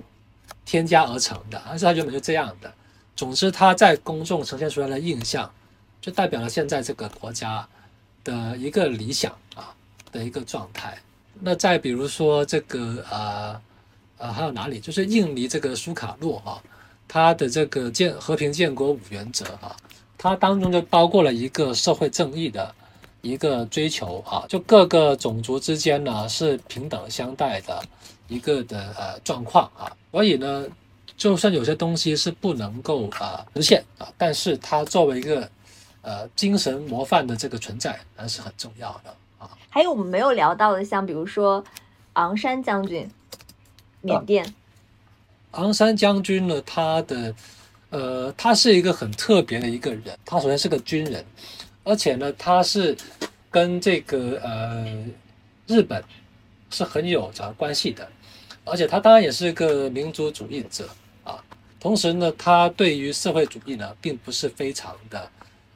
添加而成的，还是他原本就这样的，总之，它在公众呈现出来的印象，就代表了现在这个国家的一个理想啊的一个状态。那再比如说这个呃呃还有哪里？就是印尼这个苏卡诺啊，他的这个建和平建国五原则啊，它当中就包括了一个社会正义的一个追求啊，就各个种族之间呢是平等相待的一个的呃状况啊，所以呢。就算有些东西是不能够啊实现啊，但是它作为一个呃精神模范的这个存在，还是很重要的啊。还有我们没有聊到的，像比如说昂山将军，缅甸。昂山将军呢，他的呃，他是一个很特别的一个人。他首先是个军人，而且呢，他是跟这个呃日本是很有着关系的，而且他当然也是一个民族主义者啊。同时呢，他对于社会主义呢，并不是非常的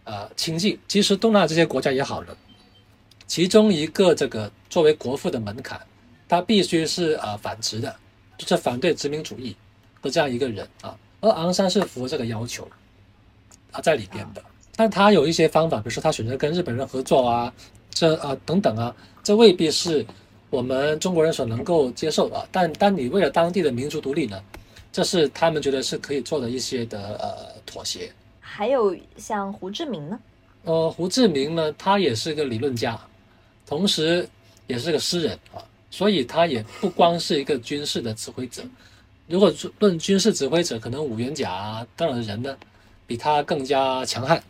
呃亲近。其实东南亚这些国家也好了，其中一个这个作为国父的门槛，他必须是呃反殖的，就是反对殖民主义的这样一个人啊。而昂山是符合这个要求啊在里边的，但他有一些方法，比如说他选择跟日本人合作啊，这啊等等啊，这未必是我们中国人所能够接受的。但当你为了当地的民族独立呢？这是他们觉得是可以做的一些的呃妥协。还有像胡志明呢？呃，胡志明呢，他也是个理论家，同时也是个诗人啊，所以他也不光是一个军事的指挥者。如果论军事指挥者，可能五元甲当然人呢，比他更加强悍，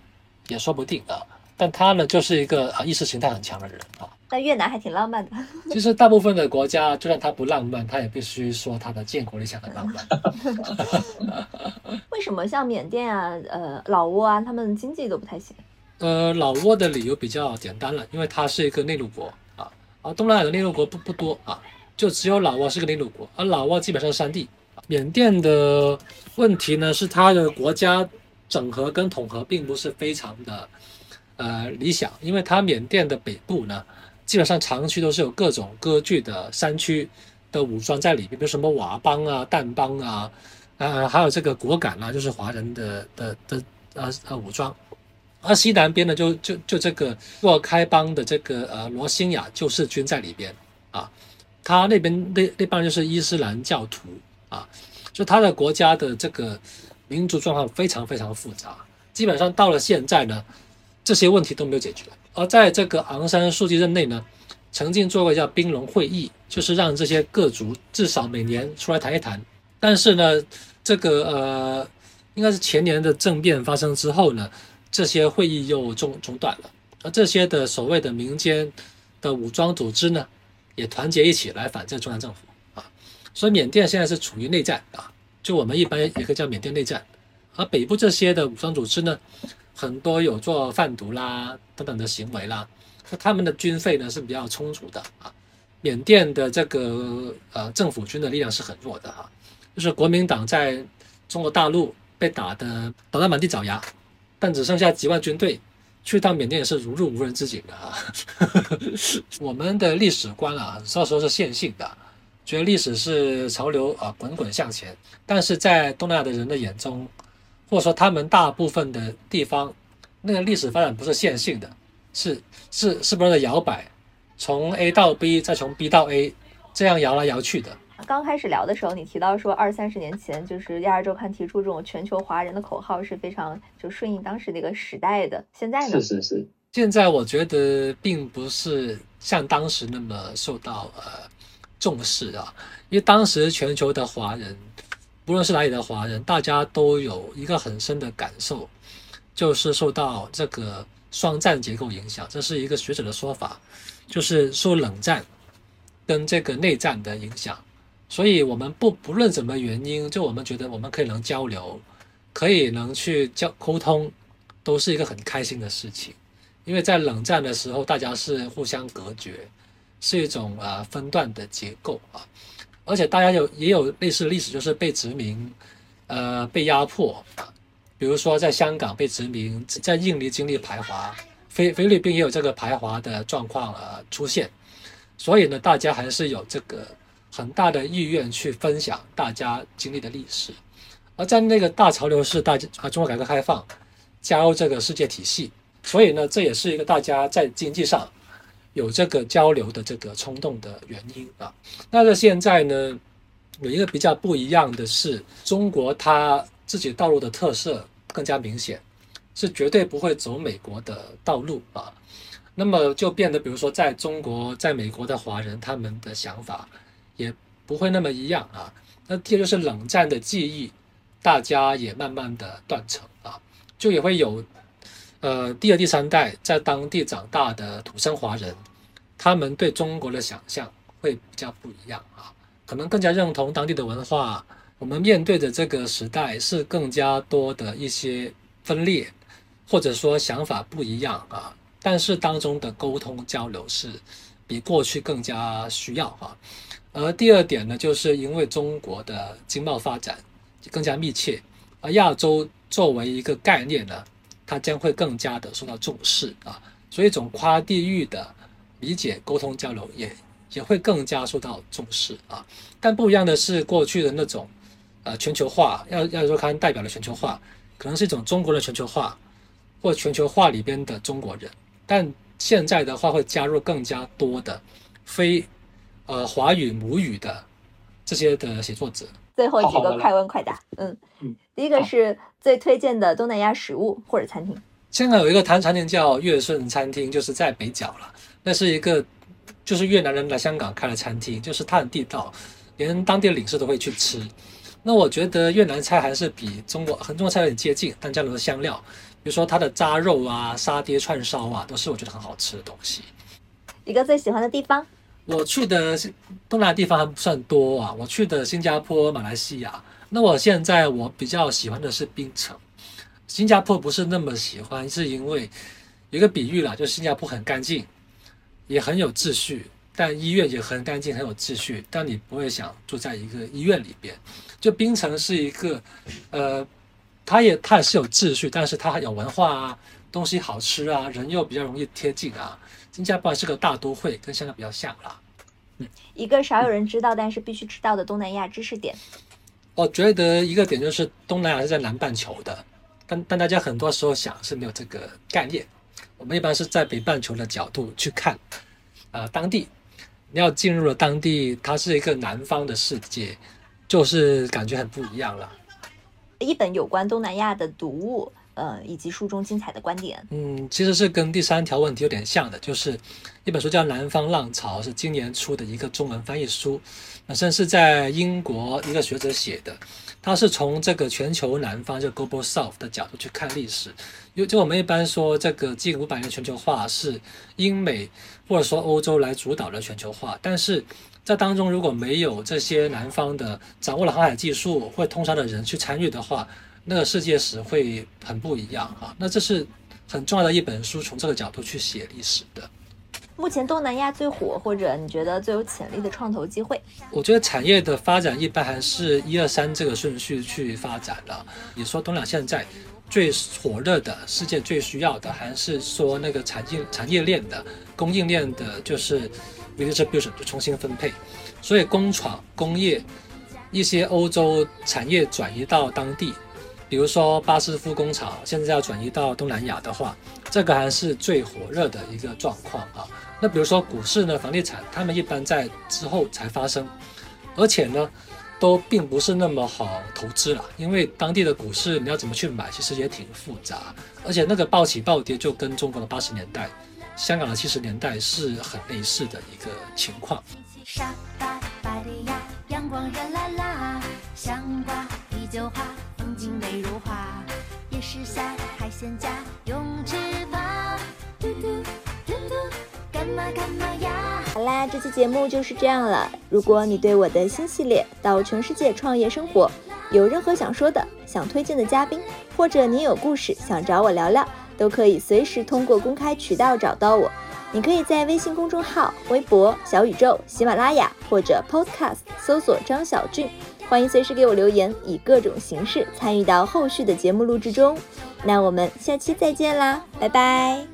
也说不定啊。但他呢，就是一个啊意识形态很强的人啊。但越南还挺浪漫的。其实大部分的国家，就算他不浪漫，他也必须说他的建国理想很浪漫。为什么像缅甸啊、呃老挝啊，他们经济都不太行？呃，老挝的理由比较简单了，因为它是一个内陆国东南亚的内陆国不不多啊，就只有老挝是个内陆国，而老挝基本上是山地。缅甸的问题呢，是它的国家整合跟统合并不是非常的呃理想，因为它缅甸的北部呢。基本上长期都是有各种割据的山区的武装在里面，比如什么佤邦啊、掸邦啊，呃，还有这个果敢啊，就是华人的的的呃呃武装。而西南边呢，就就就这个若开邦的这个呃罗兴亚救世军在里边啊，他那边那那帮就是伊斯兰教徒啊，就他的国家的这个民族状况非常非常复杂，基本上到了现在呢，这些问题都没有解决。而在这个昂山素季任内呢，曾经做过叫冰龙会议，就是让这些各族至少每年出来谈一谈。但是呢，这个呃，应该是前年的政变发生之后呢，这些会议又中中断了。而这些的所谓的民间的武装组织呢，也团结一起来反正中央政府啊。所以缅甸现在是处于内战啊，就我们一般也可以叫缅甸内战。而北部这些的武装组织呢？很多有做贩毒啦等等的行为啦，那他们的军费呢是比较充足的啊。缅甸的这个呃政府军的力量是很弱的哈，就是国民党在中国大陆被打的打得满地找牙，但只剩下几万军队，去到缅甸也是如入无人之境的啊。我们的历史观啊，很多时候是线性的，觉得历史是潮流啊滚滚向前，但是在东南亚的人的眼中。或者说，他们大部分的地方，那个历史发展不是线性的，是是是不是在摇摆，从 A 到 B，再从 B 到 A，这样摇来摇去的。刚开始聊的时候，你提到说二三十年前，就是《亚洲周刊》提出这种全球华人的口号是非常就顺应当时那个时代的。现在呢？是是是。现在我觉得并不是像当时那么受到呃重视啊，因为当时全球的华人。不论是哪里的华人，大家都有一个很深的感受，就是受到这个双战结构影响。这是一个学者的说法，就是受冷战跟这个内战的影响。所以，我们不不论什么原因，就我们觉得我们可以能交流，可以能去交沟通，都是一个很开心的事情。因为在冷战的时候，大家是互相隔绝，是一种啊分段的结构啊。而且大家有也有类似历史，就是被殖民，呃，被压迫，比如说在香港被殖民，在印尼经历排华，菲菲律宾也有这个排华的状况呃出现，所以呢，大家还是有这个很大的意愿去分享大家经历的历史，而在那个大潮流是大家啊，中国改革开放加入这个世界体系，所以呢，这也是一个大家在经济上有这个交流的这个冲动的原因啊。那在现在呢，有一个比较不一样的是，中国它自己道路的特色更加明显，是绝对不会走美国的道路啊。那么就变得，比如说在中国、在美国的华人，他们的想法也不会那么一样啊。那第二就是冷战的记忆，大家也慢慢的断层啊，就也会有呃第二、第三代在当地长大的土生华人，他们对中国的想象会比较不一样啊，可能更加认同当地的文化。我们面对的这个时代是更加多的一些分裂，或者说想法不一样啊。但是当中的沟通交流是比过去更加需要哈，而第二点呢，就是因为中国的经贸发展更加密切，而亚洲作为一个概念呢，它将会更加的受到重视啊，所以这种跨地域的理解沟通交流也也会更加受到重视啊。但不一样的是，过去的那种呃全球化，要要说看代表的全球化，可能是一种中国的全球化，或全球化里边的中国人。但现在的话，会加入更加多的非呃华语母语的这些的写作者。最后几个快问快答，嗯嗯，第一个是最推荐的东南亚食物或者餐厅。香港有一个餐餐厅叫悦顺餐厅，就是在北角了。那是一个就是越南人来香港开的餐厅，就是它很地道，连当地的领事都会去吃。那我觉得越南菜还是比中国和中国菜有点接近，但加入了香料。比如说它的扎肉啊、沙爹串烧啊，都是我觉得很好吃的东西。一个最喜欢的地方？我去的东南亚地方还不算多啊，我去的新加坡、马来西亚。那我现在我比较喜欢的是槟城。新加坡不是那么喜欢，是因为一个比喻啦，就新加坡很干净，也很有秩序，但医院也很干净、很有秩序，但你不会想住在一个医院里边。就槟城是一个，呃。它也它也是有秩序，但是它有文化啊，东西好吃啊，人又比较容易贴近啊。新加坡是个大都会，跟香港比较像啦。嗯，一个少有人知道但是必须知道的东南亚知识点。我觉得一个点就是东南亚是在南半球的，但但大家很多时候想是没有这个概念。我们一般是在北半球的角度去看，呃，当地你要进入了当地，它是一个南方的世界，就是感觉很不一样了。一本有关东南亚的读物，呃，以及书中精彩的观点。嗯，其实是跟第三条问题有点像的，就是一本书叫《南方浪潮》，是今年出的一个中文翻译书，本身是在英国一个学者写的，他是从这个全球南方，就 Global South 的角度去看历史。就就我们一般说，这个近五百年全球化是英美或者说欧洲来主导的全球化，但是。在当中，如果没有这些南方的掌握了航海技术或通商的人去参与的话，那个世界史会很不一样哈。那这是很重要的一本书，从这个角度去写历史的。目前东南亚最火或者你觉得最有潜力的创投机会？我觉得产业的发展一般还是一二三这个顺序去发展了。你说东南亚现在最火热的、世界最需要的，还是说那个产业产业链的供应链的，就是。redistribution 就重新分配，所以工厂、工业一些欧洲产业转移到当地，比如说巴斯夫工厂现在要转移到东南亚的话，这个还是最火热的一个状况啊。那比如说股市呢，房地产，他们一般在之后才发生，而且呢，都并不是那么好投资了，因为当地的股市你要怎么去买，其实也挺复杂，而且那个暴起暴跌就跟中国的八十年代。香港的七十年代是很类似的一个情况。酒花，风景美如画。夜市下，海鲜家，泳池旁，嘟嘟嘟嘟，干嘛干嘛呀好啦，这期节目就是这样了。如果你对我的新系列《到全世界创业生活》有任何想说的、想推荐的嘉宾，或者你有故事想找我聊聊。都可以随时通过公开渠道找到我。你可以在微信公众号、微博、小宇宙、喜马拉雅或者 Podcast 搜索张小俊，欢迎随时给我留言，以各种形式参与到后续的节目录制中。那我们下期再见啦，拜拜。